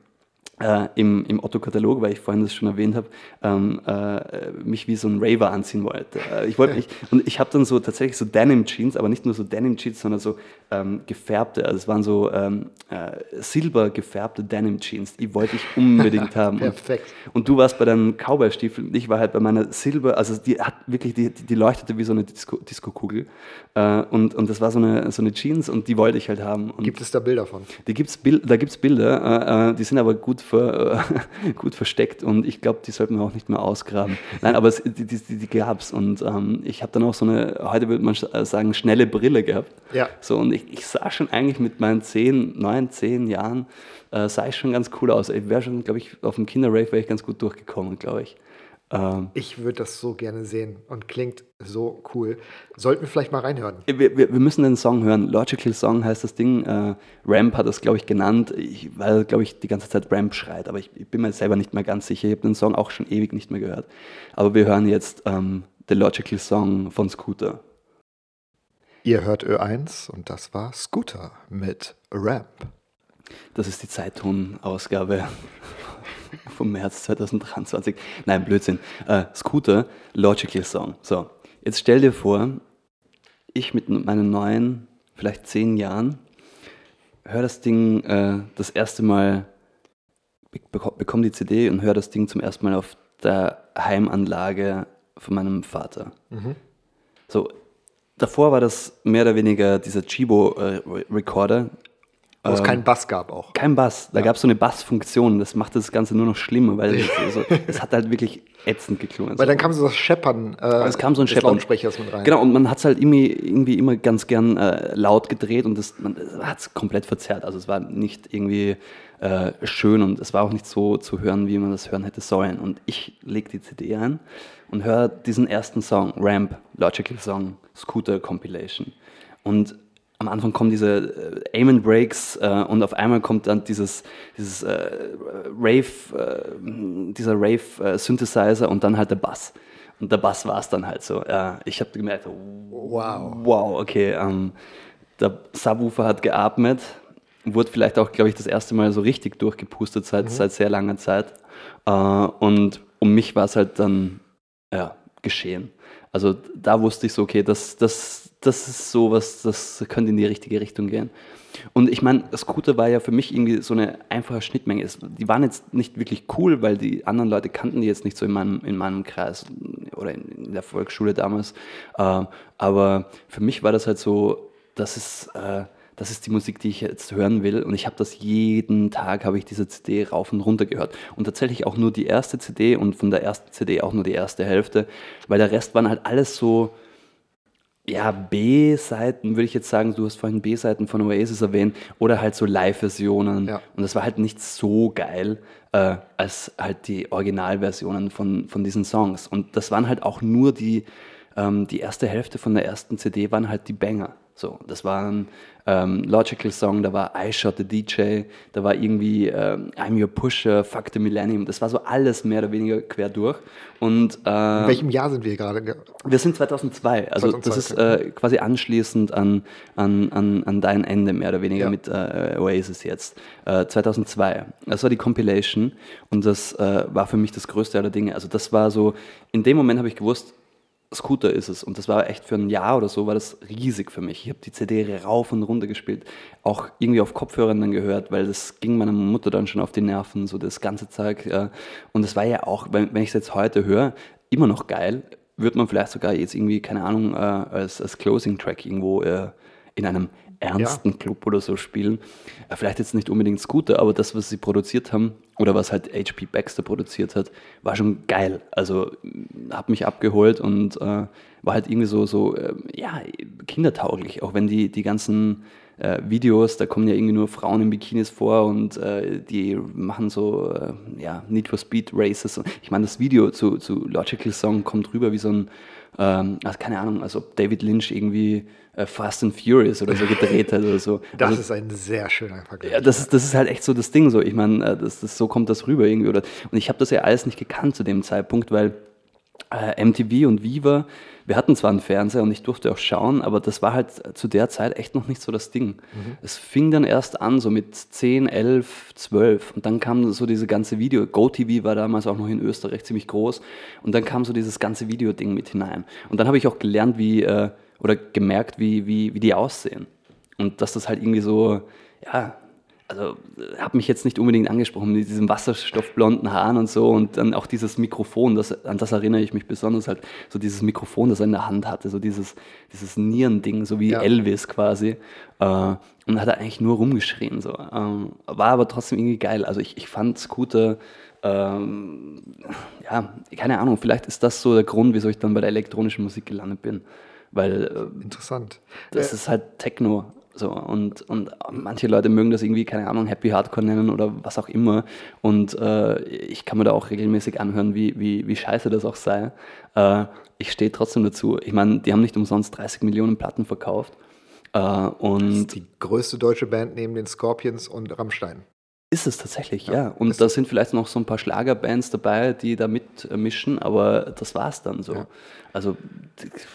äh, im, im Otto-Katalog, weil ich vorhin das schon erwähnt habe, ähm, äh, mich wie so ein Raver anziehen wollte. Äh, ich wollte mich, und ich habe dann so tatsächlich so Denim-Jeans, aber nicht nur so Denim-Jeans, sondern so ähm, gefärbte, also es waren so ähm, äh, silber gefärbte Denim-Jeans, die wollte ich unbedingt haben. Und- Perfekt. Und du warst bei deinen Cowboy-Stiefeln und ich war halt bei meiner Silber, also die hat wirklich, die, die, die leuchtete wie so eine Disco- Disco-Kugel. Äh, und, und das war so eine, so eine Jeans und die wollte ich halt haben. Und Gibt es da Bilder von? die gibt's da gibt es Bilder, äh, die sind aber gut, ver, äh, gut versteckt und ich glaube, die sollten wir auch nicht mehr ausgraben. Nein, aber es, die, die, die gab es und ähm, ich habe dann auch so eine, heute würde man äh, sagen, schnelle Brille gehabt. Ja. So, und ich, ich sah schon eigentlich mit meinen 10, 9, 10 Jahren, äh, sah ich schon ganz cool aus. Ich wäre schon, glaube ich, auf dem Kinderrave wäre ich ganz gut durchgekommen, glaube ich. Ähm, Ich würde das so gerne sehen und klingt so cool. Sollten wir vielleicht mal reinhören. Wir, wir, wir müssen den Song hören. Logical Song heißt das Ding. Äh, Ramp hat das, glaube ich, genannt, ich, weil, glaube ich, die ganze Zeit Ramp schreit. Aber ich, ich bin mir selber nicht mehr ganz sicher. Ich habe den Song auch schon ewig nicht mehr gehört. Aber wir hören jetzt ähm, The Logical Song von Scooter. Ihr hört Ö1 und das war Scooter mit Ramp. Das ist die Zeitung-Ausgabe vom März 2023. Nein, Blödsinn. Äh, Scooter, Logical Song. So, jetzt stell dir vor, ich mit meinen neuen, vielleicht zehn Jahren, höre das Ding äh, das erste Mal, bekomme die CD und höre das Ding zum ersten Mal auf der Heimanlage von meinem Vater. Mhm. So, davor war das mehr oder weniger dieser Chibo-Recorder, äh, wo es ähm, keinen Bass gab auch. Kein Bass. Da ja. gab es so eine Bassfunktion. Das macht das Ganze nur noch schlimmer, weil es, also, es hat halt wirklich ätzend geklungen. Weil dann kam so das Scheppern äh, es kam so ein Scheppern. Lautsprechers mit rein. Genau, und man hat es halt irgendwie, irgendwie immer ganz gern äh, laut gedreht und das, hat es komplett verzerrt. Also es war nicht irgendwie äh, schön und es war auch nicht so zu hören, wie man das hören hätte sollen. Und ich lege die CD ein und höre diesen ersten Song, Ramp, Logical Song, Scooter Compilation. Und am Anfang kommen diese äh, Aim and Breaks äh, und auf einmal kommt dann dieses, dieses äh, Rave, äh, dieser Rave äh, Synthesizer und dann halt der Bass. Und der Bass war es dann halt so. ich habe gemerkt, wow, wow, okay, ähm, der Subwoofer hat geatmet, wurde vielleicht auch, glaube ich, das erste Mal so richtig durchgepustet seit, mhm. seit sehr langer Zeit. Äh, und um mich war es halt dann ja, geschehen. Also da wusste ich so, okay, das, das, das ist sowas, das könnte in die richtige Richtung gehen. Und ich meine, Scooter war ja für mich irgendwie so eine einfache Schnittmenge. Die waren jetzt nicht wirklich cool, weil die anderen Leute kannten die jetzt nicht so in meinem, in meinem Kreis oder in, der Volksschule damals. Äh, aber für mich war das halt so, das ist, äh, das ist die Musik, die ich jetzt hören will. Und ich habe das jeden Tag, habe ich diese CD rauf und runter gehört. Und tatsächlich auch nur die erste CD und von der ersten CD auch nur die erste Hälfte, weil der Rest waren halt alles so ja, B-Seiten, würde ich jetzt sagen, du hast vorhin B-Seiten von Oasis erwähnt, oder halt so Live-Versionen. Ja. Und das war halt nicht so geil äh, als halt die Originalversionen von, von diesen Songs. Und das waren halt auch nur die, ähm, die erste Hälfte von der ersten CD waren halt die Banger. So, das waren ähm, Logical Song, da war I Shot the DJ, da war irgendwie ähm, I'm Your Pusher, Fuck the Millennium, das war so alles mehr oder weniger quer durch. Und, äh, In welchem Jahr sind wir gerade? Wir sind 2002, also 2002, das ist äh, quasi anschließend an, an, an, an dein Ende mehr oder weniger ja. mit äh, Oasis jetzt. 2002, äh, das war die Compilation und das äh, war für mich das größte aller Dinge. Also das war so, in dem Moment habe ich gewusst, Scooter ist es. Und das war echt für ein Jahr oder so, war das riesig für mich. Ich habe die CD rauf und runter gespielt, auch irgendwie auf Kopfhörern dann gehört, weil das ging meiner Mutter dann schon auf die Nerven, so das ganze Zeug. Und es war ja auch, wenn, ich es jetzt heute höre, immer noch geil. Wird man vielleicht sogar jetzt irgendwie, keine Ahnung, äh, als, als Closing-Track irgendwo äh, in einem ernsten ja. Club oder so spielen. Äh, vielleicht jetzt nicht unbedingt Scooter, aber das, was sie produziert haben oder was halt HP Baxter produziert hat, war schon geil. Also hat mich abgeholt und äh, war halt irgendwie so, so äh, ja, kindertauglich, auch wenn die, die ganzen äh, Videos, da kommen ja irgendwie nur Frauen in Bikinis vor und äh, die machen so, äh, ja, Need for Speed Races. Ich meine, das Video zu, zu Logical Song kommt rüber wie so ein, ähm, also keine Ahnung, als ob David Lynch irgendwie äh, Fast and Furious oder so gedreht hat oder so. Das also, ist ein sehr schöner Vergleich. Ja, das, ist, das ist halt echt so das Ding so. Ich meine, äh, das, das, so kommt das rüber irgendwie. Oder, und ich habe das ja alles nicht gekannt zu dem Zeitpunkt, weil äh, MTV und Viva, wir hatten zwar einen Fernseher und ich durfte auch schauen, aber das war halt zu der Zeit echt noch nicht so das Ding. Mhm. Es fing dann erst an, so mit 10, 11, 12 und dann kam so diese ganze Video, GoTV war damals auch noch in Österreich ziemlich groß und dann kam so dieses ganze Video-Ding mit hinein. Und dann habe ich auch gelernt, wie, äh, oder gemerkt, wie, wie, wie die aussehen. Und dass das halt irgendwie so, ja, also hat mich jetzt nicht unbedingt angesprochen mit diesen wasserstoffblonden Haaren und so und dann auch dieses Mikrofon, das, an das erinnere ich mich besonders halt, so dieses Mikrofon, das er in der Hand hatte, so dieses, dieses Nierending, so wie ja. Elvis quasi. Äh, und hat er eigentlich nur rumgeschrien. So. Ähm, war aber trotzdem irgendwie geil. Also ich, ich fand Scooter, ähm, ja, keine Ahnung, vielleicht ist das so der Grund, wieso ich dann bei der elektronischen Musik gelandet bin. Weil äh, interessant. Das äh, ist halt Techno. So, und, und manche Leute mögen das irgendwie, keine Ahnung, Happy Hardcore nennen oder was auch immer. Und äh, ich kann mir da auch regelmäßig anhören, wie, wie, wie scheiße das auch sei. Äh, ich stehe trotzdem dazu. Ich meine, die haben nicht umsonst 30 Millionen Platten verkauft. Äh, und das ist die größte deutsche Band neben den Scorpions und Rammstein. Ist es tatsächlich, ja. ja. Und da sind vielleicht noch so ein paar Schlagerbands dabei, die da mitmischen, aber das war es dann so. Ja. Also,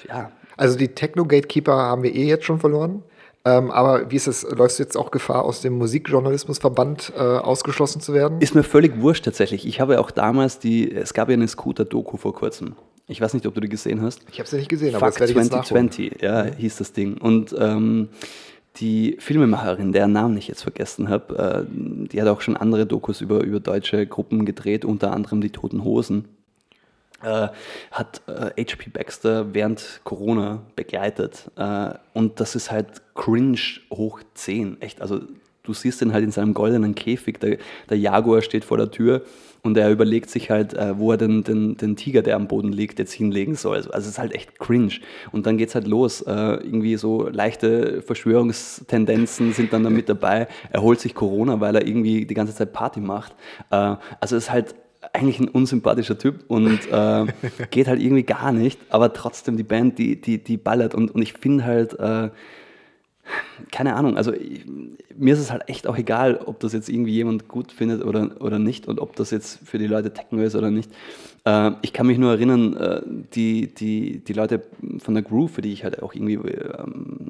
ja. Also die Techno-Gatekeeper haben wir eh jetzt schon verloren. Ähm, aber wie ist es, läufst du jetzt auch Gefahr, aus dem Musikjournalismusverband äh, ausgeschlossen zu werden? Ist mir völlig wurscht tatsächlich. Ich habe auch damals die, es gab ja eine Scooter-Doku vor kurzem. Ich weiß nicht, ob du die gesehen hast. Ich habe sie nicht gesehen, Fuck aber das werde ich 2020, jetzt ja, mhm. hieß das Ding. Und ähm, die Filmemacherin, deren Namen ich jetzt vergessen habe, äh, die hat auch schon andere Dokus über, über deutsche Gruppen gedreht, unter anderem die Toten Hosen. Äh, hat äh, HP Baxter während Corona begleitet. Äh, und das ist halt cringe hoch 10. Echt, also du siehst ihn halt in seinem goldenen Käfig, der, der Jaguar steht vor der Tür und er überlegt sich halt, äh, wo er den, den, den Tiger, der am Boden liegt, jetzt hinlegen soll. Also, also es ist halt echt cringe. Und dann geht es halt los. Äh, irgendwie so leichte Verschwörungstendenzen sind dann da mit dabei. Er holt sich Corona, weil er irgendwie die ganze Zeit Party macht. Äh, also es ist halt eigentlich ein unsympathischer Typ und äh, geht halt irgendwie gar nicht, aber trotzdem die Band, die, die, die ballert und, und ich finde halt, äh, keine Ahnung, also ich, mir ist es halt echt auch egal, ob das jetzt irgendwie jemand gut findet oder, oder nicht und ob das jetzt für die Leute Techno ist oder nicht. Äh, ich kann mich nur erinnern, äh, die, die, die Leute von der Groove, für die ich halt auch irgendwie äh,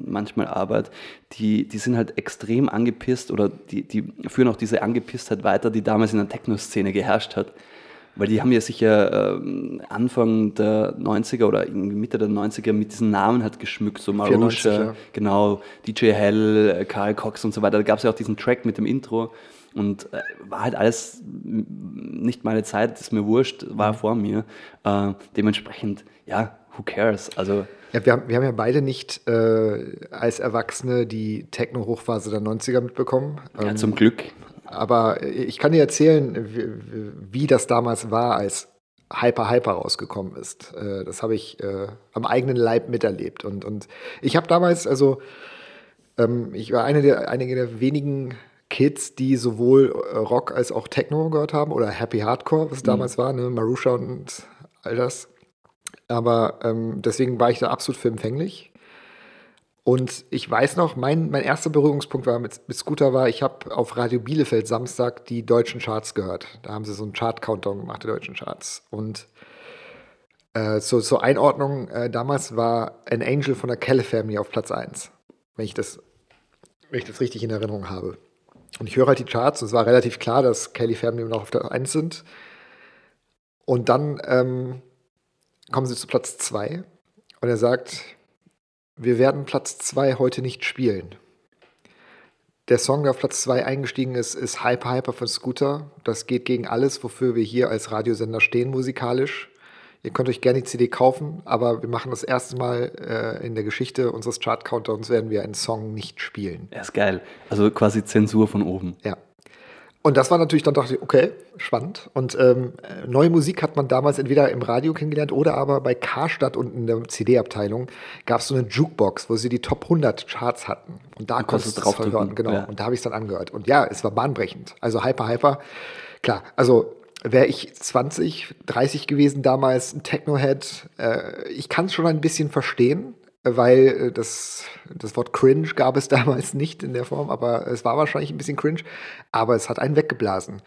manchmal arbeite, die, die sind halt extrem angepisst oder die, die führen auch diese Angepisstheit weiter, die damals in der Techno-Szene geherrscht hat. Weil die haben ja sicher ähm, Anfang der 90er oder Mitte der 90er mit diesen Namen halt geschmückt, so Marusha, ja. genau, DJ Hell, äh, Karl Cox und so weiter. Da gab es ja auch diesen Track mit dem Intro und äh, war halt alles nicht meine Zeit, ist mir wurscht, war mhm. vor mir. Äh, dementsprechend, ja, who cares? Also ja, wir, haben, wir haben ja beide nicht äh, als Erwachsene die Techno-Hochphase der 90er mitbekommen. Ja, ähm, zum Glück. Aber ich kann dir erzählen, wie, wie das damals war, als Hyper Hyper rausgekommen ist. Äh, das habe ich äh, am eigenen Leib miterlebt. Und, und ich habe damals, also ähm, ich war eine der, einige der wenigen Kids, die sowohl äh, Rock als auch Techno gehört haben oder Happy Hardcore, was mhm. damals war, ne? Marusha und all das. Aber ähm, deswegen war ich da absolut für empfänglich. Und ich weiß noch, mein, mein erster Berührungspunkt war mit, mit Scooter war, ich habe auf Radio Bielefeld Samstag die deutschen Charts gehört. Da haben sie so einen Chart-Countdown gemacht, die deutschen Charts. Und äh, zur, zur Einordnung, äh, damals war An Angel von der Kelly Family auf Platz 1, wenn ich das, wenn ich das richtig in Erinnerung habe. Und ich höre halt die Charts und es war relativ klar, dass Kelly Family noch auf Platz 1 sind. Und dann ähm, kommen sie zu Platz 2 und er sagt, wir werden Platz 2 heute nicht spielen. Der Song, der auf Platz 2 eingestiegen ist, ist Hyper Hyper von Scooter. Das geht gegen alles, wofür wir hier als Radiosender stehen musikalisch. Ihr könnt euch gerne die CD kaufen, aber wir machen das erste Mal äh, in der Geschichte unseres Chart-Countdowns werden wir einen Song nicht spielen. Ja, ist geil. Also quasi Zensur von oben. Ja. Und das war natürlich, dann dachte ich, okay, spannend. Und ähm, neue Musik hat man damals entweder im Radio kennengelernt oder aber bei Karstadt unten in der CD-Abteilung gab es so eine Jukebox, wo sie die Top 100 Charts hatten. Und da konntest du drauf hören, genau. Ja. Und da habe ich es dann angehört. Und ja, es war bahnbrechend. Also Hyper, Hyper. Klar, also wäre ich 20, 30 gewesen damals, ein Techno-Head, äh, ich kann es schon ein bisschen verstehen weil äh, das, das Wort cringe gab es damals nicht in der Form, aber es war wahrscheinlich ein bisschen cringe, aber es hat einen weggeblasen.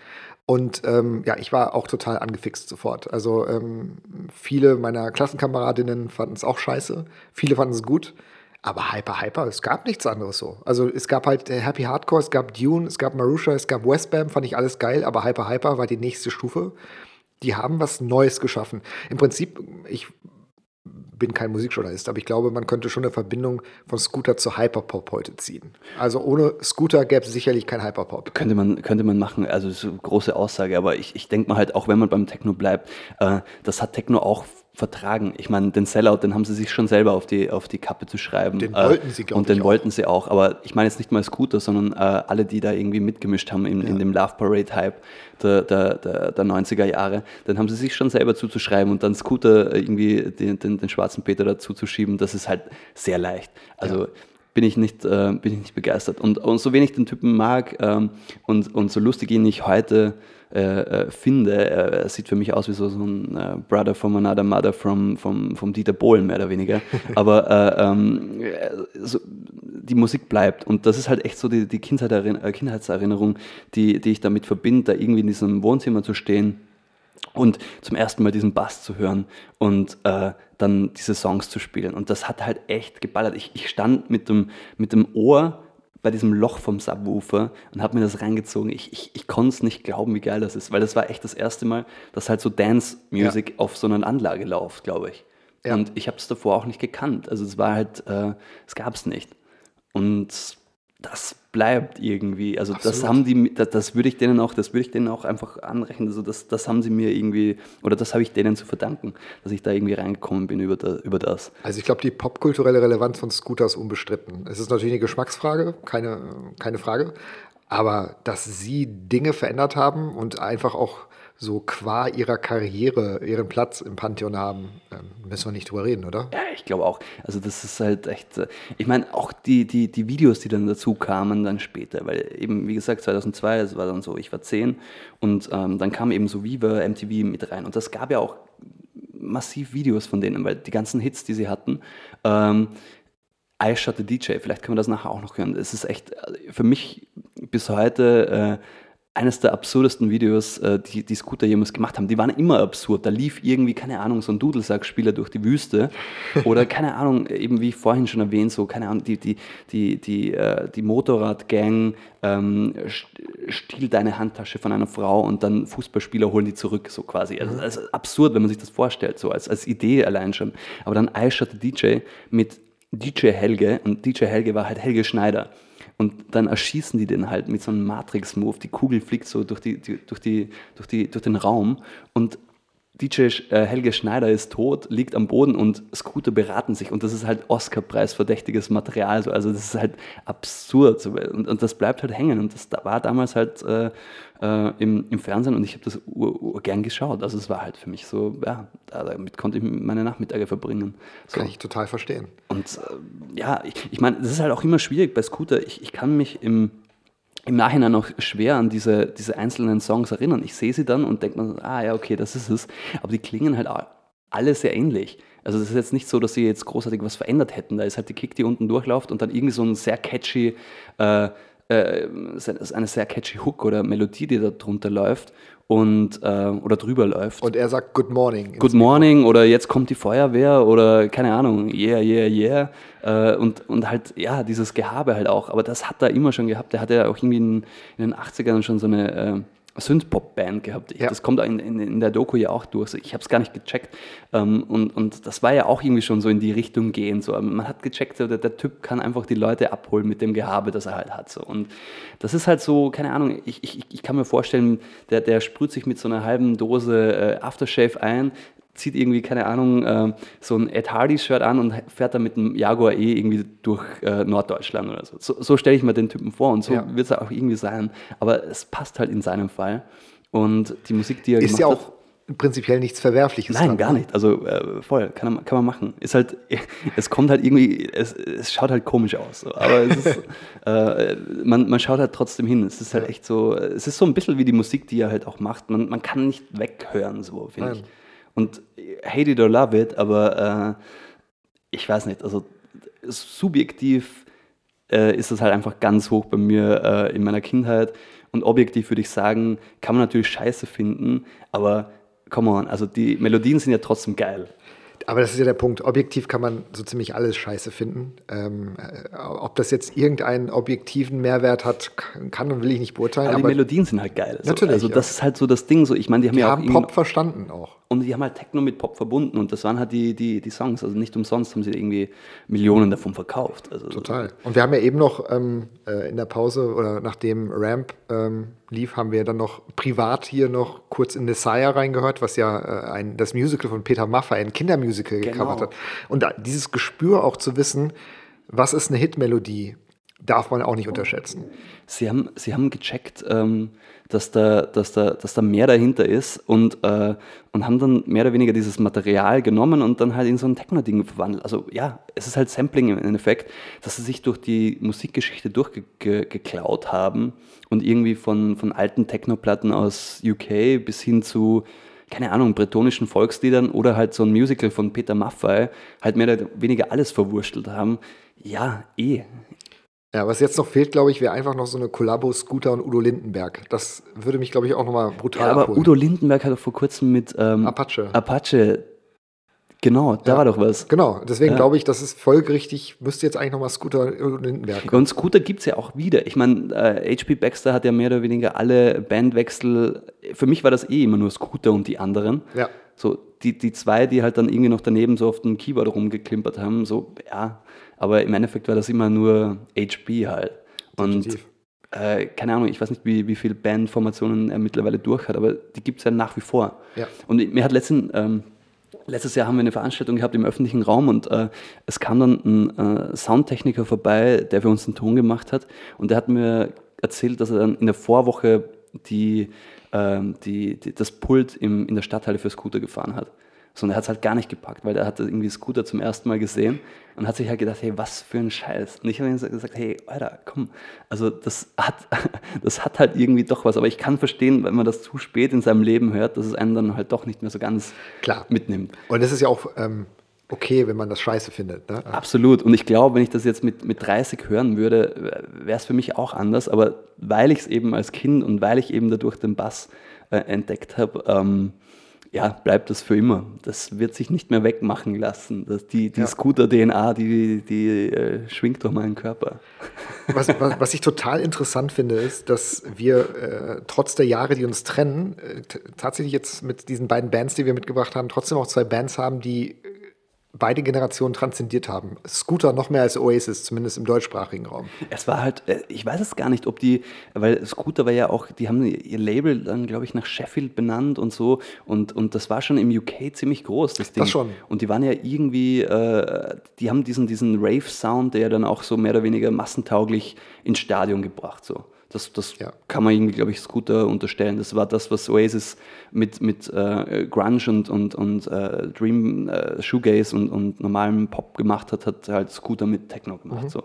Und ähm, ja, ich war auch total angefixt sofort. Also ähm, viele meiner Klassenkameradinnen fanden es auch scheiße, viele fanden es gut. Aber Hyper Hyper, es gab nichts anderes so. Also es gab halt äh, Happy Hardcore, es gab Dune, es gab Marusha, es gab Westbam, fand ich alles geil, aber Hyper Hyper war die nächste Stufe. Die haben was Neues geschaffen. Im Prinzip, ich bin kein Musikjournalist, aber ich glaube, man könnte schon eine Verbindung von Scooter zu Hyperpop heute ziehen. Also ohne Scooter gäbe es sicherlich kein Hyperpop. Könnte man, könnte man machen, also so große Aussage, aber ich, ich denke mal halt, auch wenn man beim Techno bleibt, äh, das hat Techno auch vertragen. Ich meine, den Sellout, den haben sie sich schon selber auf die, auf die Kappe zu schreiben. Den äh, wollten sie, glaube. Und den auch. wollten sie auch. Aber ich meine jetzt nicht mal Scooter, sondern äh, alle, die da irgendwie mitgemischt haben in, ja. in dem Love Parade-Hype der, der, der, der 90er Jahre, dann haben sie sich schon selber zuzuschreiben und dann Scooter irgendwie den, den, den schwarzen Peter dazu zu schieben, das ist halt sehr leicht. Also ja bin ich nicht, äh, bin ich nicht begeistert. Und, und so wenig den Typen mag ähm, und, und so lustig ihn ich heute äh, äh, finde. Er sieht für mich aus wie so, so ein äh, Brother from another mother from, vom, vom Dieter Bohlen, mehr oder weniger. Aber äh, ähm, so, die Musik bleibt. Und das ist halt echt so die, die äh, Kindheitserinnerung, die, die ich damit verbinde, da irgendwie in diesem Wohnzimmer zu stehen und zum ersten Mal diesen Bass zu hören und äh, dann diese Songs zu spielen. Und das hat halt echt geballert. Ich, ich stand mit dem, mit dem Ohr bei diesem Loch vom Subwoofer und habe mir das reingezogen. Ich, ich, ich konnte es nicht glauben, wie geil das ist, weil das war echt das erste Mal, dass halt so Dance-Music ja. auf so einer Anlage läuft, glaube ich. Ja. Und ich habe es davor auch nicht gekannt. Also es war halt, äh, es gab es nicht. Und das bleibt irgendwie. Also Absolut. das haben die, das, das, würde ich denen auch, das würde ich denen auch einfach anrechnen. Also das, das haben sie mir irgendwie, oder das habe ich denen zu verdanken, dass ich da irgendwie reingekommen bin über, da, über das. Also ich glaube, die popkulturelle Relevanz von Scooter ist unbestritten. Es ist natürlich eine Geschmacksfrage, keine, keine Frage. Aber dass sie Dinge verändert haben und einfach auch so qua ihrer Karriere ihren Platz im Pantheon haben, ähm, müssen wir nicht drüber reden, oder? Ja, ich glaube auch. Also das ist halt echt, äh, ich meine auch die, die, die Videos, die dann dazu kamen dann später, weil eben, wie gesagt, 2002, das war dann so, ich war zehn und ähm, dann kam eben so Viva, MTV mit rein und das gab ja auch massiv Videos von denen, weil die ganzen Hits, die sie hatten, ähm, I Shot the DJ, vielleicht können wir das nachher auch noch hören. Es ist echt äh, für mich bis heute äh, eines der absurdesten Videos, äh, die, die Scooter jemals gemacht haben. Die waren immer absurd. Da lief irgendwie, keine Ahnung, so ein Dudelsackspieler durch die Wüste. Oder keine Ahnung, eben wie vorhin schon erwähnt, so, keine Ahnung, die, die, die, die, äh, die Motorradgang ähm, stiehlt eine Handtasche von einer Frau und dann Fußballspieler holen die zurück, so quasi. Also, also absurd, wenn man sich das vorstellt, so als, als Idee allein schon. Aber dann the DJ mit DJ Helge und DJ Helge war halt Helge Schneider. Und dann erschießen die den halt mit so einem Matrix-Move. Die Kugel fliegt so durch, die, die, durch, die, durch, die, durch den Raum und DJ äh, Helge Schneider ist tot, liegt am Boden und Scooter beraten sich. Und das ist halt Oscar-Preis verdächtiges Material. So. Also das ist halt absurd. Und, und, das bleibt halt hängen. Und das war damals halt äh, äh, im, im, Fernsehen und ich habe das ur, ur gern geschaut. Also es war halt für mich so, ja, damit konnte ich meine Nachmittage verbringen. So. Kann ich total verstehen. Und äh, ja, ich, ich meine, das ist halt auch immer schwierig bei Scooter. Ich, ich kann mich im im Nachhinein auch schwer an diese, diese einzelnen Songs erinnern. Ich sehe sie dann und denke mir, ah ja, okay, das ist es. Aber die klingen halt alle sehr ähnlich. Also das ist jetzt nicht so, dass sie jetzt großartig was verändert hätten. Da ist halt die Kick, die unten durchläuft und dann irgendwie so ein sehr catchy, äh, äh, eine sehr catchy Hook oder Melodie, die da drunter läuft und, äh, oder drüber läuft. Und er sagt Good Morning. Good Morning oder jetzt kommt die Feuerwehr oder keine Ahnung, yeah, yeah, yeah. Äh, und, und halt, ja, dieses Gehabe halt auch. Aber das hat er immer schon gehabt. Der hatte ja auch irgendwie in, in den 80ern schon so eine äh, Synthpop-Band gehabt. Ich, ja. Das kommt in, in, in, der Doku ja auch durch. Ich habe es gar nicht gecheckt. Ähm, und, und das war ja auch irgendwie schon so in die Richtung gehen. So. Man hat gecheckt, so, der, der, Typ kann einfach die Leute abholen mit dem Gehabe, das er halt hat. So. Und das ist halt so, keine Ahnung, ich, ich, ich kann mir vorstellen, der, der sprüht sich mit so einer halben Dose äh, Aftershave ein, zieht irgendwie, keine Ahnung, äh, so ein Ed Hardy-Shirt an und fährt dann mit einem Jaguar E irgendwie durch äh, Norddeutschland oder so. So, so stelle ich mir den Typen vor und so ja. wird es auch irgendwie sein. Aber es passt halt in seinem Fall. Und die Musik, die er ist gemacht ja auch hat, prinzipiell nichts Verwerfliches. Nein, dran, gar nicht. Also äh, voll, kann man, kann man machen. Ist halt, es kommt halt irgendwie, es, es schaut halt komisch aus. So. Aber ist, äh, man, man schaut halt trotzdem hin. Es ist halt echt so, es ist so ein bisschen wie die Musik, die er halt auch macht. Man, man kann nicht weghören, so finde ich. Und hate it or love it, aber äh, ich weiß nicht, also subjektiv äh, ist das halt einfach ganz hoch bei mir äh, in meiner Kindheit. Und objektiv würde ich sagen, kann man natürlich scheiße finden, aber come on, also die Melodien sind ja trotzdem geil. Aber das ist ja der Punkt. Objektiv kann man so ziemlich alles scheiße finden. Ähm, äh, ob das jetzt irgendeinen objektiven Mehrwert hat, kann und will ich nicht beurteilen. Aber, aber die Melodien sind halt geil. So. Natürlich. Also das ja. ist halt so das Ding. So, ich meine, die haben die ja haben auch Pop verstanden auch. Und die haben halt Techno mit Pop verbunden und das waren halt die, die, die Songs. Also nicht umsonst haben sie irgendwie Millionen davon verkauft. Also Total. Und wir haben ja eben noch ähm, äh, in der Pause oder nachdem Ramp ähm, lief, haben wir dann noch privat hier noch kurz in Messiah reingehört, was ja äh, ein, das Musical von Peter Maffay, ein Kindermusical genau. gecovert hat. Und da, dieses Gespür auch zu wissen, was ist eine Hitmelodie, darf man auch nicht unterschätzen. Sie haben, Sie haben gecheckt, ähm, dass, da, dass, da, dass da mehr dahinter ist und, äh, und haben dann mehr oder weniger dieses Material genommen und dann halt in so ein Techno-Ding verwandelt. Also ja, es ist halt Sampling im Endeffekt, dass sie sich durch die Musikgeschichte durchgeklaut haben und irgendwie von, von alten Techno-Platten aus UK bis hin zu keine Ahnung, bretonischen Volksliedern oder halt so ein Musical von Peter Maffay halt mehr oder weniger alles verwurstelt haben. Ja, eh Ja, was jetzt noch fehlt, glaube ich, wäre einfach noch so eine Kollabo Scooter und Udo Lindenberg. Das würde mich, glaube ich, auch nochmal brutal Ja, aber abholen. Udo Lindenberg hat doch vor kurzem mit ähm, Apache. Apache, genau, da Ja. war doch was. Genau, deswegen Ja. glaube ich, das ist folgerichtig, müsste jetzt eigentlich nochmal Scooter und Udo Lindenberg. Und Scooter gibt es ja auch wieder. Ich meine, äh, HP Baxter hat ja mehr oder weniger alle Bandwechsel. Für mich war das eh immer nur Scooter und die anderen. Ja. So, die, die zwei, die halt dann irgendwie noch daneben so auf dem Keyboard rumgeklimpert haben, so, ja. Aber im Endeffekt war das immer nur HP halt. Und äh, keine Ahnung, ich weiß nicht, wie, wie viele Bandformationen er mittlerweile durch hat, aber die gibt es ja nach wie vor. Ja. Und mir hat letzten, ähm, letztes Jahr haben wir eine Veranstaltung gehabt im öffentlichen Raum und äh, es kam dann ein äh, Soundtechniker vorbei, der für uns den Ton gemacht hat und der hat mir erzählt, dass er dann in der Vorwoche die, ähm, die, die, das Pult im, in der Stadthalle für Scooter gefahren hat. So, und er hat es halt gar nicht gepackt, weil er hat irgendwie Scooter zum ersten Mal gesehen und hat sich halt gedacht, hey, was für ein Scheiß. Und ich habe ihm gesagt, hey, Alter, komm. Also das hat, das hat halt irgendwie doch was. Aber ich kann verstehen, wenn man das zu spät in seinem Leben hört, dass es einen dann halt doch nicht mehr so ganz Klar. mitnimmt. Und es ist ja auch ähm, okay, wenn man das scheiße findet. Ne? Absolut. Und ich glaube, wenn ich das jetzt mit, mit 30 hören würde, wäre es für mich auch anders. Aber weil ich es eben als Kind und weil ich eben dadurch den Bass äh, entdeckt habe, ähm, ja, bleibt das für immer. Das wird sich nicht mehr wegmachen lassen. Das, die die Ja. Scooter-DNA, die, die äh, schwingt durch meinen Körper. Was, was, was ich total interessant finde, ist, dass wir äh, trotz der Jahre, die uns trennen, äh, tatsächlich jetzt mit diesen beiden Bands, die wir mitgebracht haben, trotzdem auch zwei Bands haben, die beide Generationen transzendiert haben. Scooter noch mehr als Oasis, zumindest im deutschsprachigen Raum. Es war halt, äh, ich weiß es gar nicht, ob die, weil Scooter war ja auch, die haben ihr Label dann, glaube ich, nach Sheffield benannt und so. Und, und das war schon im UK ziemlich groß, das Ding. Das schon. Und die waren ja irgendwie, äh, die haben diesen, diesen Rave-Sound, der ja dann auch so mehr oder weniger massentauglich ins Stadion gebracht. So. Das, das Ja. kann man irgendwie, glaube ich, Scooter unterstellen. Das war das, was Oasis mit, mit äh, Grunge und, und, und äh, Dream, äh, Shoegaze und, und normalem Pop gemacht hat, hat halt Scooter mit Techno gemacht. So.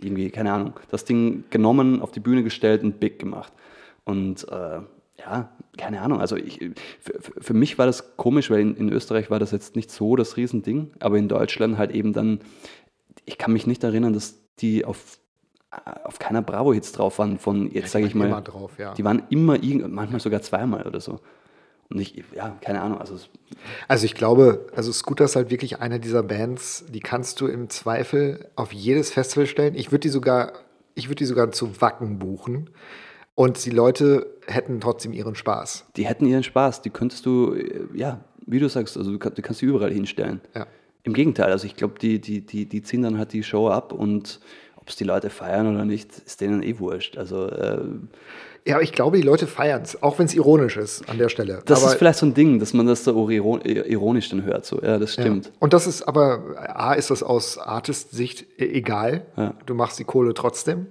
Irgendwie, keine Ahnung. Das Ding genommen, auf die Bühne gestellt und big gemacht. Und äh, ja, keine Ahnung. Also ich, für, für- für mich war das komisch, weil in, in Österreich war das jetzt nicht so das Riesending, aber in Deutschland halt eben dann, ich kann mich nicht erinnern, dass die auf, auf keiner Bravo-Hits drauf waren von, jetzt sage ich mal, immer drauf, ja. die waren immer, irgend- manchmal sogar zweimal oder so. Und ich, ja, keine Ahnung, also Also ich glaube, also Scooter ist halt wirklich eine dieser Bands, die kannst du im Zweifel auf jedes Festival stellen. Ich würde die sogar, ich würde die sogar zu Wacken buchen. Und die Leute hätten trotzdem ihren Spaß. die hätten ihren Spaß, die könntest du, äh, ja, wie du sagst, also du, kann, du kannst sie überall hinstellen. Ja. Im Gegenteil, also ich glaube, die, die, die, die ziehen dann halt die Show ab und ob es die Leute feiern oder nicht, ist denen eh wurscht. Also äh, Ja, aber ich glaube, die Leute feiern es, auch wenn es ironisch ist an der Stelle. das aber, ist vielleicht so ein Ding, dass man das so iro- ironisch dann hört. So. Ja, das stimmt. Ja. Und das ist aber, A, ist das aus Artist-Sicht e- egal. Ja. Du machst die Kohle trotzdem.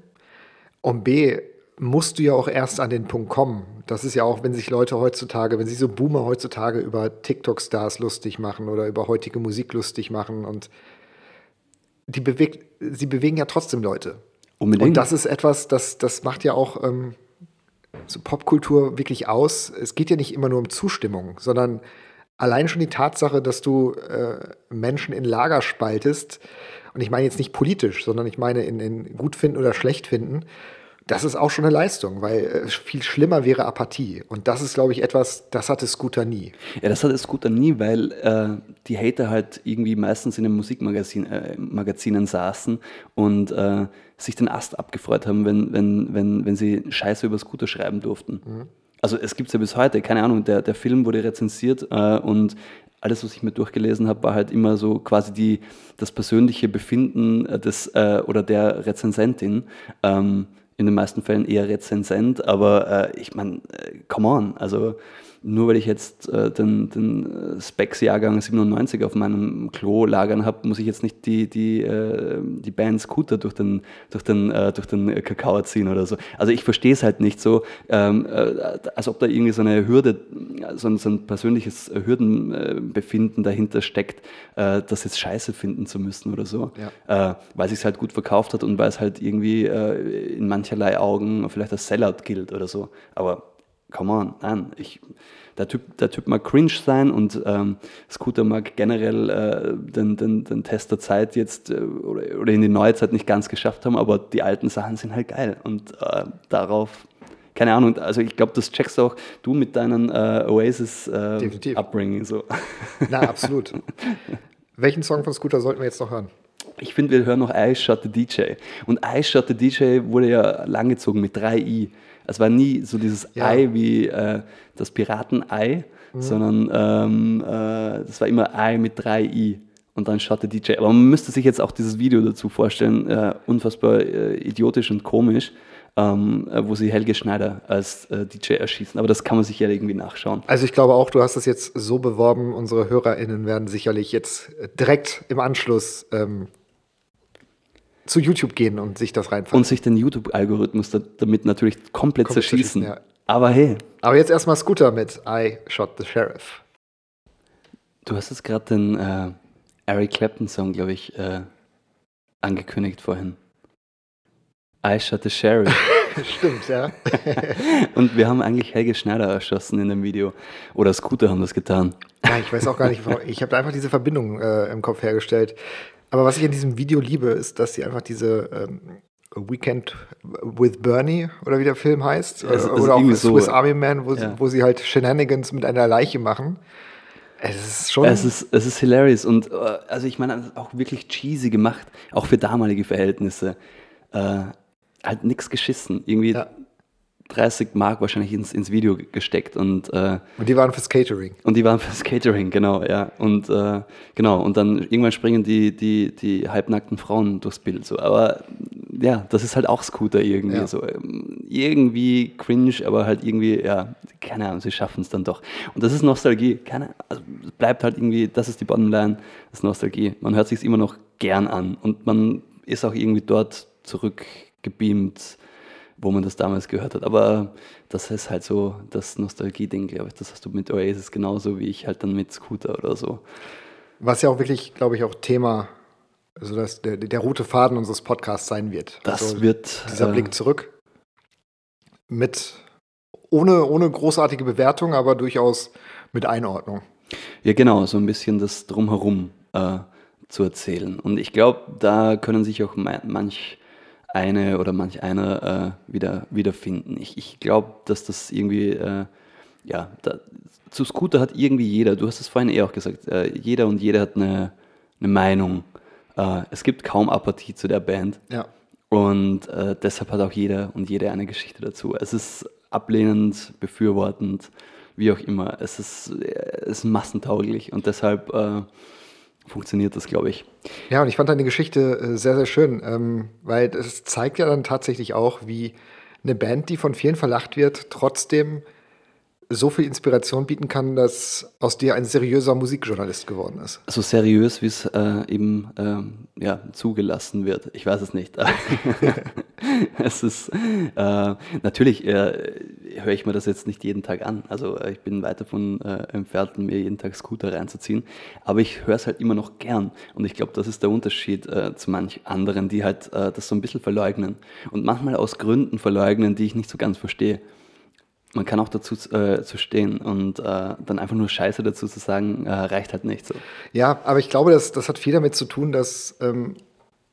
Und B, musst du ja auch erst an den Punkt kommen. Das ist ja auch, wenn sich Leute heutzutage, wenn sich so Boomer heutzutage über TikTok-Stars lustig machen oder über heutige Musik lustig machen und die bewegt, sie bewegen ja trotzdem Leute. Unbedingt. Und das ist etwas, das, das macht ja auch ähm, so Popkultur wirklich aus. Es geht ja nicht immer nur um Zustimmung, sondern allein schon die Tatsache, dass du äh, Menschen in Lager spaltest, und ich meine jetzt nicht politisch, sondern ich meine in, in gut finden oder schlecht finden, das ist auch schon eine Leistung, weil äh, viel schlimmer wäre Apathie. Und das ist, glaube ich, etwas, das hatte Scooter nie. Ja, das hat Scooter nie, weil äh, die Hater halt irgendwie meistens in den Musikmagazinen äh, Magazinen saßen und äh, sich den Ast abgefreut haben, wenn, wenn, wenn, wenn sie Scheiße über Scooter schreiben durften. Also es gibt es ja bis heute, keine Ahnung, der, der Film wurde rezensiert äh, und alles, was ich mir durchgelesen habe, war halt immer so quasi die, das persönliche Befinden äh, des oder der Rezensentin. Ähm, in den meisten Fällen eher Rezensent, aber äh, ich meine, äh, come on, also nur weil ich jetzt äh, den, den äh, Specs-Jahrgang 97 auf meinem Klo lagern habe, muss ich jetzt nicht die, die, äh, die Band Scooter durch den, durch, den, äh, durch den Kakao ziehen oder so. Also ich verstehe es halt nicht so, ähm, äh, als ob da irgendwie so eine Hürde, so ein, so ein persönliches Hürdenbefinden dahinter steckt, äh, das jetzt scheiße finden zu müssen oder so. Äh, weil es sich halt gut verkauft hat und weil es halt irgendwie äh, in mancherlei Augen vielleicht als Sellout gilt oder so. Aber come on, nein, ich, der, typ, der Typ mag cringe sein und ähm, Scooter mag generell äh, den, den, den Test der Zeit jetzt äh, oder, oder in die neue Zeit nicht ganz geschafft haben, aber die alten Sachen sind halt geil und äh, darauf keine Ahnung, also ich glaube, das checkst auch du mit deinen äh, Oasis äh, Definitiv. Upbringing so. Na, absolut. Welchen Song von Scooter sollten wir jetzt noch hören? Ich finde, wir hören noch Ice Shot the DJ. Und Ice Shot the DJ wurde ja langgezogen mit drei I. Es war nie so dieses Ja. Ei wie äh, das Piratenei, sondern ähm, äh, das war immer Ei mit drei I. Und dann Shot the DJ. Aber man müsste sich jetzt auch dieses Video dazu vorstellen, äh, unfassbar äh, idiotisch und komisch, ähm, äh, wo sie Helge Schneider als äh, DJ erschießen. Aber das kann man sich ja irgendwie nachschauen. Also ich glaube auch, du hast das jetzt so beworben, unsere HörerInnen werden sicherlich jetzt direkt im Anschluss ähm, zu YouTube gehen und sich das reinfahren. Und sich den YouTube-Algorithmus da, damit natürlich komplett, Komplett zerschießen. ja. Aber hey, Aber jetzt erstmal Scooter mit I Shot the Sheriff. Du hast jetzt gerade den äh, Eric Clapton-Song, glaube ich, äh, angekündigt vorhin. I shot the sheriff. Stimmt, ja. Und wir haben eigentlich Helge Schneider erschossen in dem Video. Oder Scooter haben das getan. ja ich weiß auch gar nicht, warum. Ich habe einfach diese Verbindung äh, im Kopf hergestellt. Aber was ich in diesem Video liebe, ist, dass sie einfach diese ähm, Weekend with Bernie oder wie der Film heißt, Ja, ist oder auch so, Swiss Army Man, wo, sie, ja. wo sie halt Shenanigans mit einer Leiche machen. Es ist schon. Es ist, es ist hilarious und äh, also ich meine, auch wirklich cheesy gemacht, auch für damalige Verhältnisse. Äh, halt nichts geschissen. Irgendwie Ja. 30 Mark wahrscheinlich ins, ins Video gesteckt und äh, und die waren fürs Catering. Und die waren fürs Catering, genau, ja. Und äh, genau, und dann irgendwann springen die, die, die halbnackten Frauen durchs Bild. So. Aber ja, das ist halt auch Scooter irgendwie. Ja. So. Irgendwie cringe, aber halt irgendwie, ja, keine Ahnung, sie schaffen es dann doch. Und das ist Nostalgie. Keine, also es bleibt halt irgendwie, das ist die Bottomline, das ist Nostalgie. Man hört sich immer noch gern an und man ist auch irgendwie dort zurückgebeamt wo man das damals gehört hat. Aber das ist halt so das Nostalgie-Ding, glaube ich. Das hast du mit Oasis genauso wie ich halt dann mit Scooter oder so. Was ja auch wirklich, glaube ich, auch Thema, also das, der, der rote Faden unseres Podcasts sein wird. Das also wird. dieser äh, Blick zurück. Mit ohne, ohne großartige Bewertung, aber durchaus mit Einordnung. Ja, genau, so ein bisschen das Drumherum äh, zu erzählen. Und ich glaube, da können sich auch manch eine oder manch einer äh, wieder wiederfinden. Ich, ich glaube, dass das irgendwie, äh, ja, da, zu Scooter hat irgendwie jeder, du hast es vorhin eh auch gesagt, äh, jeder und jede hat eine, eine Meinung. Äh, es gibt kaum Apathie zu der Band. Ja. Und äh, deshalb hat auch jeder und jede eine Geschichte dazu. Es ist ablehnend, befürwortend, wie auch immer. Es ist, äh, es ist massentauglich und deshalb funktioniert das, glaube ich. Ja, und ich fand deine Geschichte äh, sehr, sehr schön, ähm, weil es zeigt ja dann tatsächlich auch, wie eine Band, die von vielen verlacht wird, trotzdem so viel Inspiration bieten kann, dass aus dir ein seriöser Musikjournalist geworden ist. So seriös, wie es äh, eben ähm, ja, zugelassen wird. Ich weiß es nicht. es ist äh, natürlich äh, höre ich mir das jetzt nicht jeden Tag an. Also äh, ich bin weit davon äh, entfernt, mir jeden Tag Scooter reinzuziehen. Aber ich höre es halt immer noch gern. Und ich glaube, das ist der Unterschied äh, zu manch anderen, die halt äh, das so ein bisschen verleugnen. Und manchmal aus Gründen verleugnen, die ich nicht so ganz verstehe. Man kann auch dazu äh, zu stehen und äh, dann einfach nur Scheiße dazu zu sagen, äh, reicht halt nicht so. Ja, aber ich glaube, das, das hat viel damit zu tun, dass ähm,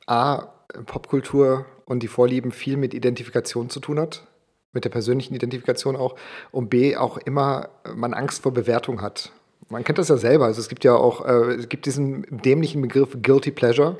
A, Popkultur und die Vorlieben viel mit Identifikation zu tun hat, mit der persönlichen Identifikation auch, und B, auch immer man Angst vor Bewertung hat. Man kennt das ja selber. Also es gibt ja auch, äh, es gibt diesen dämlichen Begriff Guilty Pleasure,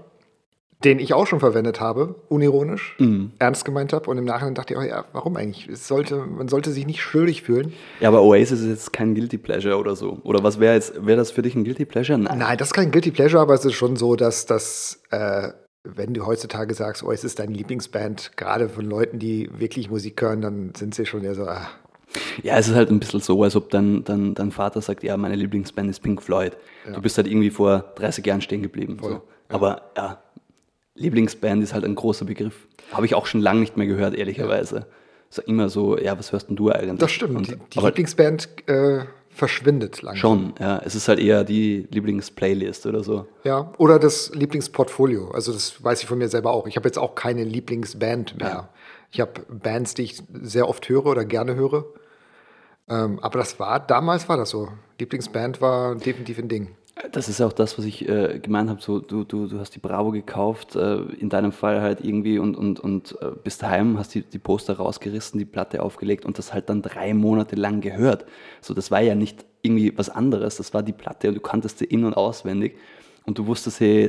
den ich auch schon verwendet habe, unironisch, ernst gemeint habe. Und im Nachhinein dachte ich, oh ja, warum eigentlich? Es sollte, man sollte sich nicht schuldig fühlen. Ja, aber Oasis ist jetzt kein Guilty Pleasure oder so. Oder was wäre jetzt, wäre das für dich ein Guilty Pleasure? Nein. Nein, das ist kein Guilty Pleasure, aber es ist schon so, dass das, äh, wenn du heutzutage sagst, oh, es ist deine Lieblingsband, gerade von Leuten, die wirklich Musik hören, dann sind sie schon eher so, ah, Ja, es ist halt ein bisschen so, als ob dein, dein, dein Vater sagt, ja, meine Lieblingsband ist Pink Floyd. Du bist halt irgendwie vor 30 Jahren stehen geblieben. So. Aber ja, Lieblingsband ist halt ein großer Begriff. Habe ich auch schon lange nicht mehr gehört, ehrlicherweise. Ist ja immer so, ja, was hörst denn du eigentlich? das stimmt. Und, die die Lieblingsband äh, verschwindet langsam. schon, ja. Es ist halt eher die Lieblingsplaylist oder so. Ja, oder das Lieblingsportfolio. Also das weiß ich von mir selber auch. Ich habe jetzt auch keine Lieblingsband mehr. Ja. Ich habe Bands, die ich sehr oft höre oder gerne höre. Ähm, aber das war, damals war das so. Lieblingsband war definitiv ein Ding. Das ist auch das, was ich äh, gemeint habe. So, du, du, du hast die Bravo gekauft, äh, in deinem Fall halt irgendwie und, und, und äh, bist heim, hast die, die Poster rausgerissen, die Platte aufgelegt und das halt dann drei Monate lang gehört. So, das war ja nicht irgendwie was anderes, das war die Platte und du kanntest sie in- und auswendig. Und du wusstest, hey,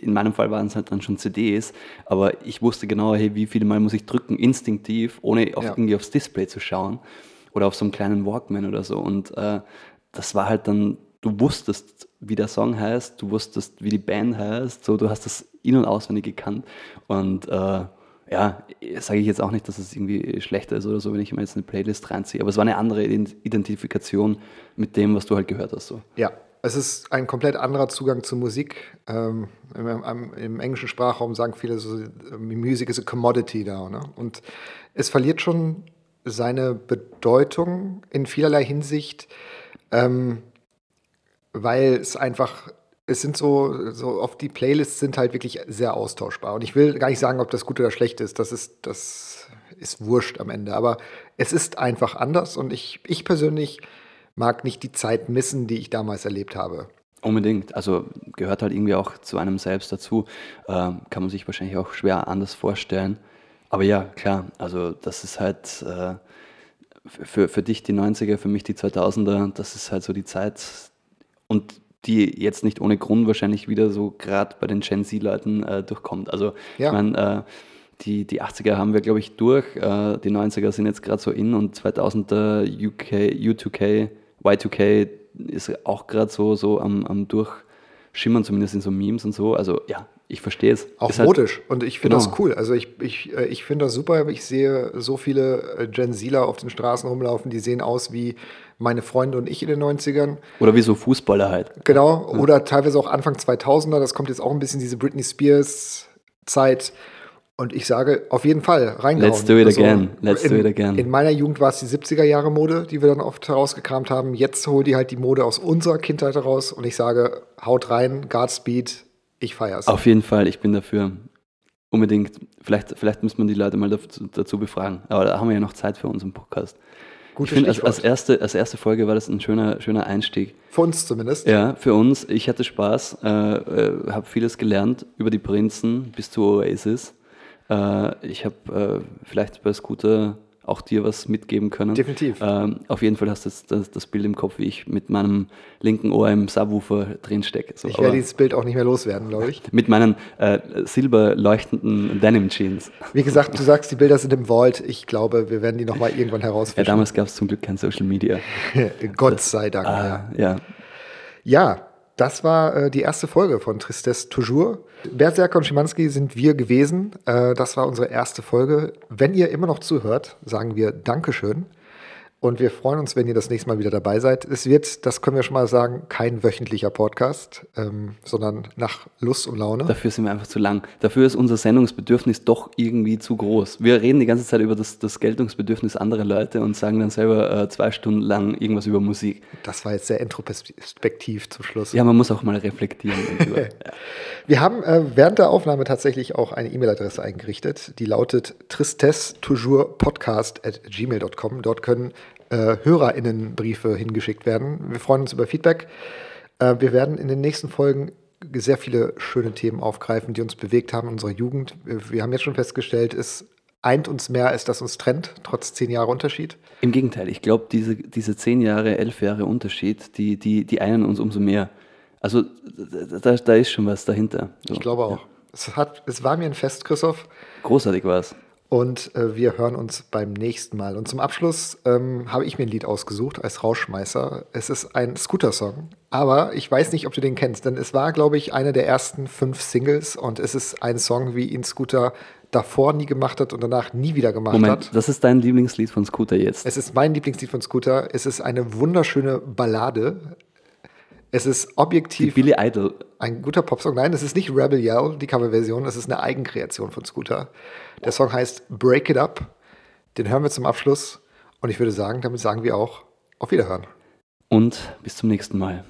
in meinem Fall waren es halt dann schon CDs, aber ich wusste genau, hey, wie viele Mal muss ich drücken, instinktiv, ohne auf, Ja. irgendwie aufs Display zu schauen oder auf so einem kleinen Walkman oder so. Und äh, das war halt dann, du wusstest, wie der Song heißt, du wusstest, wie die Band heißt, so, du hast das in- und auswendig gekannt. Und äh, ja, sage ich jetzt auch nicht, dass es irgendwie schlechter ist oder so, wenn ich mir jetzt eine Playlist reinziehe, aber es war eine andere Ident- Identifikation mit dem, was du halt gehört hast. So. Ja, es ist ein komplett anderer Zugang zu Musik. Ähm, im, im, Im englischen Sprachraum sagen viele so, ähm, Music is a commodity now. Ne? Und es verliert schon seine Bedeutung in vielerlei Hinsicht, ähm, weil es einfach, es sind so, so oft die Playlists sind halt wirklich sehr austauschbar. Und ich will gar nicht sagen, ob das gut oder schlecht ist. Das ist, das ist wurscht am Ende. Aber es ist einfach anders und ich, ich persönlich mag nicht die Zeit missen, die ich damals erlebt habe. Unbedingt. Also gehört halt irgendwie auch zu einem selbst dazu. Ähm, kann man sich wahrscheinlich auch schwer anders vorstellen. Aber ja, klar, also das ist halt äh, für, für dich die 90er, für mich die 2000er, das ist halt so die Zeit und die jetzt nicht ohne Grund wahrscheinlich wieder so gerade bei den Gen Z-Leuten äh, durchkommt. Also Ja. ich meine, äh, die, die 80er haben wir, glaube ich, durch, äh, die 90er sind jetzt gerade so in und 2000er UK, U2K, Y2K ist auch gerade so, so am, am Durchschimmern, zumindest in so Memes und so. Also ja, ich verstehe es. Auch Ist halt- modisch. Und ich finde Genau. das cool. Also ich, ich, äh, ich finde das super. Ich sehe so viele äh, Gen Zler auf den Straßen rumlaufen, die sehen aus wie meine Freunde und ich in den 90ern. Oder wie so Fußballer halt. Genau. Oder teilweise auch Anfang 2000er. Das kommt jetzt auch ein bisschen diese Britney Spears Zeit. Und ich sage, auf jeden Fall, reingehauen. Let's do it again. Let's in, do it again. In meiner Jugend war es die 70er Jahre Mode, die wir dann oft herausgekramt haben. Jetzt holt die halt die Mode aus unserer Kindheit heraus. Und ich sage, haut rein, Godspeed, ich feier's. Auf jeden Fall, ich bin dafür. Unbedingt. Vielleicht, vielleicht müssen wir die Leute mal dazu, dazu befragen. Aber da haben wir ja noch Zeit für unseren Podcast. Gutes ich finde, als, als, erste, als erste Folge war das ein schöner, schöner Einstieg. Für uns zumindest. Ja, für uns. Ich hatte Spaß, äh, äh, habe vieles gelernt über die Prinzen bis zu Oasis. Äh, ich habe äh, vielleicht bei Scooter auch dir was mitgeben können. Definitiv. Ähm, auf jeden Fall hast du jetzt das, das Bild im Kopf, wie ich mit meinem linken Ohr im Subwoofer drin stecke. So, Ich werde dieses Bild auch nicht mehr loswerden, glaube ich. mit meinen äh, silber leuchtenden Denim-Jeans. Wie gesagt, du sagst, die Bilder sind im Vault. Ich glaube, wir werden die nochmal irgendwann Ja, herausfinden. damals gab es zum Glück kein Social Media. Gott sei Dank. ja. Ah, ja. Ja, das war äh, die erste Folge von Tristesse Toujours. Berserker und Schimanski sind wir gewesen. Äh, das war unsere erste Folge. Wenn ihr immer noch zuhört, sagen wir Dankeschön. Und wir freuen uns, wenn ihr das nächste Mal wieder dabei seid. Es wird, das können wir schon mal sagen, kein wöchentlicher Podcast, ähm, sondern nach Lust und Laune. Dafür sind wir einfach zu lang. Dafür ist unser Sendungsbedürfnis doch irgendwie zu groß. Wir reden die ganze Zeit über das, das Geltungsbedürfnis anderer Leute und sagen dann selber äh, zwei Stunden lang irgendwas über Musik. Das war jetzt sehr introspektiv zum Schluss. Ja, man muss auch mal reflektieren. ja. Wir haben äh, während der Aufnahme tatsächlich auch eine E-Mail-Adresse eingerichtet, die lautet tristesse-podcast at gmail.com. Dort können äh, HörerInnen-Briefe hingeschickt werden. Wir freuen uns über Feedback. Äh, wir werden in den nächsten Folgen sehr viele schöne Themen aufgreifen, die uns bewegt haben in unserer Jugend. Wir haben jetzt schon festgestellt, es eint uns mehr, als das uns trennt, trotz zehn Jahre Unterschied. Im Gegenteil, ich glaube, diese, diese zehn Jahre, elf Jahre Unterschied, die, die, die einen uns umso mehr. Also da, da ist schon was dahinter. So, Ich glaube auch. Es, hat, es war mir ein Fest, Christoph. Großartig war es. Und äh, wir hören uns beim nächsten Mal. Und zum Abschluss ähm, habe ich mir ein Lied ausgesucht als Rauschmeißer. Es ist ein Scooter-Song, aber ich weiß nicht, ob du den kennst, denn es war, glaube ich, einer der ersten fünf Singles und es ist ein Song, wie ihn Scooter davor nie gemacht hat und danach nie wieder gemacht Moment, hat. das ist dein Lieblingslied von Scooter jetzt. Es ist mein Lieblingslied von Scooter. Es ist eine wunderschöne Ballade. Es ist Die objektiv Billy Idol. ein guter Popsong. Nein, es ist nicht Rebel Yell, die Coverversion. Es ist eine Eigenkreation von Scooter. Der Song heißt Break It Up. Den hören wir zum Abschluss. Und ich würde sagen, damit sagen wir auch auf Wiederhören. Und bis zum nächsten Mal.